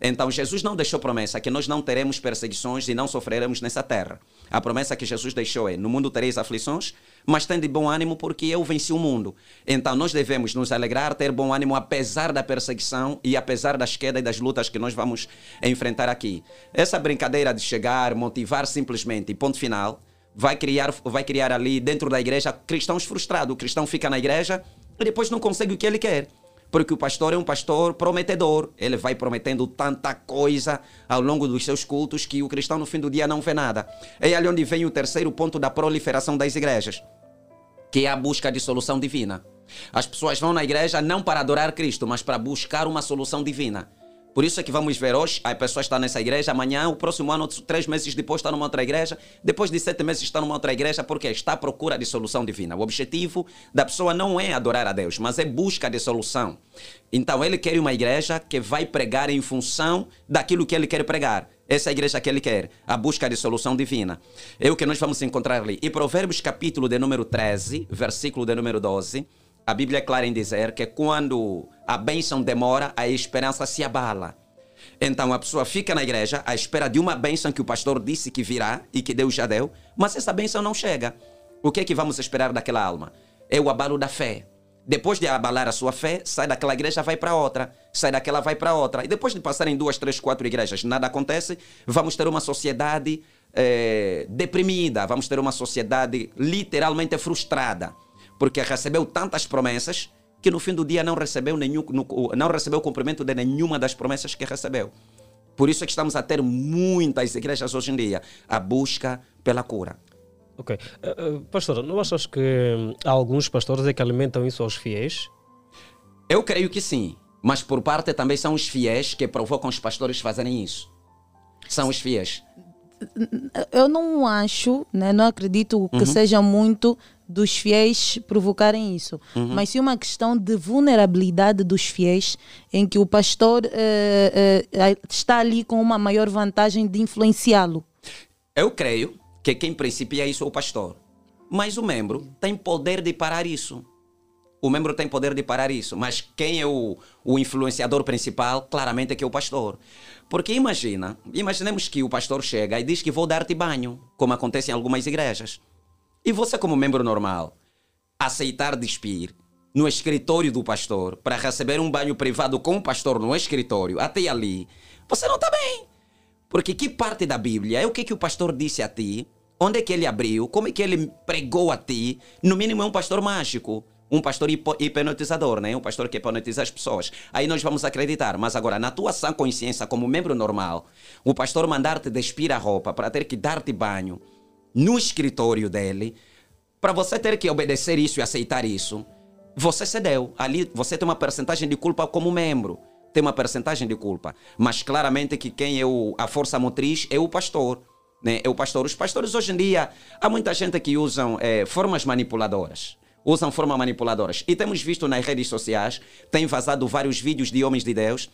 Então, Jesus não deixou promessa que nós não teremos perseguições e não sofreremos nessa terra. A promessa que Jesus deixou é: no mundo tereis aflições, mas tem de bom ânimo porque eu venci o mundo. Então, nós devemos nos alegrar, ter bom ânimo apesar da perseguição e apesar das quedas e das lutas que nós vamos enfrentar aqui. Essa brincadeira de chegar, motivar simplesmente ponto final, vai criar, vai criar ali dentro da igreja cristãos frustrados. O cristão fica na igreja e depois não consegue o que ele quer. Porque o pastor é um pastor prometedor. Ele vai prometendo tanta coisa ao longo dos seus cultos que o cristão no fim do dia não vê nada. É ali onde vem o terceiro ponto da proliferação das igrejas, que é a busca de solução divina. As pessoas vão na igreja não para adorar Cristo, mas para buscar uma solução divina. Por isso é que vamos ver hoje, a pessoa está nessa igreja, amanhã, o próximo ano, três meses depois está numa outra igreja, depois de sete meses está numa outra igreja, porque está à procura de solução divina. O objetivo da pessoa não é adorar a Deus, mas é busca de solução. Então ele quer uma igreja que vai pregar em função daquilo que ele quer pregar. Essa é a igreja que ele quer, a busca de solução divina. É o que nós vamos encontrar ali. E Provérbios capítulo de número 13, versículo de número 12, a Bíblia é clara em dizer que quando a bênção demora, a esperança se abala. Então a pessoa fica na igreja à espera de uma bênção que o pastor disse que virá e que Deus já deu, mas essa bênção não chega. O que é que vamos esperar daquela alma? É o abalo da fé. Depois de abalar a sua fé, sai daquela igreja, vai para outra. Sai daquela, vai para outra. E depois de passar em duas, três, quatro igrejas, nada acontece, vamos ter uma sociedade eh, deprimida, vamos ter uma sociedade literalmente frustrada, porque recebeu tantas promessas que no fim do dia não recebeu nenhum, não recebeu o cumprimento de nenhuma das promessas que recebeu. Por isso é que estamos a ter muitas igrejas hoje em dia a busca pela cura. Ok. Eh, pastor, não achas que hum, há alguns pastores é que alimentam isso aos fiéis? Eu creio que sim, mas por parte também são os fiéis que provocam os pastores fazerem isso. São os fiéis. Eu não acho, né, não acredito que Uhum. seja muito dos fiéis provocarem isso, Uhum. mas sim uma questão de vulnerabilidade dos fiéis, em que o pastor eh, eh, está ali com uma maior vantagem de influenciá-lo. Eu creio que quem principia isso é o pastor. Mas o membro tem poder de parar isso. O membro tem poder de parar isso. Mas quem é o, o influenciador principal, claramente é que é o pastor. Porque imagina, imaginemos que o pastor chega e diz que vou dar-te banho, como acontece em algumas igrejas. E você, como membro normal, aceitar despir no escritório do pastor para receber um banho privado com o pastor no escritório, até ali, você não está bem. Porque que parte da Bíblia é o que, que o pastor disse a ti Onde é que ele abriu? Como é que ele pregou a ti? No mínimo é um pastor mágico. Um pastor hipnotizador, né? Um pastor que hipnotiza as pessoas. Aí nós vamos acreditar. Mas agora, na tua sã consciência, como membro normal, o pastor mandar-te despir a roupa para ter que dar-te banho no escritório dele, para você ter que obedecer isso e aceitar isso, você cedeu. Ali você tem uma percentagem de culpa como membro. Tem uma percentagem de culpa. Mas claramente que quem é o, a força motriz é o pastor. Né? É o pastor. Os pastores hoje em dia, há muita gente que usam eh, formas manipuladoras. Usam formas manipuladoras. E temos visto nas redes sociais, tem vazado vários vídeos de homens de Deus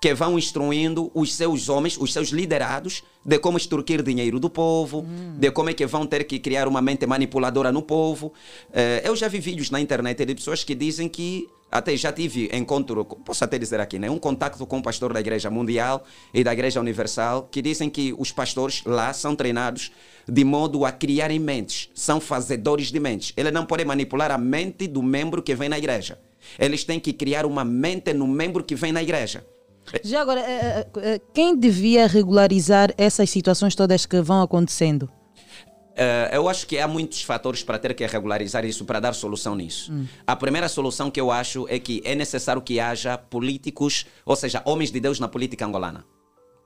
que vão instruindo os seus homens, os seus liderados, de como extorquir dinheiro do povo, de como é que vão ter que criar uma mente manipuladora no povo. Eh, eu já vi vídeos na internet de pessoas que dizem que, até já tive encontro, posso até dizer aqui, né, um contato com um pastor da Igreja Mundial e da Igreja Universal, que dizem que os pastores lá são treinados de modo a criarem mentes, são fazedores de mentes. Eles não podem manipular a mente do membro que vem na igreja. Eles têm que criar uma mente no membro que vem na igreja. Já agora, eh, eh, eh, quem devia regularizar essas situações todas que vão acontecendo? Eh, eu acho que há muitos fatores para ter que regularizar isso, para dar solução nisso. A primeira solução que eu acho é que é necessário que haja políticos, ou seja, homens de Deus na política angolana.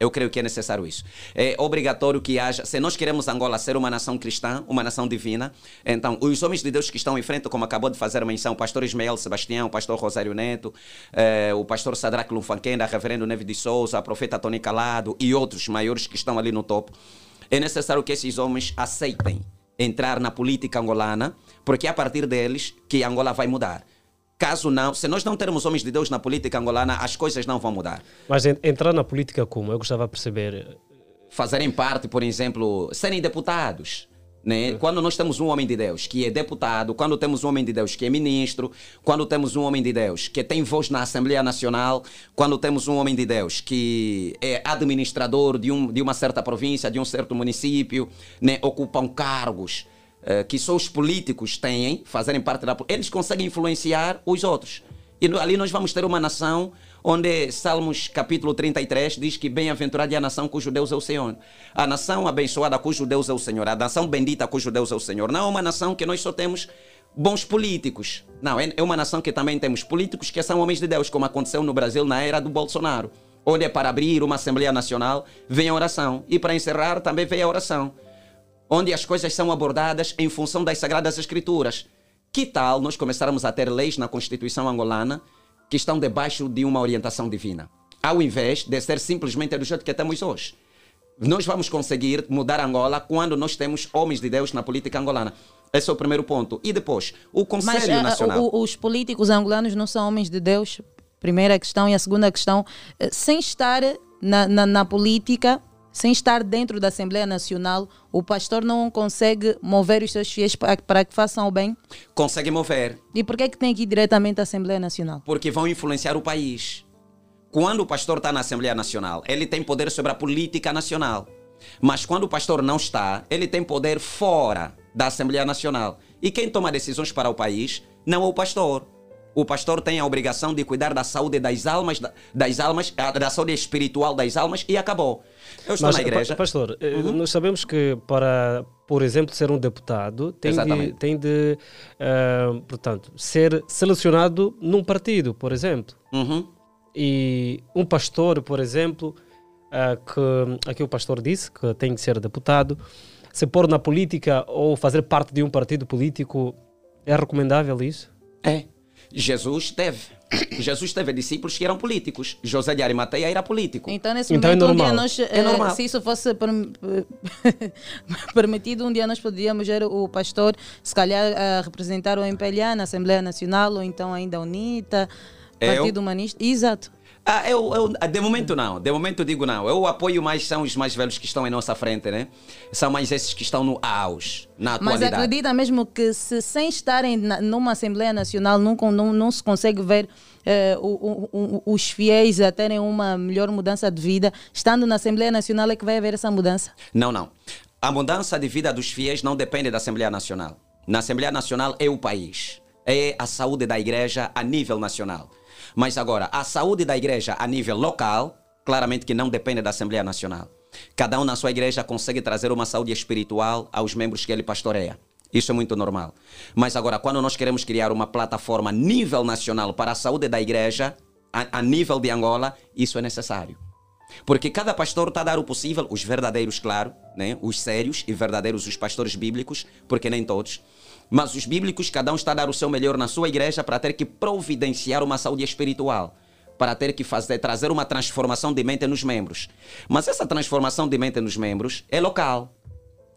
Eu creio que é necessário isso. É obrigatório que haja. Se nós queremos Angola ser uma nação cristã, uma nação divina, então os homens de Deus que estão em frente, como acabou de fazer menção, o pastor Ismael Sebastião, o pastor Rosário Neto, eh, o pastor Sadraque Lunfanquenda, o reverendo Neve de Souza, a profeta Tony Calado e outros maiores que estão ali no topo, é necessário que esses homens aceitem entrar na política angolana, porque é a partir deles que Angola vai mudar. Caso não, se nós não termos homens de Deus na política angolana, as coisas não vão mudar. Mas en- entrar na política como? Eu gostava de perceber. fazerem parte, por exemplo, serem deputados. Né? Quando nós temos um homem de Deus que é deputado, quando temos um homem de Deus que é ministro, quando temos um homem de Deus que tem voz na Assembleia Nacional, quando temos um homem de Deus que é administrador de, um, de uma certa província, de um certo município, né? ocupam cargos eh, que só os políticos têm, fazerem parte da. Eles conseguem influenciar os outros. E no- ali nós vamos ter uma nação onde Salmos capítulo 33 diz que bem-aventurada é a nação cujo Deus é o Senhor. A nação abençoada cujo Deus é o Senhor. A nação bendita cujo Deus é o Senhor. Não é uma nação que nós só temos bons políticos. Não, é é uma nação que também temos políticos que são homens de Deus, como aconteceu no Brasil na era do Bolsonaro. Onde é para abrir uma Assembleia Nacional, vem a oração. E para encerrar também vem a oração onde as coisas são abordadas em função das Sagradas Escrituras. Que tal nós começarmos a ter leis na Constituição angolana que estão debaixo de uma orientação divina, ao invés de ser simplesmente do jeito que temos hoje? Nós vamos conseguir mudar Angola quando nós temos homens de Deus na política angolana. Esse é o primeiro ponto. E depois, o Conselho Mas ah, Nacional. o- os políticos angolanos não são homens de Deus? Primeira questão. E a segunda questão, eh, sem estar na, na, na política, sem estar dentro da Assembleia Nacional, o pastor não consegue mover os seus fiéis para, que façam o bem? Consegue mover. E por que, é que tem que ir diretamente à Assembleia Nacional? porque vão influenciar o país. Quando o pastor está na Assembleia Nacional, ele tem poder sobre a política nacional. Mas quando o pastor não está, ele tem poder fora da Assembleia Nacional. E quem toma decisões para o país não é o pastor. O pastor tem a obrigação de cuidar da saúde das almas, da- das almas, ah, da saúde espiritual das almas e acabou. Eu estou Mas, na igreja. pa- Pastor, eh, Uhum. nós sabemos que para, por exemplo, ser um deputado, tem de, Exatamente. tem de ah, portanto, ser selecionado num partido, por exemplo. Uhum. E um pastor, por exemplo, ah, que aqui o pastor disse que tem que ser deputado, se pôr na política ou fazer parte de um partido político, é recomendável isso? É. Jesus teve. Jesus teve discípulos que eram políticos. José de Arimateia era político. Então, nesse Então é momento, um dia normal. nós, É eh, normal. se isso fosse perm- permitido, um dia nós poderíamos ver o pastor, se calhar, a representar o MPLA na Assembleia Nacional, ou então ainda a UNITA, Eu? Partido Humanista. Exato. Ah, eu, eu- de momento não, de momento digo não. Eu apoio mais são os mais velhos que estão em nossa frente, né? São mais esses que estão no auge, na Mas atualidade. acredita mesmo que se sem estarem na- numa Assembleia Nacional nunca, não, não se consegue ver eh, o- o- o- os fiéis a terem uma melhor mudança de vida, estando na Assembleia Nacional é que vai haver essa mudança. Não, não. A mudança de vida dos fiéis não depende da Assembleia Nacional. Na Assembleia Nacional é o país, é a saúde da igreja a nível nacional. Mas agora, a saúde da igreja a nível local, claramente que não depende da Assembleia Nacional. Cada um na sua igreja consegue trazer uma saúde espiritual aos membros que ele pastoreia. Isso é muito normal. Mas agora, quando nós queremos criar uma plataforma a nível nacional para a saúde da igreja, a, a nível de Angola, isso é necessário. Porque cada pastor está a dar o possível, os verdadeiros, claro, né? os sérios e verdadeiros, os pastores bíblicos, porque nem todos. Mas os bíblicos, cada um está a dar o seu melhor na sua igreja para ter que providenciar uma saúde espiritual, para ter que fazer, trazer uma transformação de mente nos membros. Mas essa transformação de mente nos membros é local.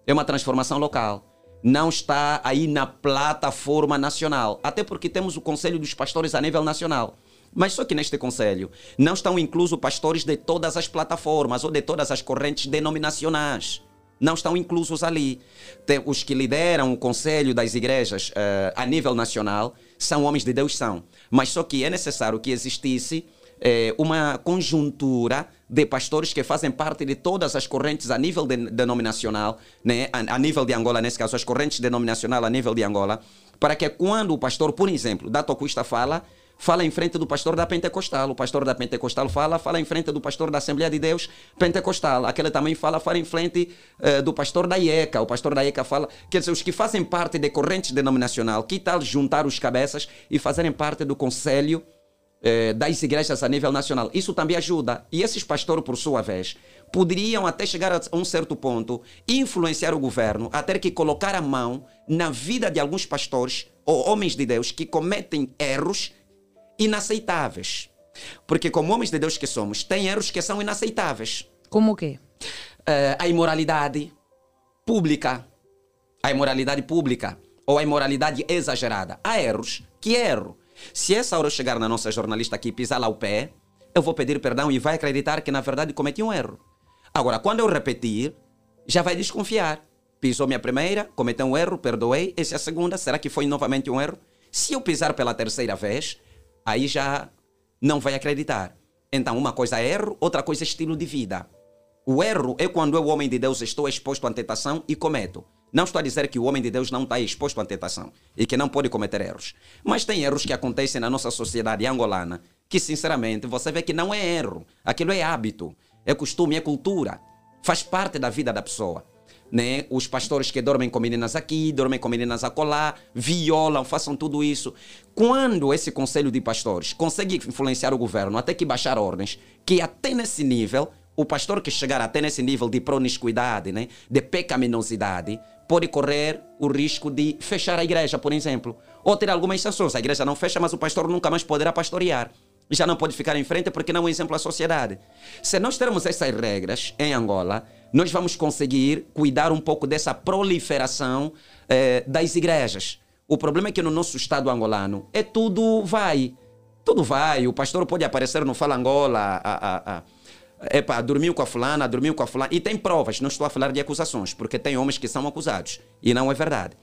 É uma transformação local. Não está aí na plataforma nacional. Até porque temos o Conselho dos Pastores a nível nacional. Mas só que neste conselho não estão inclusos pastores de todas as plataformas ou de todas as correntes denominacionais. Não estão inclusos ali. Tem, os que lideram o conselho das igrejas eh, a nível nacional são homens de Deus, são. Mas só que é necessário que existisse eh, uma conjuntura de pastores que fazem parte de todas as correntes a nível de, denominacional, né? a, a nível de Angola, nesse caso, as correntes denominacionais a nível de Angola, para que quando o pastor, por exemplo, da Tocuista fala, fala em frente do pastor da Pentecostal. O pastor da Pentecostal fala, fala em frente do pastor da Assembleia de Deus Pentecostal. Aquele também fala, fala em frente eh, do pastor da IECA. O pastor da IECA fala. Quer dizer, os que fazem parte de correntes denominacional, que tal juntar os cabeças e fazerem parte do conselho eh, das igrejas a nível nacional? Isso também ajuda. E esses pastores, por sua vez, poderiam até chegar a um certo ponto influenciar o governo a ter que colocar a mão na vida de alguns pastores ou homens de Deus que cometem erros inaceitáveis. Porque, como homens de Deus que somos, tem erros que são inaceitáveis. Como o quê? Eh, a imoralidade pública. A imoralidade pública. Ou a imoralidade exagerada. Há erros. Que erro? Se essa hora eu chegar na nossa jornalista aqui e pisar lá o pé, eu vou pedir perdão e vai acreditar que na verdade cometi um erro. Agora, quando eu repetir, já vai desconfiar. Pisou minha primeira, cometeu um erro, perdoei. Essa é a segunda, será que foi novamente um erro? Se eu pisar pela terceira vez, aí já não vai acreditar. Então, uma coisa é erro, outra coisa é estilo de vida. O erro é quando eu, homem de Deus, estou exposto à tentação e cometo. Não estou a dizer que o homem de Deus não está exposto à tentação e que não pode cometer erros. Mas tem erros que acontecem na nossa sociedade angolana que, sinceramente, você vê que não é erro. Aquilo é hábito, é costume, é cultura. Faz parte da vida da pessoa. Né? Os pastores que dormem com meninas aqui, dormem com meninas acolá, violam, façam tudo isso. Quando esse conselho de pastores consegue influenciar o governo até que baixar ordens, que até nesse nível, o pastor que chegar até nesse nível de promiscuidade, né? de pecaminosidade, pode correr o risco de fechar a igreja, por exemplo. Ou ter algumas sanções. A igreja não fecha, mas o pastor nunca mais poderá pastorear. Já não pode ficar em frente porque não é um exemplo à sociedade. Se nós termos essas regras em Angola, nós vamos conseguir cuidar um pouco dessa proliferação eh, das igrejas. O problema é que no nosso estado angolano é tudo vai. Tudo vai. O pastor pode aparecer no Fala Angola, a, a, a, epa, dormiu com a fulana, dormiu com a fulana. E tem provas, não estou a falar de acusações, porque tem homens que são acusados. E não é verdade.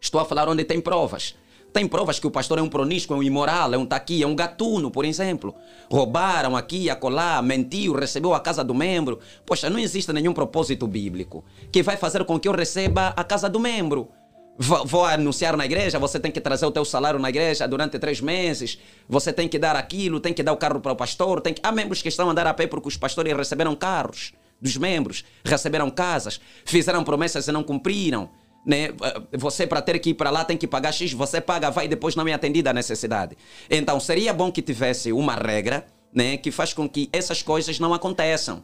Estou a falar onde tem provas. Tem provas que o pastor é um proníscuo, é um imoral, é um taqui, é um gatuno, por exemplo. Roubaram aqui, acolá, mentiu, recebeu a casa do membro. Poxa, não existe nenhum propósito bíblico que vai fazer com que eu receba a casa do membro. Vou, vou anunciar na igreja, você tem que trazer o teu salário na igreja durante três meses, você tem que dar aquilo, tem que dar o carro para o pastor. Tem que... Há membros que estão a andar a pé porque os pastores receberam carros dos membros, receberam casas, fizeram promessas e não cumpriram né? Você para ter que ir para lá tem que pagar X, você paga, vai depois não é atendida a necessidade. Então seria bom que tivesse uma regra, né, que faz com que essas coisas não aconteçam.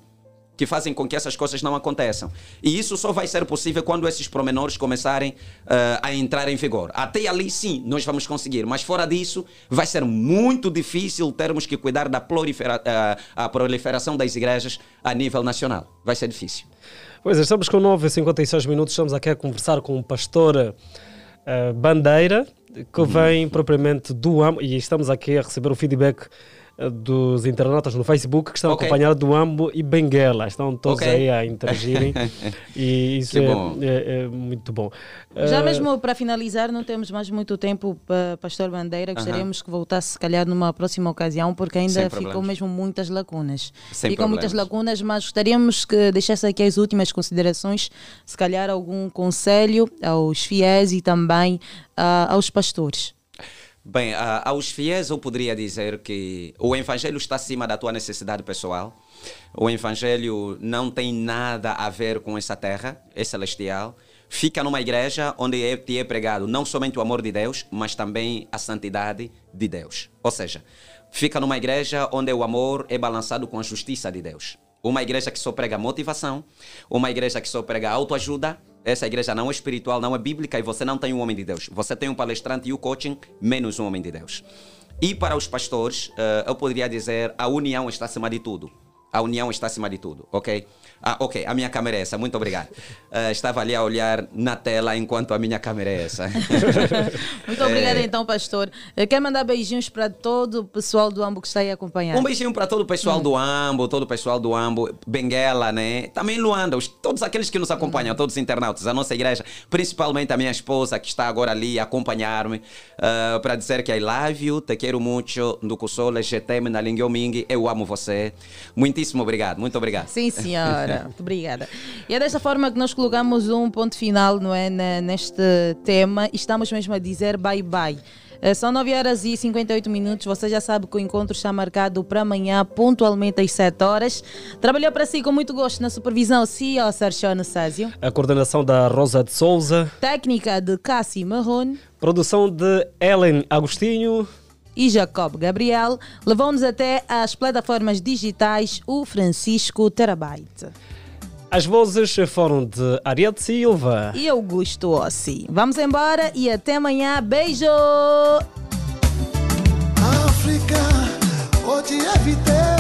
Que fazem com que essas coisas não aconteçam. E isso só vai ser possível quando esses promenores começarem uh, a entrar em vigor. Até ali, sim, nós vamos conseguir. Mas fora disso, vai ser muito difícil termos que cuidar da prolifera uh, proliferação das igrejas a nível nacional. Vai ser difícil. Pois é, estamos com 9 e 56 minutos, estamos aqui a conversar com o pastor uh, Bandeira, que vem propriamente do AMO, e estamos aqui a receber o feedback dos internautas no Facebook que estão Ok. acompanhados do AMBO e Benguela. Estão todos Ok. aí a interagirem e isso é, é- é muito bom. Já Uh, mesmo para finalizar, não temos mais muito tempo para Pastor Bandeira. Gostaríamos que voltasse, se calhar, numa próxima ocasião, porque ainda ficou problemas. mesmo muitas lacunas. Sem ficam muitas problemas. lacunas, mas gostaríamos que deixasse aqui as últimas considerações, se calhar algum conselho aos fiéis e também ah, aos pastores. Bem, aos fiéis eu poderia dizer que o Evangelho está acima da tua necessidade pessoal. O Evangelho não tem nada a ver com essa terra, é celestial. Fica numa igreja onde é, te é pregado não somente o amor de Deus, mas também a santidade de Deus. Ou seja, fica numa igreja onde o amor é balançado com a justiça de Deus. Uma igreja que só prega motivação, uma igreja que só prega autoajuda. Essa igreja não é espiritual, não é bíblica e você não tem um homem de Deus. Você tem um palestrante e o coaching, menos um homem de Deus. E para os pastores, eh, eu poderia dizer a união está acima de tudo. A união está acima de tudo, ok? Ah, ok, a minha câmera é essa, muito obrigado. Eh, estava ali a olhar na tela enquanto a minha câmera é essa. Muito obrigada Eh, então, pastor. Eu quero mandar beijinhos para todo o pessoal do Ambo que está aí a acompanhar. Um beijinho para todo o pessoal do Ambo, todo o pessoal do Ambo, Benguela, né? Também Luanda, os- todos aqueles que nos acompanham, todos os internautas, a nossa igreja, principalmente a minha esposa que está agora ali a acompanhar-me, ah, para dizer que I love you, te quero muito, Ndukusole, GTM, na Linguoming, eu amo você. Muitíssimo obrigado, muito obrigado. Sim, senhora. Muito obrigada. E é desta forma que nós colocamos um ponto final não é, ne- neste tema e estamos mesmo a dizer bye-bye. Eh, São 9 horas e 58 minutos. Você já sabe que o encontro está marcado para amanhã, pontualmente às 7 horas. Trabalhou para si com muito gosto na supervisão CEO Sérgio Anastasio. A coordenação da Rosa de Souza, Técnica de Cassi Marrone. produção de Ellen Agostinho. E Jacob Gabriel levou-nos até às plataformas digitais o Francisco Terabyte As vozes foram de Ariete Silva. e Augusto Ossi. Vamos embora e até amanhã. Beijo! Ojievite iyo